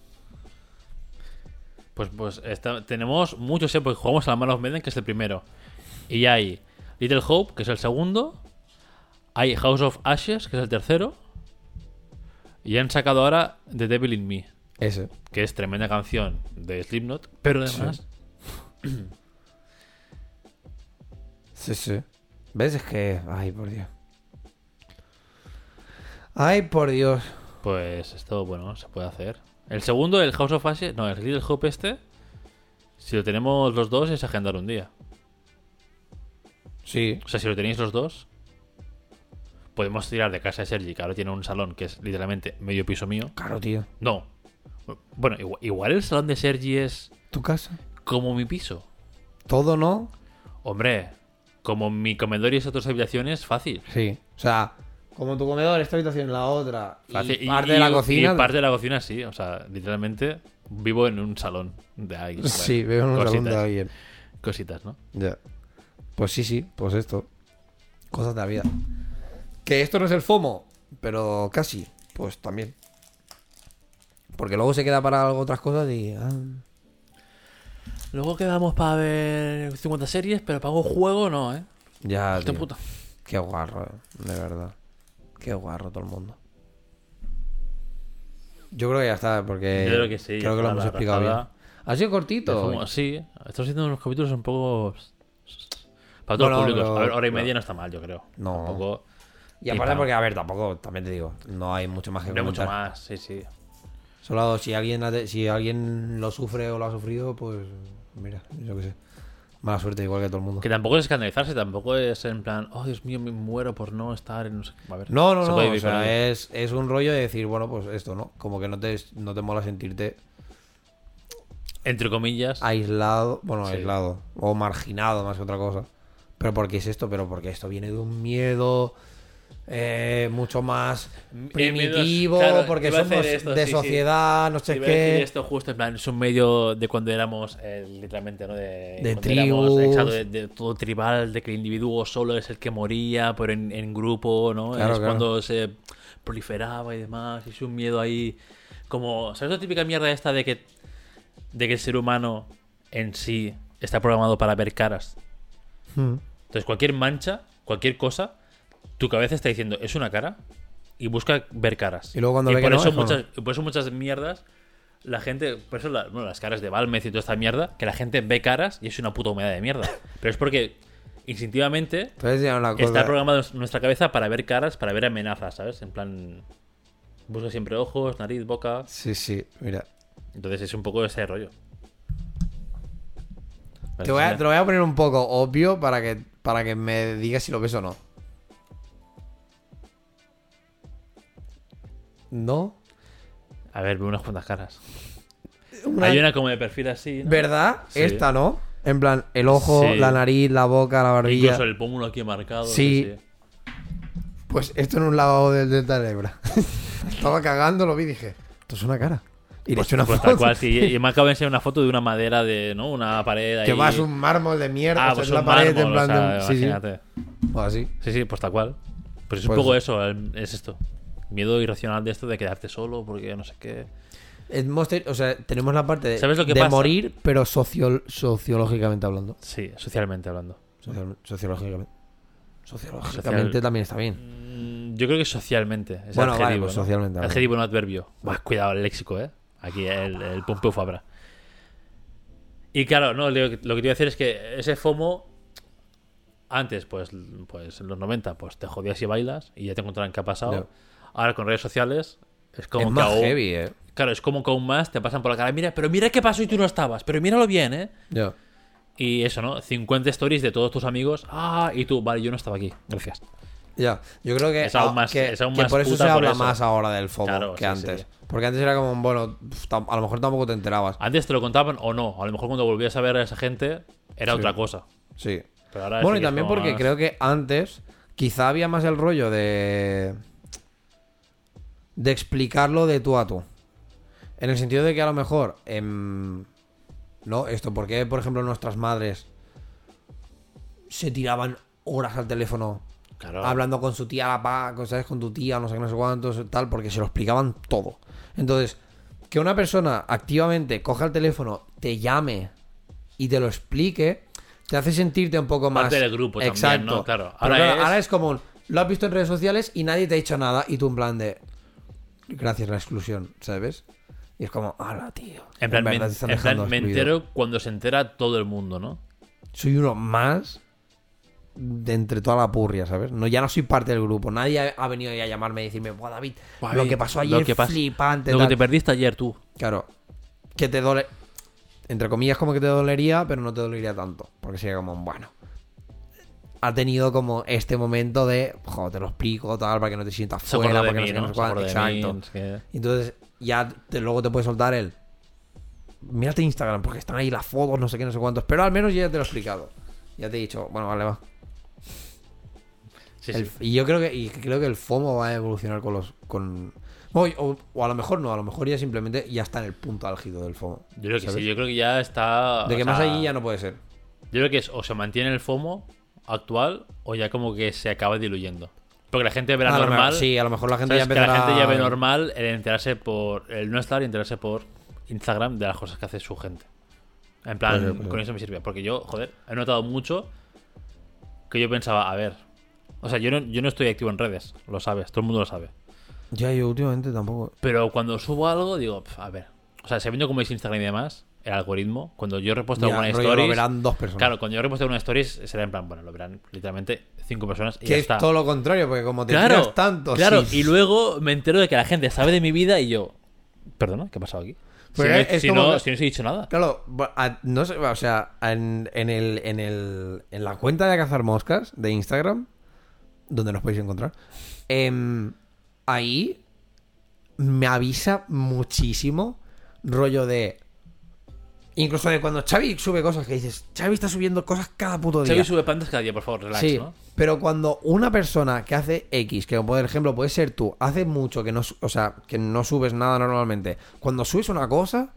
Pues, pues tenemos muchos, ¿eh? Porque jugamos a la Man of Medan, que es el primero. Y hay Little Hope, que es el segundo. Hay House of Ashes, que es el tercero. Y han sacado ahora The Devil in Me, Ese. que es tremenda canción de Slipknot. Pero además, *clears throat* Sí, sí. ¿Ves? Es que. Ay, por Dios. Ay, por Dios. pues esto, bueno, se puede hacer. El segundo, el House of Ashes, no, el Little Hope este. Si lo tenemos los dos, es agendar un día. Sí. O sea, si lo tenéis los dos, podemos tirar de casa de Sergi, que ahora tiene un salón que es literalmente medio piso mío. Claro, tío. No. Bueno, igual, igual el salón de Sergi es ¿Tu casa? como mi piso. ¿Todo no? Hombre, como mi comedor y esas otras habitaciones, fácil. Sí. O sea, como tu comedor, esta habitación, la otra. Fácil. Y parte de la y cocina. parte de la cocina, sí. O sea, literalmente vivo en un salón de alguien. *laughs* Sí, Bueno, veo en un salón de alguien. Cositas, ¿no? Ya. Pues sí, sí, pues esto. Cosas de la vida. Que esto no es el FOMO, pero casi. Pues también. Porque luego se queda para algo otras cosas y. ah, Luego quedamos para ver 50 series, pero para un juego no, ¿eh? ya. Tío. puta. Qué guarro, eh, de verdad. Qué guarro todo el mundo. Yo creo que ya está, porque. Yo creo que sí, Creo que lo hemos explicado bien. Ha sido cortito. Sí, estamos haciendo unos capítulos un poco. Para todos Bueno, los públicos. pero- A ver, hora y media pero- no está mal, yo creo. No. Tampoco. Y aparte, porque, a ver, tampoco, también te digo, no hay mucho más que No hay mucho comentar. más, sí, sí. Solo si alguien, si alguien lo sufre o lo ha sufrido, pues mira, yo qué sé. Mala suerte, igual que todo el mundo. Que tampoco es escandalizarse, tampoco es en plan, oh Dios mío, me muero por no estar en no sé qué". A ver, No, no, no. O sea, es, es un rollo de decir, bueno, pues esto, ¿no? Como que no te, no te mola sentirte Entre comillas. aislado, bueno, Sí. aislado, o marginado más que otra cosa. Pero ¿por qué es esto? Pero porque esto viene de un miedo eh, mucho más primitivo, claro, porque somos esto, de sí, sí. sociedad, no sé qué. esto justo, en plan, es un medio de cuando éramos, eh, literalmente, ¿no? De, De cuando éramos, tribus. exacto, de, de todo tribal, de que el individuo solo es el que moría, pero en, en grupo, ¿no? Claro, es claro. cuando se proliferaba y demás, y es un miedo ahí, como, ¿sabes la típica mierda esta de que, de que el ser humano en sí está programado para ver caras? Hmm. Entonces, cualquier mancha, cualquier cosa, tu cabeza está diciendo, es una cara, y busca ver caras. Y luego cuando ve por que eso muchas, por eso muchas mierdas, la gente, por eso la- bueno, las caras de Valmez y toda esta mierda, que la gente ve caras y es una puta humedad de mierda. *laughs* Pero es porque instintivamente cosa. está programado en nuestra cabeza para ver caras, para ver amenazas, ¿sabes? En plan, busca siempre ojos, nariz, boca. Sí, sí, mira. Entonces es un poco ese rollo. Te, voy a, te lo voy a poner un poco obvio para que, para que me digas si lo ves o no. ¿No? A ver, veo unas cuantas caras. Una- Hay una como de perfil así. ¿no? ¿Verdad? Sí. Esta, ¿no? En plan, el ojo, Sí. la nariz, la boca, la barbilla. Incluso el pómulo aquí marcado. Sí. Pues esto en un lavabo del Delta del Ebra. *laughs* Estaba cagando, lo vi y dije, esto es una cara. Y le eché una Pues foto. tal cual, sí. *laughs* Y me acabo de enseñar una foto de una madera de, ¿no? Una pared ahí. Que más un mármol de mierda. Ah, pues es la un pared mármol, en plan o sea, de... Sí, sí. imagínate. O así. Sí, sí, pues tal cual. Pues es Pues- un poco eso, es esto. Miedo irracional de esto de quedarte solo porque no sé qué. O sea, tenemos la parte de, ¿Sabes lo que de pasa? morir, pero socio- sociológicamente hablando. Sí, socialmente hablando. Social- sociológicamente. Sociológicamente Social- también está bien. Mm, Yo creo que socialmente. Es Bueno, vale, adjetivo, pues ¿no? socialmente. Adjetivo, no adverbio. Buah, cuidado el léxico, ¿eh? Aquí el, el pum fabra. Y claro, no, lo, que lo que te iba a decir es que ese FOMO, antes, pues, pues en los 90, pues te jodías y bailas y ya te encontrarán qué ha pasado. Ahora con redes sociales es como Es que más aún- heavy, eh. Claro, es como que aún más te pasan por la cara. Mira, pero mira qué pasó y tú no estabas. Pero míralo bien, ¿eh? Y eso, ¿no? 50 stories de todos tus amigos. Ah, y tú, vale, yo no estaba aquí. Gracias. Ya, yo creo que, Es aún más- que, es aún que más por eso se por habla eso. más ahora del FOMO Claro, que sí, antes. sí. Porque antes era como, bueno, a lo mejor tampoco te enterabas. Antes te lo contaban o no. A lo mejor cuando volvías a ver a esa gente era Sí. otra cosa. Sí. Pero ahora Bueno, y también porque más- creo que antes quizá había más el rollo de. De explicarlo de tú a tú. En el sentido de que a lo mejor, em, ¿no? Esto, porque por ejemplo nuestras madres se tiraban horas al teléfono Claro. hablando con su tía, la pa, con, ¿sabes? Con tu tía, no sé qué, no sé cuántos, tal, porque se lo explicaban todo. Entonces, que una persona activamente coja el teléfono, te llame y te lo explique, te hace sentirte un poco más. Parte del grupo también, Exacto. ¿no? Claro. Pero Ahora claro, es- ahora es como, lo has visto en redes sociales y nadie te ha dicho nada, y tú en plan de. Gracias a la exclusión, ¿sabes? Y es como, ala, tío. En plan, me, te están en plan, me excluido". entero cuando se entera todo el mundo, ¿no? soy uno más de entre toda la purria, ¿sabes? No, ya no soy parte del grupo. Nadie ha, venido ahí a llamarme y decirme, Buah, David, Buah, lo que pasó lo ayer que pas- flipante. Lo que tal". te perdiste ayer tú. Claro, que te dole... Entre comillas, como que te dolería, pero no te dolería tanto. Porque sería como, bueno... Ha tenido como este momento de, joder, te lo explico, tal, para que no te sientas fuera, para que mí, no ¿no? mí, Exacto. qué. Y Entonces, ya te- luego te puede soltar el. Mírate Instagram, porque están ahí las fotos, no sé qué, no sé cuántos. Pero al menos ya te lo he explicado. Ya te he dicho, bueno, vale, va. Sí, El- sí. y yo creo que, y creo que el FOMO va a evolucionar con los. con o, o- o a lo mejor no, a lo mejor ya simplemente ya está en el punto álgido del FOMO. Yo creo que ¿sabes? sí, yo creo que ya está. De que sea, más allí ya no puede ser. Yo creo que es o se mantiene el FOMO actual o ya como que se acaba diluyendo. Porque la gente verá A normal. mejor- sí, a lo mejor la gente ya que la empezará. gente ya ve normal el enterarse por. el no estar y enterarse por Instagram de las cosas que hace su gente. En plan, puede con eso me sirve. Porque yo, joder, he notado mucho que yo pensaba, a ver. O sea, yo no, yo no estoy activo en redes, lo sabes, todo el mundo lo sabe. Ya, yo últimamente tampoco. Pero cuando subo algo, digo, "Pf, a ver. O sea, sabiendo cómo es Instagram y demás, el algoritmo, cuando yo reposto Ya, alguna story. lo verán dos personas. Claro, cuando yo reposto una stories, será en plan, bueno, lo verán literalmente cinco personas y que ya es está. todo lo contrario, porque como te claro, tiras tanto. claro, sí. y luego me entero de que la gente sabe de mi vida y yo, perdona, ¿qué ha pasado aquí? Si, Pues no, es si como no- que- si no os he dicho nada. Claro, a- no sé, o sea, en, en el, en, el, en la cuenta de Cazar Moscas de Instagram, donde nos podéis encontrar, em, ahí me avisa muchísimo rollo de... Incluso de cuando Xavi sube cosas que dices, Xavi está subiendo cosas cada puto día. Xavi sube pantas cada día, por favor, relax, sí, ¿no? pero cuando una persona que hace X, que por ejemplo puede ser tú, hace mucho que no, o sea, que no subes nada normalmente, cuando subes una cosa,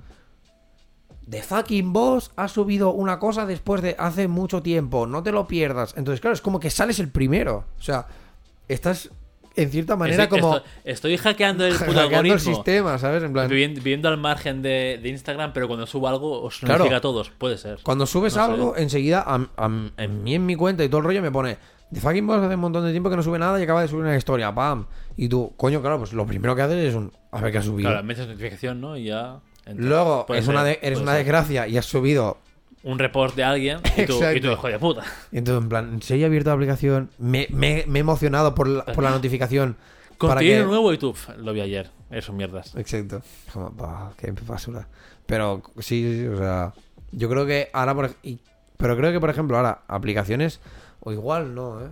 de fucking boss ha subido una cosa después de hace mucho tiempo, no te lo pierdas. Entonces, claro, es como que sales el primero. O sea, estás en cierta manera Estoy, como estoy- estoy hackeando el *laughs* puto hackeando el sistema, ¿sabes? En plan, Viviendo, viviendo al margen de, de Instagram, pero cuando subo algo os Claro. notifica a todos. Puede ser. Cuando subes No sé. algo, enseguida a, mí, en mi cuenta y todo el rollo me pone de fucking boss hace un montón de tiempo que no sube nada y acaba de subir una historia, pam. Y tú, coño, claro, pues lo primero que haces es un a ver qué ha subido. Claro, metes notificación, ¿no? Y ya. Luego es ser, una de- eres una desgracia y has subido. Un report de alguien y tú, y tú, hijo de puta. Y entonces, en plan, ¿en serio he abierto la aplicación? Me, me- me he emocionado por la, por la *laughs* notificación. Contenido que... nuevo y tú, "Pf, lo vi ayer. Eso mierdas. Exacto. Bah, qué basura. Pero sí, o sea, yo creo que ahora, por, y- pero creo que por ejemplo ahora aplicaciones o igual no, ¿eh?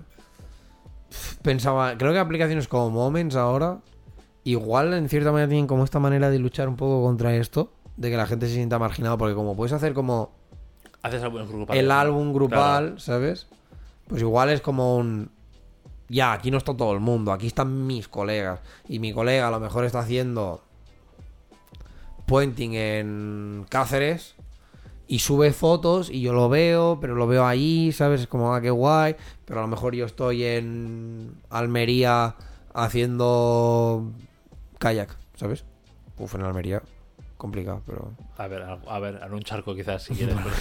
Pensaba, creo que aplicaciones como Moments ahora igual en cierta manera tienen como esta manera de luchar un poco contra esto, de que la gente se sienta marginado porque como puedes hacer como Haces álbumes grupales. el álbum grupal, Claro. ¿sabes? Pues igual es como un... Ya, aquí no está todo el mundo, aquí están mis colegas. Y mi colega a lo mejor está haciendo puenting en Cáceres y sube fotos y yo lo veo, pero lo veo ahí, ¿sabes? Es como, ah, qué guay. Pero a lo mejor yo estoy en Almería haciendo kayak, ¿sabes? Uf, en Almería, complicado, pero... A ver, a, a ver, en un charco quizás si quieres. *laughs* pero-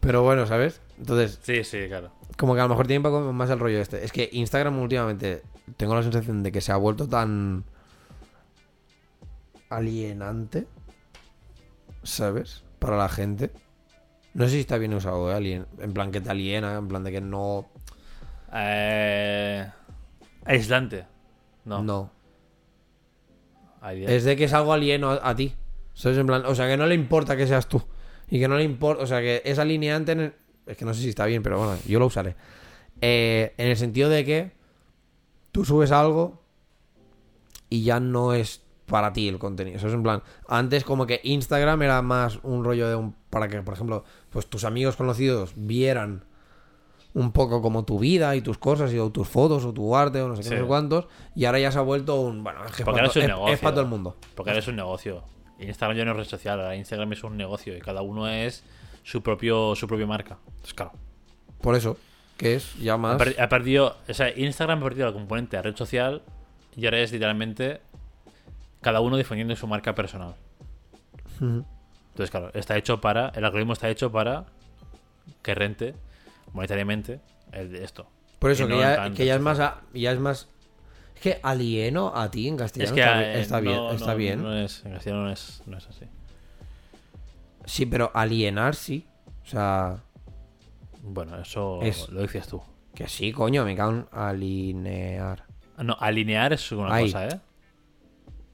Pero bueno, ¿sabes? Entonces, Sí, sí, claro. Como que a lo mejor tiene un poco más el rollo este. Es que Instagram últimamente tengo la sensación de que se ha vuelto tan alienante, ¿sabes? Para la gente. No sé si está bien usado, ¿eh? Alien- en plan que te aliena, en plan de que no... Eh, aislante. No. No. Es de que es algo alieno a, a ti. ¿Sabes? En plan, o sea, que no le importa que seas tú. Y que no le importa, o sea, que es alineante en el- Es que no sé si está bien, pero bueno, yo lo usaré. Eh, en el sentido de que tú subes algo y ya no es para ti el contenido. Eso es en plan, antes como que Instagram era más un rollo de un... Para que, por ejemplo, pues tus amigos conocidos vieran un poco como tu vida y tus cosas y o tus fotos o tu arte o no sé qué, Sí. no sé cuántos. Y ahora ya se ha vuelto un. Bueno, es que es para, es es- todo el mundo. Porque ahora es un negocio. Instagram ya no es red social, ahora Instagram es un negocio y cada uno es su propio su propia marca. Entonces, claro. Por eso, que es ya Ha, más. per- ha perdido, o sea, Instagram ha perdido la componente de red social y ahora es literalmente cada uno defendiendo su marca personal. Entonces, claro, está hecho para, el algoritmo está hecho para que rente monetariamente el de esto. Por eso, que, no ya, tan que ya es más. a- ya es más. Es que alieno a ti en Es castellano que está, eh, está bien. no- está no- bien. no es, en castellano no es, no es así. Sí, pero alienar sí. O sea, Bueno, eso Es- lo dices tú. que sí, coño, me cago en alinear. Ah, No, alinear es una cosa, ¿eh?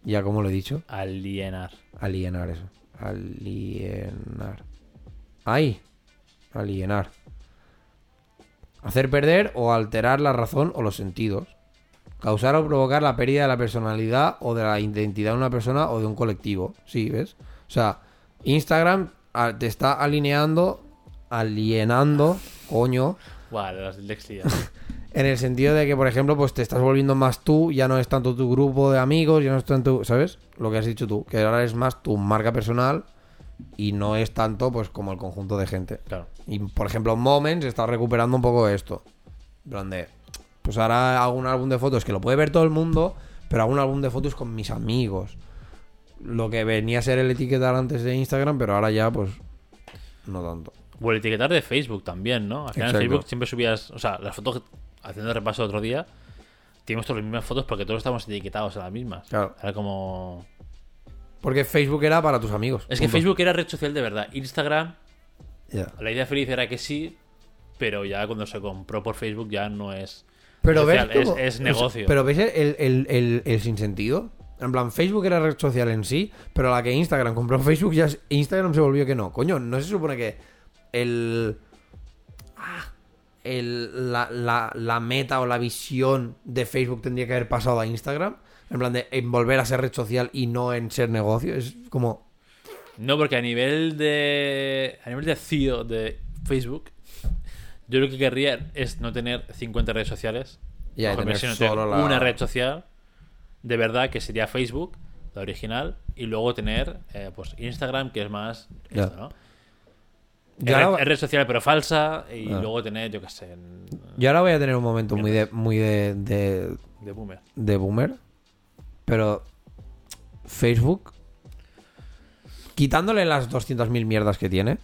Ya como lo he dicho. Alienar. Alienar eso. Alienar. Ay. Alienar. Hacer perder o alterar la razón o los sentidos. Causar o provocar la pérdida de la personalidad o de la identidad de una persona o de un colectivo. Sí, ¿ves? O sea, Instagram te está alineando, alienando, coño, Vale, las *laughs* en el sentido de que, por ejemplo, pues te estás volviendo más tú, ya no es tanto tu grupo de amigos, ya no es tanto, ¿sabes? Lo que has dicho tú, que ahora es más tu marca personal y no es tanto pues como el conjunto de gente. Claro. Y por ejemplo, Moments está recuperando un poco esto. Donde, pues ahora hago un álbum de fotos que lo puede ver todo el mundo, pero hago un álbum de fotos con mis amigos. Lo que venía a ser el etiquetar antes de Instagram, pero ahora ya, pues, no tanto. O el etiquetar de Facebook también, ¿no? Al final en. Facebook siempre subías, o sea, las fotos, haciendo el repaso el otro día, teníamos todas las mismas fotos porque todos estábamos etiquetados a las mismas. Claro. Era como... Porque Facebook era para tus amigos. Es que. Facebook era red social de verdad. Instagram, la idea feliz era que sí, pero ya cuando se compró por Facebook ya no es... Pero ves social, es, negocio. pero ves el, el, el, el sinsentido. En plan, Facebook era red social en sí, pero a la que Instagram compró Facebook, ya Instagram se volvió que no. Coño, ¿no se supone que el. ah, el la, la, la meta o la visión de Facebook tendría que haber pasado a Instagram? En plan, de en volver a ser red social y no en ser negocio. Es como. No, porque a nivel de. A nivel de CEO de Facebook, yo lo que querría es no tener 50 redes sociales. Ya, Ojo, tener sino solo tener la- una red social de verdad que sería Facebook, la original, y luego tener eh, pues Instagram, que es más esto, ¿no? Yo Es, ahora, red, social pero falsa, y Ah. luego tener, yo qué sé, en- yo ahora voy a tener un momento muy de, muy de, de, de boomer. de boomer. Pero Facebook, quitándole las 200.000 mierdas que tiene,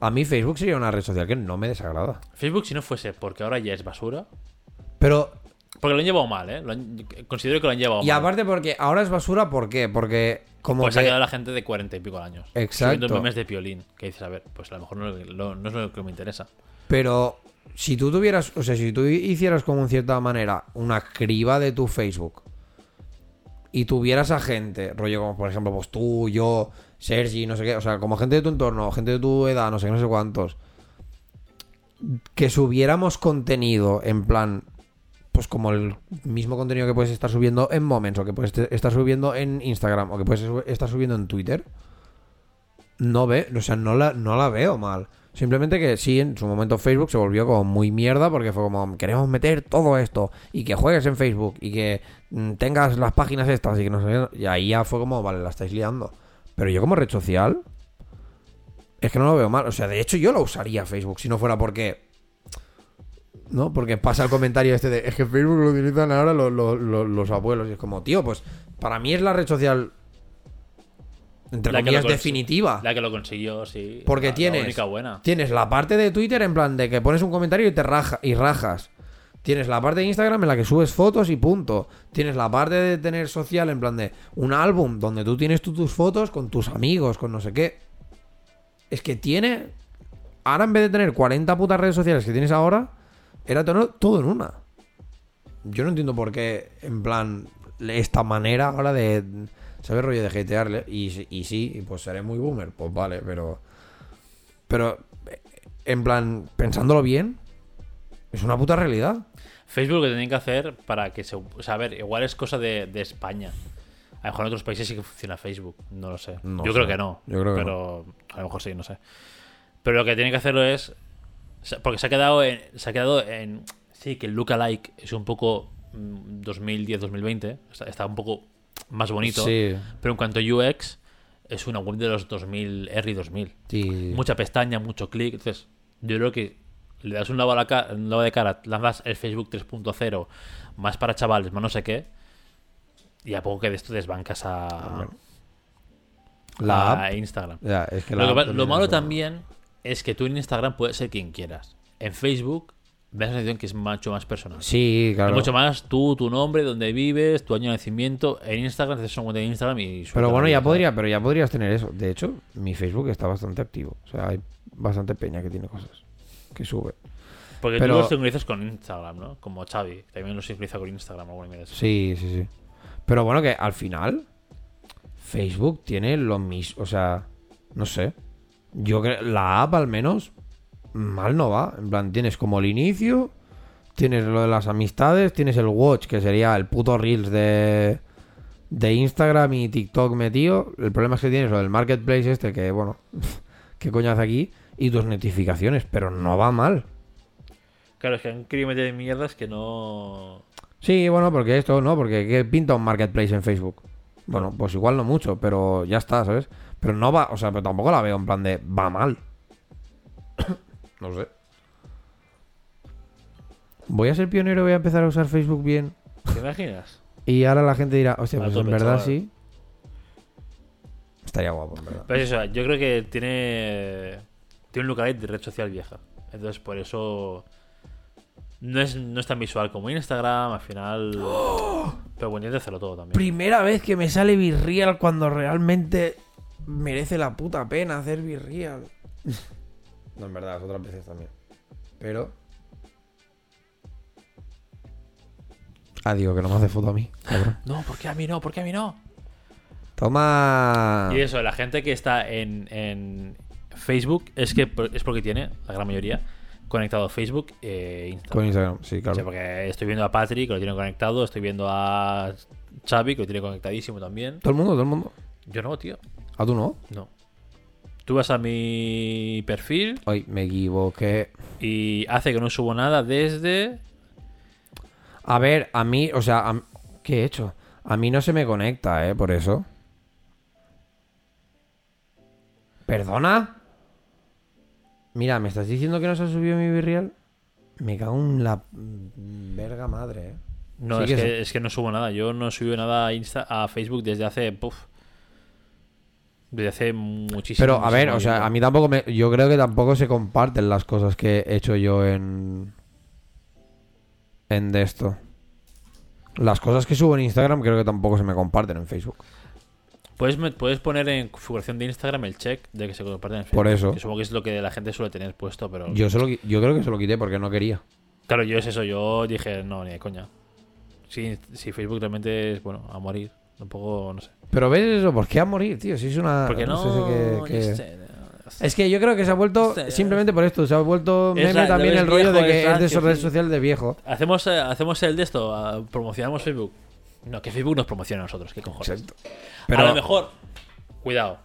a mí Facebook sería una red social que no me desagrada. Facebook, si no fuese porque ahora ya es basura. Pero, Porque lo han llevado mal, ¿eh? Lo han- considero que lo han llevado y mal. aparte porque ahora es basura, ¿por qué? Porque como Pues que- ha quedado la gente de 40 y pico años. Exacto. Subiendo memes de piolín. Que dices, a ver, pues a lo mejor no, lo- no es lo que me interesa. Pero si tú tuvieras, o sea, si tú hicieras como en cierta manera una criba de tu Facebook y tuvieras a gente, rollo como por ejemplo, pues tú, yo, Sergi, no sé qué, o sea, como gente de tu entorno, gente de tu edad, no sé qué, no sé cuántos, que subiéramos contenido en plan, pues como el mismo contenido que puedes estar subiendo en Moments o que puedes estar subiendo en Instagram o que puedes estar subiendo en Twitter, no ve, o sea, no la, no la veo mal. Simplemente que sí, en su momento Facebook se volvió como muy mierda porque fue como, queremos meter todo esto y que juegues en Facebook y que mm, tengas las páginas estas y que no sé. Y ahí ya fue como, vale, la estáis liando. Pero yo como red social, es que no lo veo mal. O sea, de hecho yo lo usaría Facebook si no fuera porque... ¿No? Porque pasa el comentario este de, es que Facebook lo utilizan ahora los, los- los- los abuelos. Y es como, tío, pues para mí es la red social, entre La que comillas, cons- definitiva. La que lo consiguió, sí. Porque la- la tienes, única buena. tienes la parte de Twitter en plan de que pones un comentario y te raja, y rajas. Tienes la parte de Instagram en la que subes fotos y punto. Tienes la parte de tener social en plan de un álbum donde tú tienes tú tus fotos con tus amigos, con no sé qué. Es que tiene... Ahora en vez de tener 40 putas redes sociales que tienes ahora, era tener todo en una. Yo no entiendo por qué, en plan, esta manera ahora de... ¿Sabes? Rollo de hatearle. Y, y sí, pues seré muy boomer. Pues vale, pero... Pero, en plan, pensándolo bien, es una puta realidad. Facebook lo que tienen que hacer para que se. O sea, a ver, igual es cosa de, de España. A lo mejor en otros países sí que funciona Facebook. No lo sé. No Yo sé. creo que no. Yo creo que pero a lo mejor sí, no sé. Pero lo que tienen que hacerlo es porque se ha quedado en. Se ha quedado en. Sí, que el lookalike es un poco. 2010-2020. Está, está un poco más bonito. Sí, Pero en cuanto a UX, es una web de los 2000, R 2000. sí. Mucha pestaña, mucho clic. Entonces, yo creo que le das un lado, a la ca- un lado de cara, lanzas el Facebook 3.0, más para chavales, más no sé qué. Y a poco que de esto desbancas a, La a. Instagram. Ya, es que Lo, que malo es- también es que tú en Instagram puedes ser quien quieras. En Facebook, me da la sensación que es mucho más personal. Sí, claro. Es mucho más tú, tu nombre, dónde vives, tu año de nacimiento. En Instagram haces una cuenta de Instagram y... Pero bueno, ya podría, pero ya podrías tener eso. De hecho, mi Facebook está bastante activo. O sea, hay bastante peña que tiene cosas. Que sube. Porque Pero- tú los sincronizas con Instagram, ¿no? Como Xavi, también los sincroniza con Instagram. alguna. Sí, sí, sí. Pero bueno, que al final Facebook tiene lo mismo. O sea, no sé. Yo creo. La app al menos mal no va. En plan, tienes como el inicio. Tienes lo de las amistades. Tienes el watch, que sería el puto Reels de. De Instagram y TikTok metido. El problema es que tienes lo del marketplace este, que bueno. *laughs* ¿Qué coño hace aquí? Y tus notificaciones, pero no va mal. Claro, es que han querido meter mierdas que no... Sí, bueno, porque esto, ¿no? Porque ¿qué pinta un marketplace en Facebook? Bueno, pues igual no mucho, pero ya está, ¿sabes? Pero no va, o sea, pero tampoco la veo en plan de va mal. *coughs* no sé. Voy a ser pionero, voy a empezar a usar Facebook bien. ¿Te imaginas? Y ahora la gente dirá, hostia, pues en verdad chaval. sí. Estaría guapo, en verdad. Pero es eso, yo creo que tiene... Tiene un lookalike de red social vieja. Entonces, por eso... No es, no es tan visual como Instagram, al final... Pero bueno, intenta hacerlo todo también. Primera vez que me sale Virreal cuando realmente merece la puta pena hacer Virreal. *laughs* No, en verdad, otras veces también. Pero. Ah, digo que no me hace foto a mí, cabrón. *laughs* No, ¿por qué a mí no? ¿Por qué a mí no? Toma. Y eso, la gente que está en, en Facebook es que es porque tiene, la gran mayoría, conectado Facebook e Instagram. Con Instagram, sí, O sea, claro. porque estoy viendo a Patrick, que lo tiene conectado, estoy viendo a Xavi, que lo tiene conectadísimo también. Todo el mundo, todo el mundo. Yo no, tío. ¿A tú no? No. Tú vas a mi perfil Ay, me equivoqué. y hace que no subo nada desde... A ver, a mí, o sea, a- ¿qué he hecho? A mí no se me conecta, ¿eh? Por eso. ¿Perdona? Mira, ¿me estás diciendo que no se ha subido mi Virreal? Me cago en la verga madre, ¿eh? No, Sí es, que que, se- es que no subo nada. Yo no subo nada a, Insta, a Facebook desde hace... Desde hace muchísimo Pero, a ver, o sea, a mí tampoco me... Yo creo que tampoco se comparten las cosas que he hecho yo en... En de esto. Las cosas que subo en Instagram creo que tampoco se me comparten en Facebook. Puedes, puedes poner en configuración de Instagram el check de que se comparten en Facebook. Por eso. Que supongo que es lo que la gente suele tener puesto, pero... Yo, solo, yo creo que se lo quité porque no quería. Claro, yo es eso. Yo dije, no, ni de coña. Si, si Facebook realmente es, bueno, a morir. Tampoco, no sé. Pero ves eso, ¿por qué a morir, tío? Si es una... Porque no... sé no. Es que yo creo que se ha vuelto simplemente por esto. Se ha vuelto Es meme la- también es el rollo viejo, de que es es de rancio, redes sí. sociales de viejo. ¿Hacemos, eh, hacemos el de esto, ah, promocionamos Facebook. No, que Facebook nos promociona a nosotros, qué cojones. Exacto. A lo mejor, cuidado.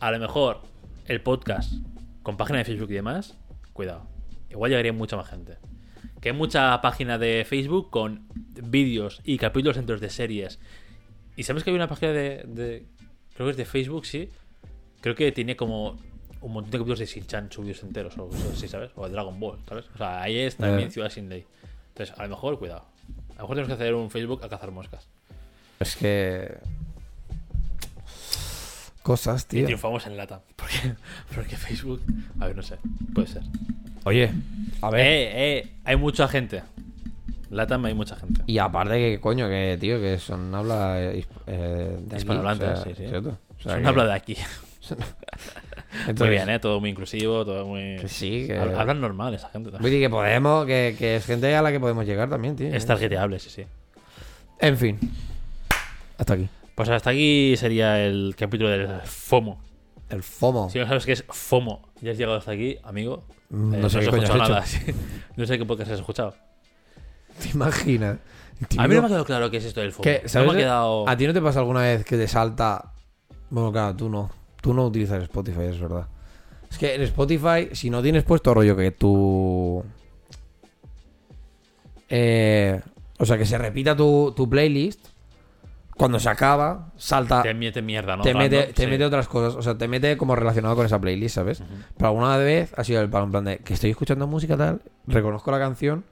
A lo mejor el podcast con página de Facebook y demás, cuidado. Igual llegaría mucha más gente. Que hay mucha página de Facebook con vídeos y capítulos enteros de series. ¿Y sabes que hay una página de, de- Creo que es de Facebook, sí. Creo que tiene como un montón de capítulos de Shin-Chan subidos enteros o cosas así, ¿sabes? O de Dragon Ball, ¿sabes? O sea, ahí es también. Ciudad Sin Ley. Entonces, a lo mejor, cuidado. A lo mejor tenemos que hacer un Facebook a cazar moscas. es que... Cosas, Y tío. triunfamos en lata. Porque, *laughs* porque Facebook. A ver, no sé. Puede ser. Oye, a ver... Eh, eh, hay mucha gente. Latam hay mucha gente. Y aparte que, coño, que, tío, que son habla eh, eh, de aquí, Hispanohablantes, o sea, sí, sí. ¿cierto? O sea Son que- habla de aquí. *laughs* entonces, Muy bien, ¿eh? Todo muy inclusivo, todo muy. Que sí, que... Hab- Hablan normal esa gente. También. decir que podemos, que, que es gente a la que podemos llegar también, tío. Es targeteable, sí, sí. En fin. Hasta aquí. Pues hasta aquí sería el capítulo del FOMO. El FOMO. Si no sabes qué es FOMO y has llegado hasta aquí, amigo. Mm, eh, no sé has qué coño has hecho. nada. *laughs* No sé qué podcast has escuchado. ¿Te imaginas? A mí no me ha quedado claro qué es esto del FOMO. ¿Qué? No ¿Sabes? me ha quedado. ¿A ti no te pasa alguna vez que te salta... Bueno, claro, tú no. Tú no utilizas Spotify, es verdad. Es que en Spotify, si no tienes puesto rollo que tu. Eh, o sea, que se repita tu, tu playlist. Cuando se acaba, salta. Te mete mierda, ¿no? te mete, Random, te sí. mete otras cosas. O sea, te mete como relacionado con esa playlist, ¿sabes? Pero alguna vez ha sido el palo en plan de que estoy escuchando música tal, reconozco la canción.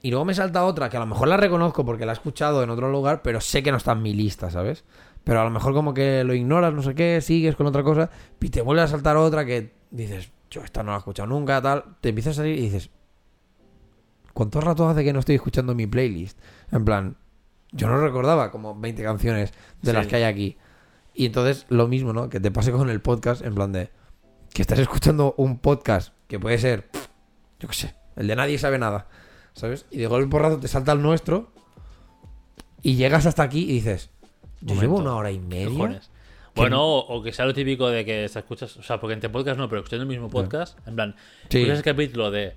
Y luego me salta otra que a lo mejor la reconozco porque la he escuchado en otro lugar, pero sé que no está en mi lista, ¿sabes? Pero a lo mejor como que lo ignoras, no sé qué, sigues con otra cosa, y te vuelve a saltar otra que dices, yo esta no la he escuchado nunca, tal. Te empieza a salir y dices, ¿cuánto rato hace que no estoy escuchando mi playlist? En plan, yo no recordaba como 20 canciones de Sí. las que hay aquí. Y entonces lo mismo, ¿no? Que te pase con el podcast, en plan de que estás escuchando un podcast que puede ser, yo qué sé, el de nadie sabe nada, ¿sabes? Y de golpe por rato te salta el nuestro y llegas hasta aquí y dices, yo llevo una hora y ¿Qué media. Bueno, o, o que sea lo típico de que te escuchas, o sea, porque entre podcast no, pero escuchando el mismo podcast, en plan, Sí. escuchas el capítulo de,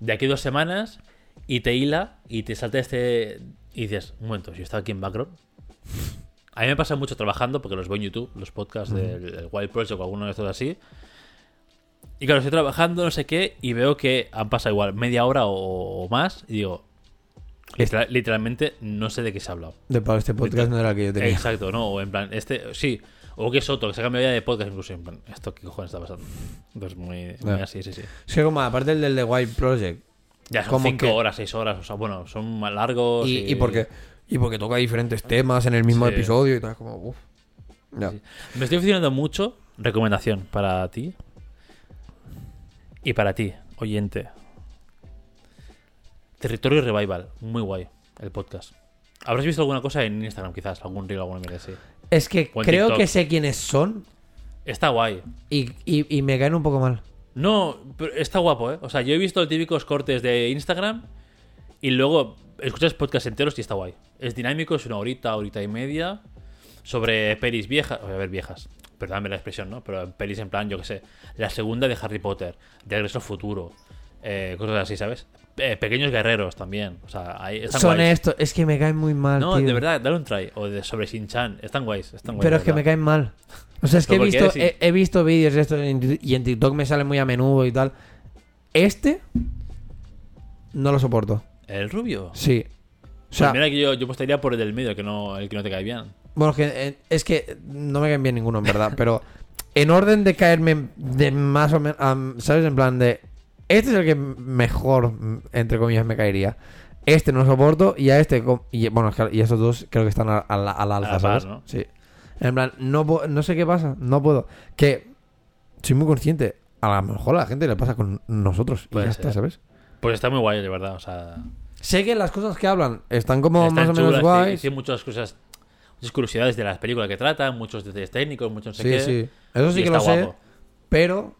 de aquí dos semanas y te hila y te salta este y dices, un momento, si yo estaba aquí en background. A mí me pasa mucho trabajando porque los veo en YouTube, los podcasts del del Wild Project o alguno de estos así. Y claro, estoy trabajando, no sé qué, y veo que han pasado igual media hora o, o más, y digo, literal- literalmente no sé de qué se ha hablado. De para este podcast no era el que yo tenía. Exacto, ¿no? O en plan, este, sí. O que es otro, que se ha cambiado ya de podcast incluso. En plan, ¿esto qué cojones está pasando? Entonces, muy, muy así, sí, sí. Que como aparte el del The White Project. Ya son Como cinco que- horas, seis horas. O sea, bueno, son más largos. Y, y porque y porque toca diferentes temas en el mismo Sí. episodio y tal, es como, uff. Sí. Me estoy funcionando mucho. Recomendación para ti. Y para ti, oyente. Territorio Revival. Muy guay. El podcast. Habrás visto alguna cosa en Instagram, quizás. Algún reel, alguna mierda así. Es que O creo TikTok. que sé quiénes son Está guay. y, y- y me caen un poco mal. No, pero está guapo, ¿eh? O sea, yo he visto típicos cortes de Instagram y luego escuchas podcasts enteros y está guay. Es dinámico, es una horita, horita y media sobre pelis viejas, a ver, viejas, perdóname la expresión, ¿no? Pero pelis en plan, yo qué sé, la segunda de Harry Potter, de Regreso al Futuro, eh, cosas así, ¿sabes? Eh, pequeños guerreros también, o sea, están Son guays. estos, es que me caen muy mal. No, tío. de verdad, dale un try. O de sobre Shin-Chan, están guays, están guays. Pero es que me caen mal. O sea, es que he visto, Sí. he, he visto vídeos de estos en- y en TikTok me salen muy a menudo y tal. Este no lo soporto. ¿El rubio? Sí. O Pues sea, mira que yo, yo apostaría por el del medio, que no, el que no te cae bien. bueno, es que, eh, es que no me caen bien ninguno, en verdad. *laughs* pero en orden de caerme de más o menos, ¿sabes? En plan de, este es el que mejor, entre comillas, me caería. Este no lo soporto y a este, y, bueno, y esos dos creo que están a, a la, a la alza, A la par, ¿sabes? ¿no? Sí. En plan, no, no sé qué pasa, no puedo. Que soy muy consciente. A lo mejor a la gente le pasa con nosotros y Puede ya ser. está, ¿sabes? Pues está muy guay, de verdad. O sea, Sé que las cosas que hablan están como están más o menos guays. Tiene muchas cosas, muchas curiosidades de las películas que tratan, muchos detalles técnicos, muchos no sé Sí, qué. sí. Eso sí y que lo está sé. guapo. Pero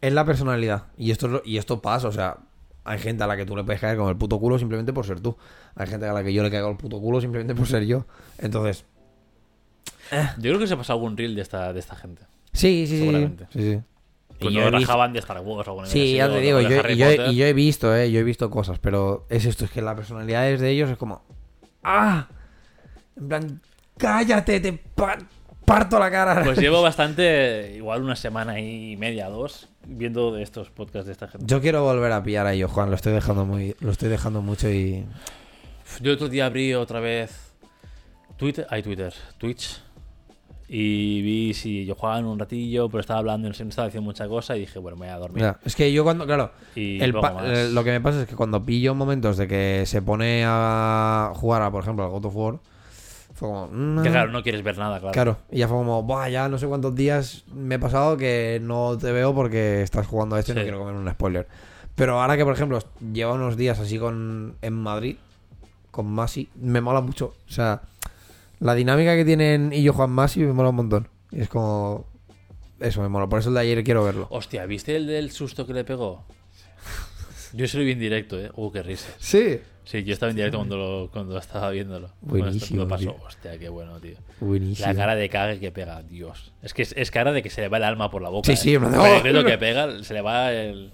es la personalidad. Y esto, y esto pasa, o sea, hay gente a la que tú le puedes caer con el puto culo simplemente por ser tú. Hay gente a la que yo le caigo el puto culo simplemente por ser yo. Entonces, Yo creo que se ha pasado algún reel de esta, de esta gente. sí, sí, sí. Seguramente. sí, sí. Y Cuando yo he visto- rajaban de Star Wars o Sí, ya te digo, yo, y yo y yo he visto, eh, yo he visto cosas, pero es esto, es que las personalidades de ellos es como, ¡ah! En plan, cállate, te pa- parto la cara. Pues llevo *laughs* bastante, igual una semana y media, dos, viendo de estos podcasts de esta gente. Yo quiero volver a pillar a ellos, Juan, lo estoy dejando muy, lo estoy dejando mucho y Yo otro día abrí otra vez Twitter, hay Twitter, Twitch. Y vi si yo jugaba en un ratillo, pero estaba hablando, no estaba diciendo mucha cosa y dije, bueno, me voy a dormir. Es que yo cuando, claro, Y el eh, lo que me pasa es que cuando pillo momentos de que se pone a jugar a, por ejemplo, al God of War, fue como, mm, Que claro, no quieres ver nada, claro. Claro, y ya fue como, Buah, ya no sé cuántos días me he pasado que no te veo porque estás jugando a esto y no Sí. quiero comer un spoiler. Pero ahora que, por ejemplo, lleva unos días así con en Madrid, con Masi, me mola mucho. O sea, la dinámica que tienen y yo Juan Masi me mola un montón. Y es como... Eso me mola, por eso el de ayer quiero verlo. Hostia, ¿viste el del susto que le pegó? Yo se lo vi en directo, ¿eh? Uh, qué risa. Sí. Sí, yo estaba en directo cuando, lo- cuando estaba viéndolo. Cuando Buenísimo, me pasó. Hostia, qué bueno, tío. Buenísimo. La cara de cague que pega, Dios. Es que es, es cara de que se le va el alma por la boca. Sí, ¿eh? sí, en de, Con el ¡oh! grito que pega, se le va el.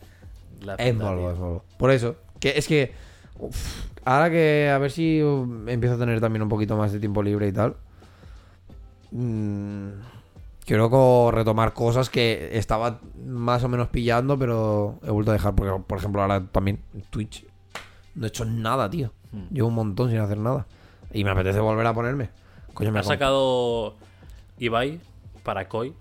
La Es malo, es malo. Por eso, que es que uf, ahora que a ver si um, empiezo a tener también un poquito más de tiempo libre y tal. mm, quiero retomar cosas que estaba más o menos pillando, pero he vuelto a dejar. Porque, por ejemplo, ahora también Twitch no he hecho nada, tío. Hmm. Llevo un montón sin hacer nada. Y me apetece volver a ponerme. Coño, me Ha sacado. Ibai para Koi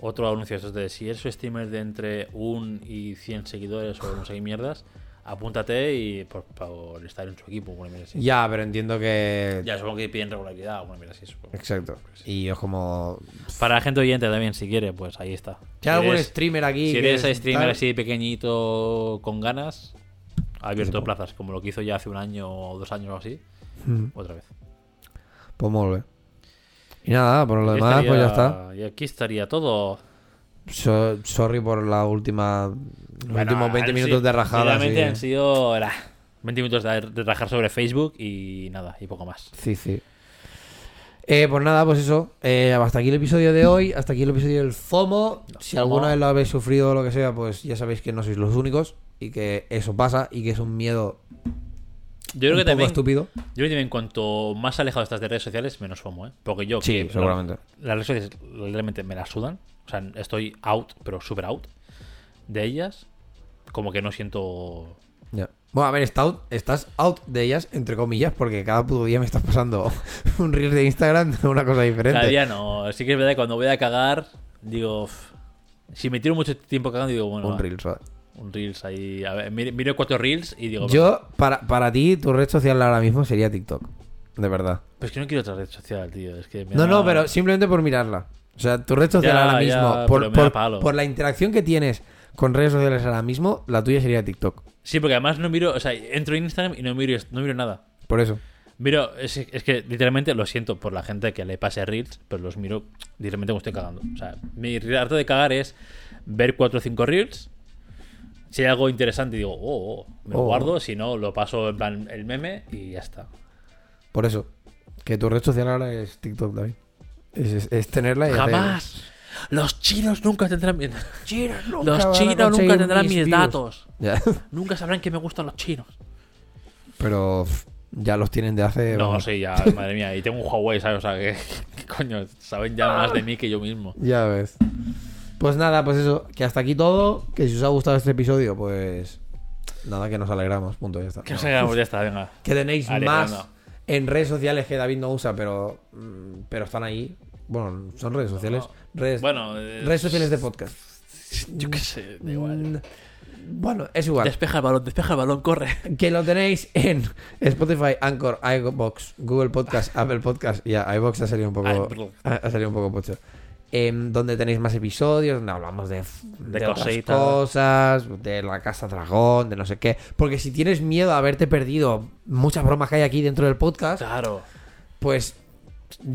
otro anuncio esos de si eres streamer de entre 1 y 100 seguidores o no sé qué mierdas, apúntate y por, por estar en su equipo. Una mierda así. Ya, pero entiendo que. Ya supongo que piden regularidad o una mierda así. supongo. Exacto. Y es como. Para la gente oyente también, si quiere, pues ahí está. Si hay algún eres- streamer aquí. Si que eres es streamer tal- así pequeñito con ganas, ha abierto Sí, plazas, como lo que hizo ya hace un año o dos años o así, Mm, otra vez. Pues bé. Y nada, por lo demás, pues ya está. Y aquí estaría todo. So- sorry por la última. Los Bueno, últimos 20 han minutos de rajada. Realmente han sido era, 20 minutos de, de rajar sobre Facebook y nada, y poco más. Sí, sí. Eh, pues nada, pues eso. Eh, hasta aquí el episodio de hoy. Hasta aquí el episodio del FOMO. Si FOMO. alguna vez lo habéis sufrido o lo que sea, pues ya sabéis que no sois los únicos. Y que eso pasa. Y que es un miedo Yo creo un que poco también, estúpido. yo creo que también cuanto más alejado estás de redes sociales, menos FOMO, ¿eh? Porque yo, Sí, que seguramente. Las redes sociales realmente me las sudan. O sea, estoy out, pero super out de ellas. Como que no siento. Ya. Bueno, a ver, está out- estás out de ellas, entre comillas, porque cada puto día me estás pasando *laughs* un reel de Instagram de una cosa diferente. Cada día no. Sí que es verdad que cuando voy a cagar, digo. Si me tiro mucho tiempo cagando, digo, bueno, un va, reel, ¿sabes? Un reels ahí. A ver, miro, miro cuatro reels y digo, Yo, para, para ti, tu red social ahora mismo sería TikTok. De verdad. Pues que no quiero otra red social, tío. Es que me No, da- no, pero simplemente por mirarla. O sea, tu red social Ya, ahora ya, mismo, por, pero por- la interacción que tienes con redes sociales ahora mismo, la tuya sería TikTok. Sí, porque además no miro. O sea, entro en Instagram y no miro, no miro nada. Por eso. Miro, es, es que literalmente lo siento por la gente que le pase reels, pero los miro literalmente como estoy cagando. O sea, mi harto de cagar es ver cuatro o cinco reels. Si hay algo interesante, digo, oh, oh, me lo Oh. guardo. Si no, lo paso en plan el meme y ya está. Por eso. Que tu red social ahora es TikTok, David. Es, es- es tenerla y hacer- Jamás. Los chinos nunca tendrán mis Chinos nunca Los chinos nunca tendrán mis datos. Ya. *laughs* Nunca sabrán que me gustan los chinos. Pero ya los tienen de hace. No, vamos. sí, ya, *laughs* madre mía. Y tengo un Huawei, ¿sabes? O sea, que, que *laughs* coño, saben ya más de mí que yo mismo. Ya ves. Pues nada, pues eso, que hasta aquí todo. Que si os ha gustado este episodio, pues. Nada, que nos alegramos. Punto, ya está. Que nos hagamos, ya está, venga. Que tenéis Alegrando. más en redes sociales que David no usa, pero. mm, Pero están ahí. Bueno, son redes sociales. Redes, Bueno, eh, redes sociales de podcast. *laughs* Yo qué sé, da igual. Mm, Bueno, es igual. Despeja el balón, despeja el balón, corre. Que lo tenéis en Spotify, Anchor, iBox, Google Podcast, Apple Podcast. Ya, iBox ha salido un poco. ha salido un poco pocho. Em, donde tenéis más episodios, donde hablamos de, de, De otras cositas. cosas, de la casa dragón, de no sé qué. Porque si tienes miedo a haberte perdido muchas bromas que hay aquí dentro del podcast, Claro. pues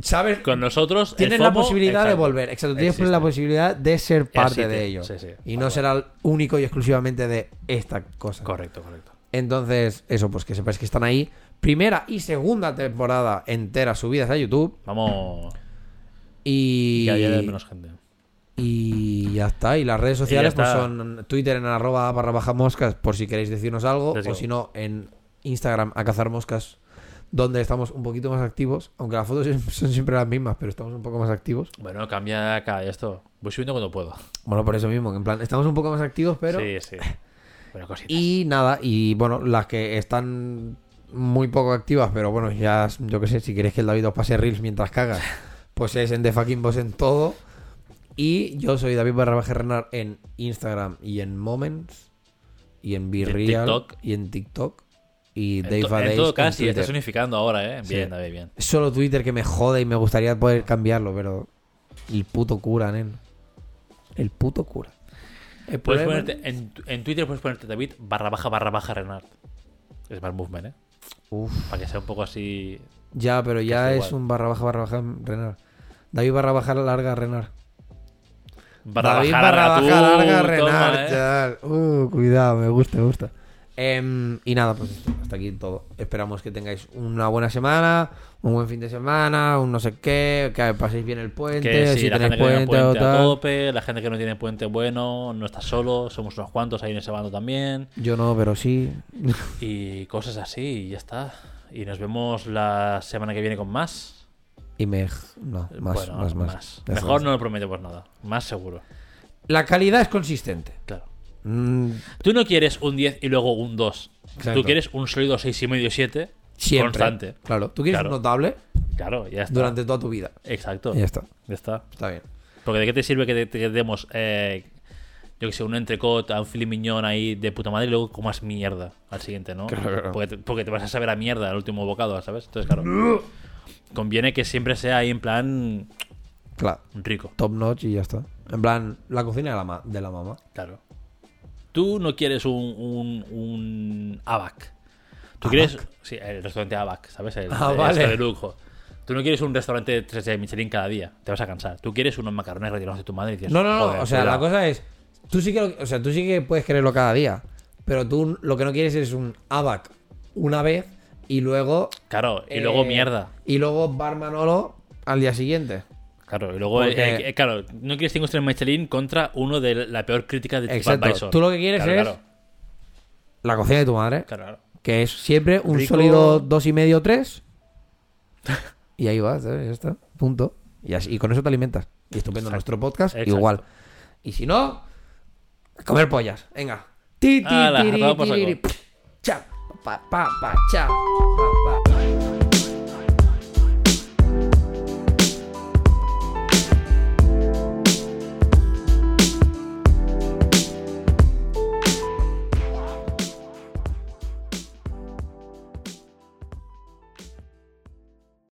sabes, Con nosotros. tienes la posibilidad de volver. Exacto, tienes Existe. la posibilidad de ser parte Existe, de ello. sí, sí. Y no será único y exclusivamente de esta cosa. Correcto, correcto. Entonces, eso, pues que sepáis que están ahí. Primera y segunda temporada entera subidas a YouTube. Vamos. Y. Que haya menos gente. Y ya está. Y las redes sociales pues son Twitter en arroba barra baja moscas por si queréis decirnos algo. O si no, en Instagram a cazar moscas, donde estamos un poquito más activos. Aunque las fotos *laughs* son siempre las mismas, pero estamos un poco más activos. Bueno, cambia cada esto. Voy subiendo cuando puedo. Bueno, por eso mismo, que en plan, estamos un poco más activos, pero. Sí, sí. *laughs* Bueno. Y nada, y bueno, las que están muy poco activas, pero bueno, ya, yo qué sé, si queréis que el David os pase reels mientras cagas, *laughs* pues es en The Fucking Boss en todo. Y yo soy David barra baja Renar en Instagram y en Moments, y en Be Y en TikTok. y en en, Dave to- en Days todo en caso, Twitter. estás unificando ahora, ¿eh? Bien, Sí. David, bien. Solo Twitter que me jode y me gustaría poder cambiarlo, pero el puto cura, nen. El puto cura. El Puedes ponerte, en, en Twitter puedes ponerte David barra baja barra baja Renard. Es más movement, ¿eh? Uf. Para que sea un poco así. Ya, pero ya Casi es igual. un barra baja barra baja Renar. David barra baja larga Renar. Barra David baja barra larga, baja tú, larga toma, Renar. ¿eh? chaval. Uh, cuidado, me gusta, me gusta. Em, y nada, pues hasta aquí todo. Esperamos que tengáis una buena semana, un buen fin de semana, un no sé qué, que paséis bien el puente, Que sí, si la tenéis gente que tiene puente, o puente a tope, la gente que no tiene puente bueno, no está solo, somos unos cuantos ahí en ese bando también. Yo no, pero sí. Y cosas así, y ya está. Y nos vemos la semana que viene con más. Y me... No, más, Bueno, más, más. Mejor no lo prometemos nada. Más seguro. La calidad es consistente. Claro. Mm, Tú no quieres un 10 y luego un 2. Exacto. Tú quieres un sólido 6,5 7 siempre. constante. Claro. Tú quieres Claro. un notable Claro, ya está. durante toda tu vida. Exacto. Ya está. Ya está. Está bien. Porque de qué te sirve que te, te demos, eh, yo que sé, un entrecot, a un filet mignon ahí de puta madre y luego comas mierda al siguiente, ¿no? Claro, claro. Porque, te, porque te vas a saber a mierda el último bocado, ¿sabes? Entonces, claro. *laughs* conviene que siempre sea ahí en plan Claro. rico. Top notch y ya está. En plan, la cocina de la, ma- de la mamá. Claro. Tú no quieres un, un, un ABAC. Tú quieres. Sí, el restaurante ABAC, ¿sabes? El, Ah, el vale. este de lujo. Tú no quieres un restaurante de 3 de Michelin cada día. Te vas a cansar. Tú quieres unos macarrones retirados de tu madre y dices. No, no, no. "Joder, o sea, la cuidado". cosa es. Tú sí que lo- o sea, tú sí que puedes quererlo cada día. Pero tú lo que no quieres es un ABAC una vez y luego. Claro, y luego eh, mierda. Y luego Bar Manolo al día siguiente. Claro, y luego, Porque- eh, eh, claro, no quieres cinco estrellas Michelin contra uno de la peor crítica de Exacto. Tú lo que quieres Claro, es- Claro, La cocina de tu madre. claro, claro. Que es siempre un Rico. sólido dos y medio, tres. y ahí vas, ¿sabes? Ya está. Punto. Y, así, y con eso te alimentas. Y estupendo Exacto. nuestro podcast, Exacto. igual. Y si no, comer pollas. Venga. Ti, ti, tiri, a tomar por tiriri,